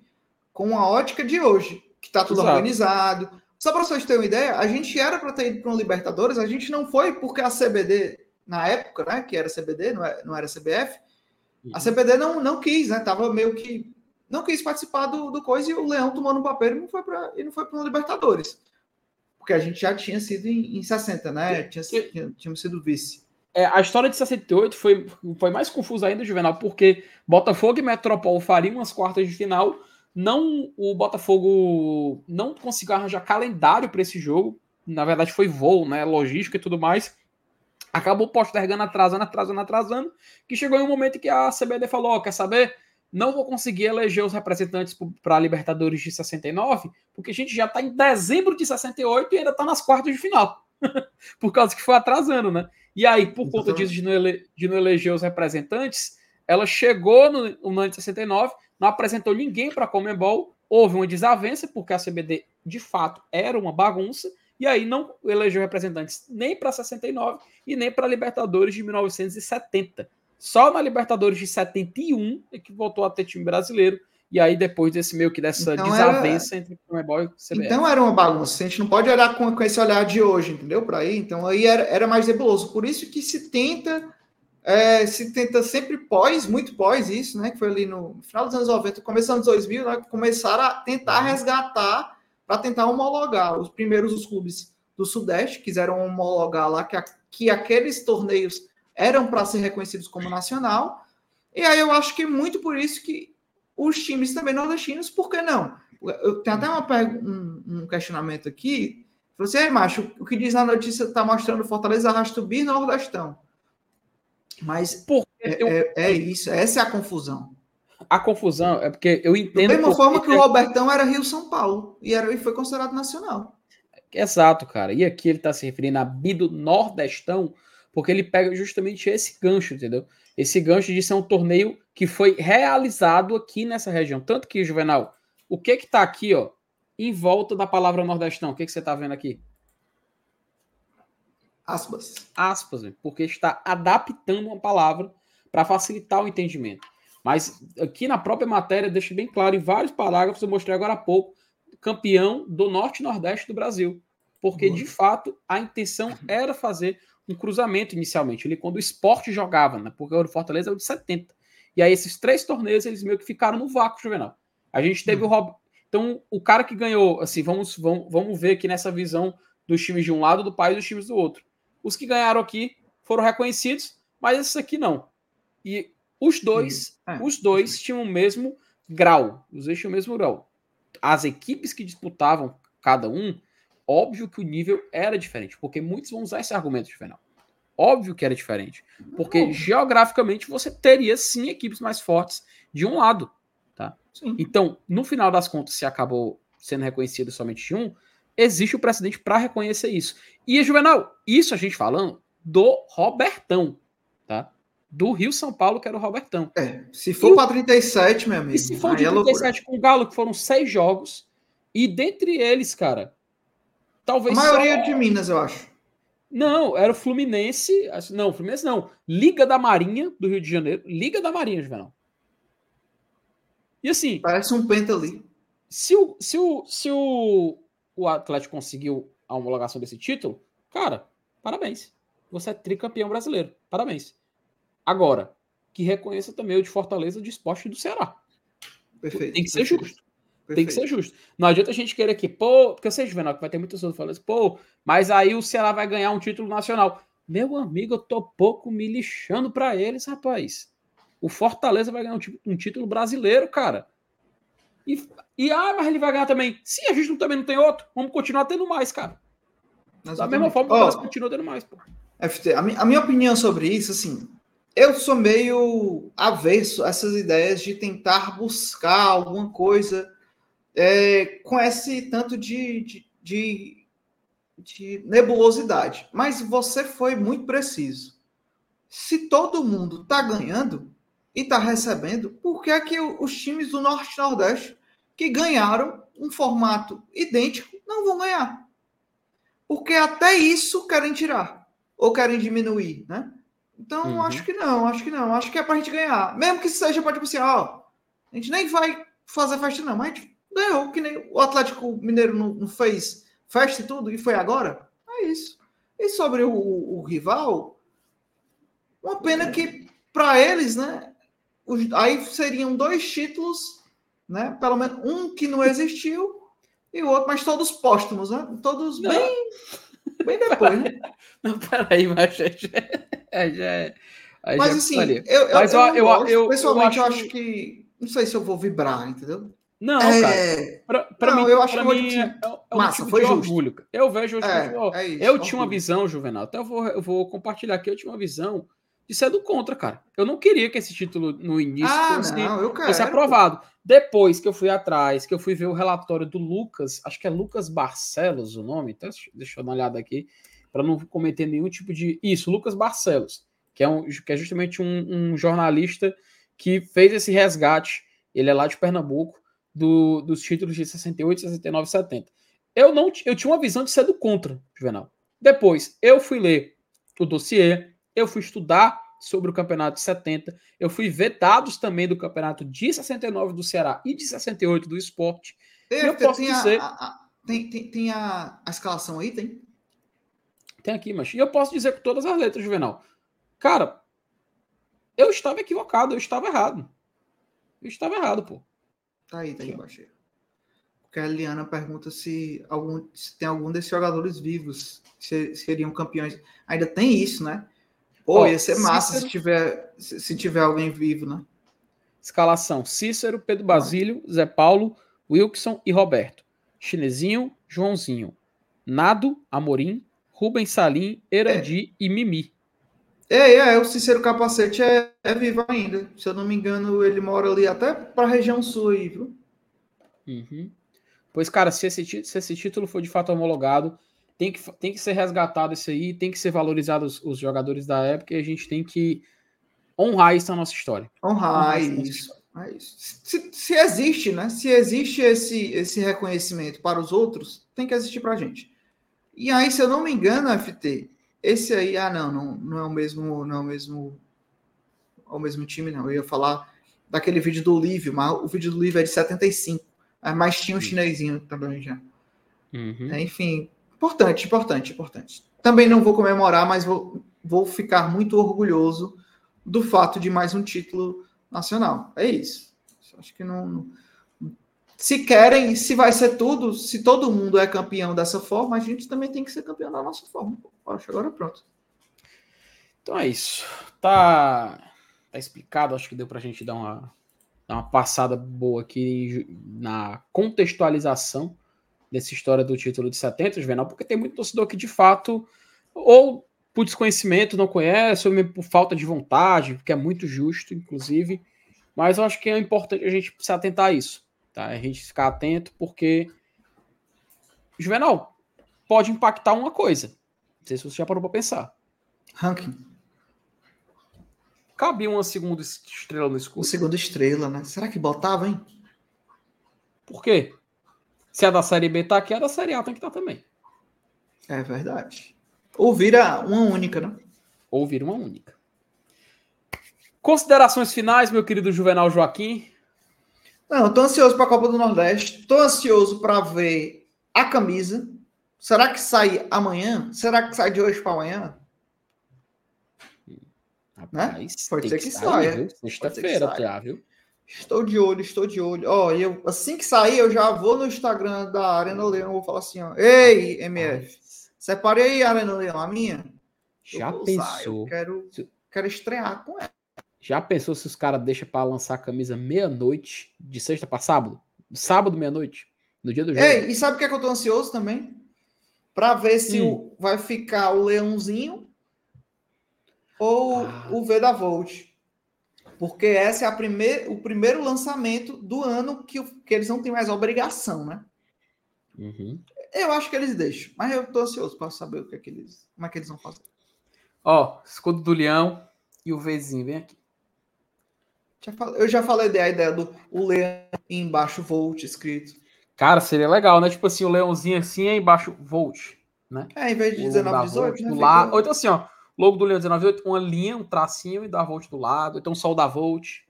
com a ótica de hoje, que está tudo Exato. organizado. Só para vocês terem uma ideia, a gente era para ter ido para um Libertadores, a gente não foi porque a CBD, na época, né, que era CBD, não era, é, não era CBF, a CBD não, não quis, né? Tava meio que não quis participar do, do coisa e o Leão tomando um papel e não foi para e não foi para o Libertadores. Porque a gente já tinha sido em, em 60, né? Tinha, tinha, tínhamos sido vice. É, a história de 68 foi, foi mais confusa ainda, Juvenal, porque Botafogo e Metropol fariam umas quartas de final. Não, o Botafogo não conseguiu arranjar calendário para esse jogo. Na verdade, foi voo, né? Logística e tudo mais. Acabou postergando, atrasando, atrasando, atrasando. Que chegou em um momento que a CBD falou: oh, quer saber? não vou conseguir eleger os representantes para a Libertadores de 69, porque a gente já está em dezembro de 68 e ainda está nas quartas de final. [laughs] por causa que foi atrasando, né? E aí, por conta disso de não, ele, de não eleger os representantes, ela chegou no, no ano de 69, não apresentou ninguém para a Comembol, houve uma desavença, porque a CBD de fato era uma bagunça, e aí não elegeu representantes nem para 69 e nem para a Libertadores de 1970. Só na Libertadores de 71 é que voltou a ter time brasileiro. E aí, depois desse meio que dessa então desavença era... entre Comebol e CBF. Então era uma bagunça. A gente não pode olhar com, com esse olhar de hoje, entendeu? Para aí. Então aí era, era mais nebuloso. Por isso que se tenta. É, se tenta sempre pós, muito pós isso, né? Que foi ali no final dos anos 90, começando dos 2000, né, começaram a tentar resgatar para tentar homologar. Os primeiros os clubes do Sudeste quiseram homologar lá que, a, que aqueles torneios eram para ser reconhecidos como nacional. E aí eu acho que muito por isso que os times também nordestinos, por que não? Eu tenho até uma, um, um questionamento aqui. Você, aí, macho, o que diz na notícia está mostrando Fortaleza arrasta o bi nordestão. Mas é, é, é, isso, essa é a confusão. A confusão é porque eu entendo. Da mesma forma que o Robertão era Rio São Paulo e, era, e foi considerado nacional. Exato, cara. E aqui ele está se referindo a bi do Nordestão, porque ele pega justamente esse gancho, entendeu? Esse gancho de ser um torneio que foi realizado aqui nessa região. Tanto que, Juvenal, o que que tá aqui, ó, em volta da palavra nordestão? O que que você tá vendo aqui? Aspas. Aspas, porque está adaptando uma palavra para facilitar o entendimento. Mas aqui na própria matéria deixa bem claro em vários parágrafos, eu mostrei agora há pouco, campeão do norte e nordeste do Brasil. Porque, de fato, a intenção era fazer um cruzamento inicialmente, ali quando o esporte jogava, né? Porque o Fortaleza é o de 70. E aí esses três torneios, eles meio que ficaram no vácuo, Juvenal. A gente teve o Rob... Então, o cara que ganhou, assim, vamos, vamos, vamos ver aqui nessa visão dos times de um lado do país e dos times do outro. Os que ganharam aqui foram reconhecidos, mas esses aqui não. E os dois, hum. é. os dois tinham o mesmo grau. Os dois tinham o mesmo grau. As equipes que disputavam cada um Óbvio que o nível era diferente, porque muitos vão usar esse argumento, Juvenal. Óbvio que era diferente. Porque uhum. geograficamente você teria sim equipes mais fortes de um lado. Tá? Então, no final das contas, se acabou sendo reconhecido somente de um, existe o precedente para reconhecer isso. E, Juvenal, isso a gente falando do Robertão, tá? Do Rio São Paulo, que era o Robertão. É, se for para 37, meu amigo. E se for de 37 é com o Galo, que foram seis jogos, e dentre eles, cara, Talvez a maioria só... de Minas, eu acho. Não, era o Fluminense. Não, Fluminense não. Liga da Marinha do Rio de Janeiro. Liga da Marinha, Juvenal. E assim. Parece um penta ali. Se o, se o, se o, o Atlético conseguiu a homologação desse título, cara, parabéns. Você é tricampeão brasileiro. Parabéns. Agora, que reconheça também o de Fortaleza de esporte do Ceará. Perfeito. Tem que ser perfeito. justo. Perfeito. Tem que ser justo. Não adianta a gente querer que, pô, porque eu sei, Juvenal, que vai ter muitas pessoas falando assim, pô, mas aí o Ceará vai ganhar um título nacional. Meu amigo, eu tô pouco me lixando para eles, rapaz. O Fortaleza vai ganhar um, um, título brasileiro, cara. E, e, ah, mas ele vai ganhar também. Sim, a gente não, também não tem outro. Vamos continuar tendo mais, cara. da mesma forma, o Brasil continua tendo mais, pô. FT, a, a minha opinião sobre isso, assim, eu sou meio avesso a essas ideias de tentar buscar alguma coisa é, com esse tanto de, de, de, de nebulosidade. Mas você foi muito preciso. Se todo mundo está ganhando e está recebendo, por que é que os times do Norte e Nordeste que ganharam um formato idêntico não vão ganhar? Porque até isso querem tirar ou querem diminuir, né? Então, uhum. acho que não, acho que não. Acho que é para a gente ganhar. Mesmo que seja para, tipo assim, ó, a gente nem vai fazer festa, não, mas a gente ganhou, que nem o Atlético Mineiro não, não fez festa e tudo, e foi agora. É isso. E sobre o, o, o rival, uma pena que para eles, né? Os, aí seriam dois títulos, né? Pelo menos um que não existiu e o outro, mas todos póstumos, né? Todos não. bem, bem depois, né? [laughs] Não, peraí, mas já, já, já, mas assim, eu, eu, mas eu, eu, eu, eu, pessoalmente eu acho... eu acho que não sei se eu vou vibrar, entendeu? Não, é... cara. Pra, pra não, mim, eu acho que mim é, é um Massa, tipo foi de justo. orgulho. Eu vejo hoje. É, é isso, eu tinha uma visão, Juvenal. Até eu vou, eu vou compartilhar aqui. Eu tinha uma visão de ser do contra, cara. Eu não queria que esse título no início Ah, fosse, não, fosse aprovado. Depois que eu fui atrás, que eu fui ver o relatório do Lucas, acho que é Lucas Barcelos o nome, então, deixa eu dar uma olhada aqui, para não cometer nenhum tipo de. Isso, Lucas Barcelos, que é, um, que é justamente um, um jornalista que fez esse resgate, ele é lá de Pernambuco, do, dos títulos de 68, 69 e 70. Eu, não, eu tinha uma visão de ser do contra, Juvenal. Depois, eu fui ler o dossiê, eu fui estudar sobre o campeonato de 70, eu fui ver dados também do campeonato de 69 do Ceará e de 68 do esporte. Tem, eu posso tem, dizer- a, a- tem, tem, tem a, a escalação aí, tem? Tem aqui, mas. E eu posso dizer com todas as letras, Juvenal. Cara, eu estava equivocado, eu estava errado. Eu estava errado, pô. Tá aí, tá aí embaixo. Porque a Eliana pergunta se, algum, se tem algum desses jogadores vivos se, seriam campeões. Ainda tem isso, né? Pô, ia ser massa Cícero- se tiver, se, tiver alguém vivo, né? Escalação: Cícero, Pedro Basílio, Zé Paulo, Wilson e Roberto. Chinesinho, Joãozinho. Nado, Amorim, Rubens Salim, Erandi e Mimi. É, é, o Cícero Capacete é, é vivo ainda. Se eu não me engano, ele mora ali até pra região sul aí, viu? Uhum. Pois, cara, se esse, se esse título for de fato homologado, tem que, tem que ser resgatado isso aí, tem que ser valorizado os, os jogadores da época e a gente tem que honrar isso na nossa história. Honrar Honrar isso. É isso. Se, se existe, né? Se existe esse, esse reconhecimento para os outros, tem que existir para a gente. E aí, se eu não me engano, FT, esse aí, ah, não, não, não é o mesmo, não é o mesmo, é o mesmo time, não. Eu ia falar daquele vídeo do Lívio, mas o vídeo do Lívio é de 75. ah, Mas tinha um chinesinho também já. Uhum. É, Enfim, importante, importante, importante. Também não vou comemorar, mas vou, vou ficar muito orgulhoso do fato de mais um título nacional. É isso. Acho que não. Se querem, se vai ser tudo, se todo mundo é campeão dessa forma, a gente também tem que ser campeão da nossa forma. Acho agora pronto. Então é isso. Tá, tá explicado, acho que deu pra gente dar uma, dar uma passada boa aqui na contextualização dessa história do título de 70, Juvenal, porque tem muito torcedor que de fato, ou por desconhecimento não conhece, ou mesmo por falta de vontade, que é muito justo, inclusive. Mas eu acho que é importante a gente se atentar a isso, tá? A gente ficar atento, porque Juvenal pode impactar uma coisa. Não sei se você já parou para pensar. Ranking. Cabia uma segunda estrela no escudo. segundo estrela, né? Será que botava, hein? Por quê? Se a da Série B tá aqui, a da Série A tem que estar também. É verdade. Ou vira uma única, né? Ou vira uma única. Considerações finais, meu querido Juvenal Joaquim. Não, eu tô ansioso para a Copa do Nordeste. Tô ansioso para ver a camisa. Será que sai amanhã? Será que sai de hoje para amanhã? Rapaz, Pode tem ser que sair, saia. viu? Pode ser que Sexta-feira saia. já, viu? Estou de olho, estou de olho. Ó, eu, assim que sair, eu já vou no Instagram da Arena Leão. Vou falar assim, ó. Ei, MF, separe aí, Arena Leão, a minha. Eu Já usar, pensou? Eu quero, quero estrear com ela. Já pensou se os caras deixam pra lançar a camisa meia-noite, de sexta pra sábado? Sábado, meia-noite? No dia do jogo? Ei, e sabe o que, é que eu tô ansioso também? Para ver se Hum. o, vai ficar o Leãozinho ou Ah. o V da Volt. Porque esse é a primeir, o primeiro lançamento do ano que, que eles não têm mais obrigação, né? Uhum. Eu acho que eles deixam, mas eu tô ansioso para saber o que é que eles, como é que eles vão fazer. Ó, escudo do leão e o Vzinho, vem aqui. Eu já falei da ideia do o leão embaixo Volt escrito. Cara, seria legal, né? Tipo assim, o leãozinho assim, aí embaixo, Volt. É, em vez de O logo 19, da 18, Volt né? lado. Ou então assim, ó, logo do Leão 19, uma linha, um tracinho e da Volt do lado. Então só o da Volt.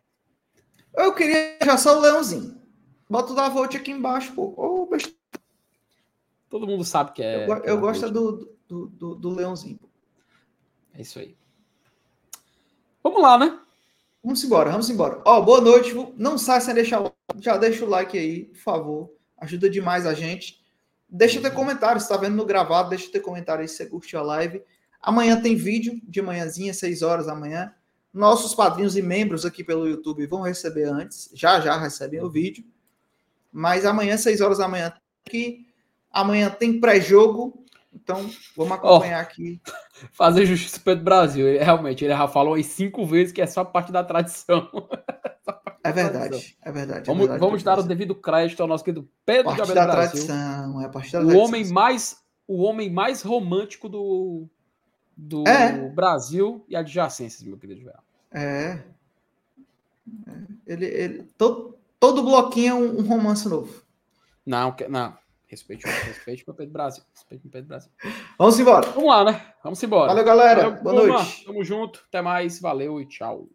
Eu queria já só o leãozinho. Bota o da Volt aqui embaixo, pô. Ô, besta- Todo mundo sabe que é. eu, é eu da gosto do, do, do, do leãozinho. pô. É isso aí. Vamos lá, né? Vamos embora, vamos embora. Ó, boa noite. Não sai sem deixar o Já deixa o like aí, por favor. Ajuda demais a gente. Deixa ter comentário, se tá vendo no gravado, deixa ter comentário aí se você curtiu a live. Amanhã tem vídeo de manhãzinha, 6 horas da manhã. Nossos padrinhos e membros aqui pelo YouTube vão receber antes. Já já recebem o vídeo. Mas amanhã, 6 horas da manhã, aqui. Amanhã tem pré-jogo Então, vamos acompanhar oh, aqui. [laughs] Fazer justiça Pedro Brasil. Ele, realmente, ele já falou aí cinco vezes que é só parte da tradição. [laughs] é verdade, é verdade. Vamos, é verdade, vamos dar o devido crédito ao nosso querido Pedro parte de da Brasil. Tradição, é parte da o tradição. homem mais o homem mais romântico do, do É. Brasil e adjacências, meu querido Joel. É. É. Ele, ele, todo, todo bloquinho é um, um romance novo. Não, que- não. Respeite, respeite meu Pedro Brasil. Respeite meu Pedro Brasil. Vamos embora. Vamos lá, né? Vamos embora. Valeu, galera. Valeu, Boa turma. noite. Tamo junto. Até mais. Valeu e tchau.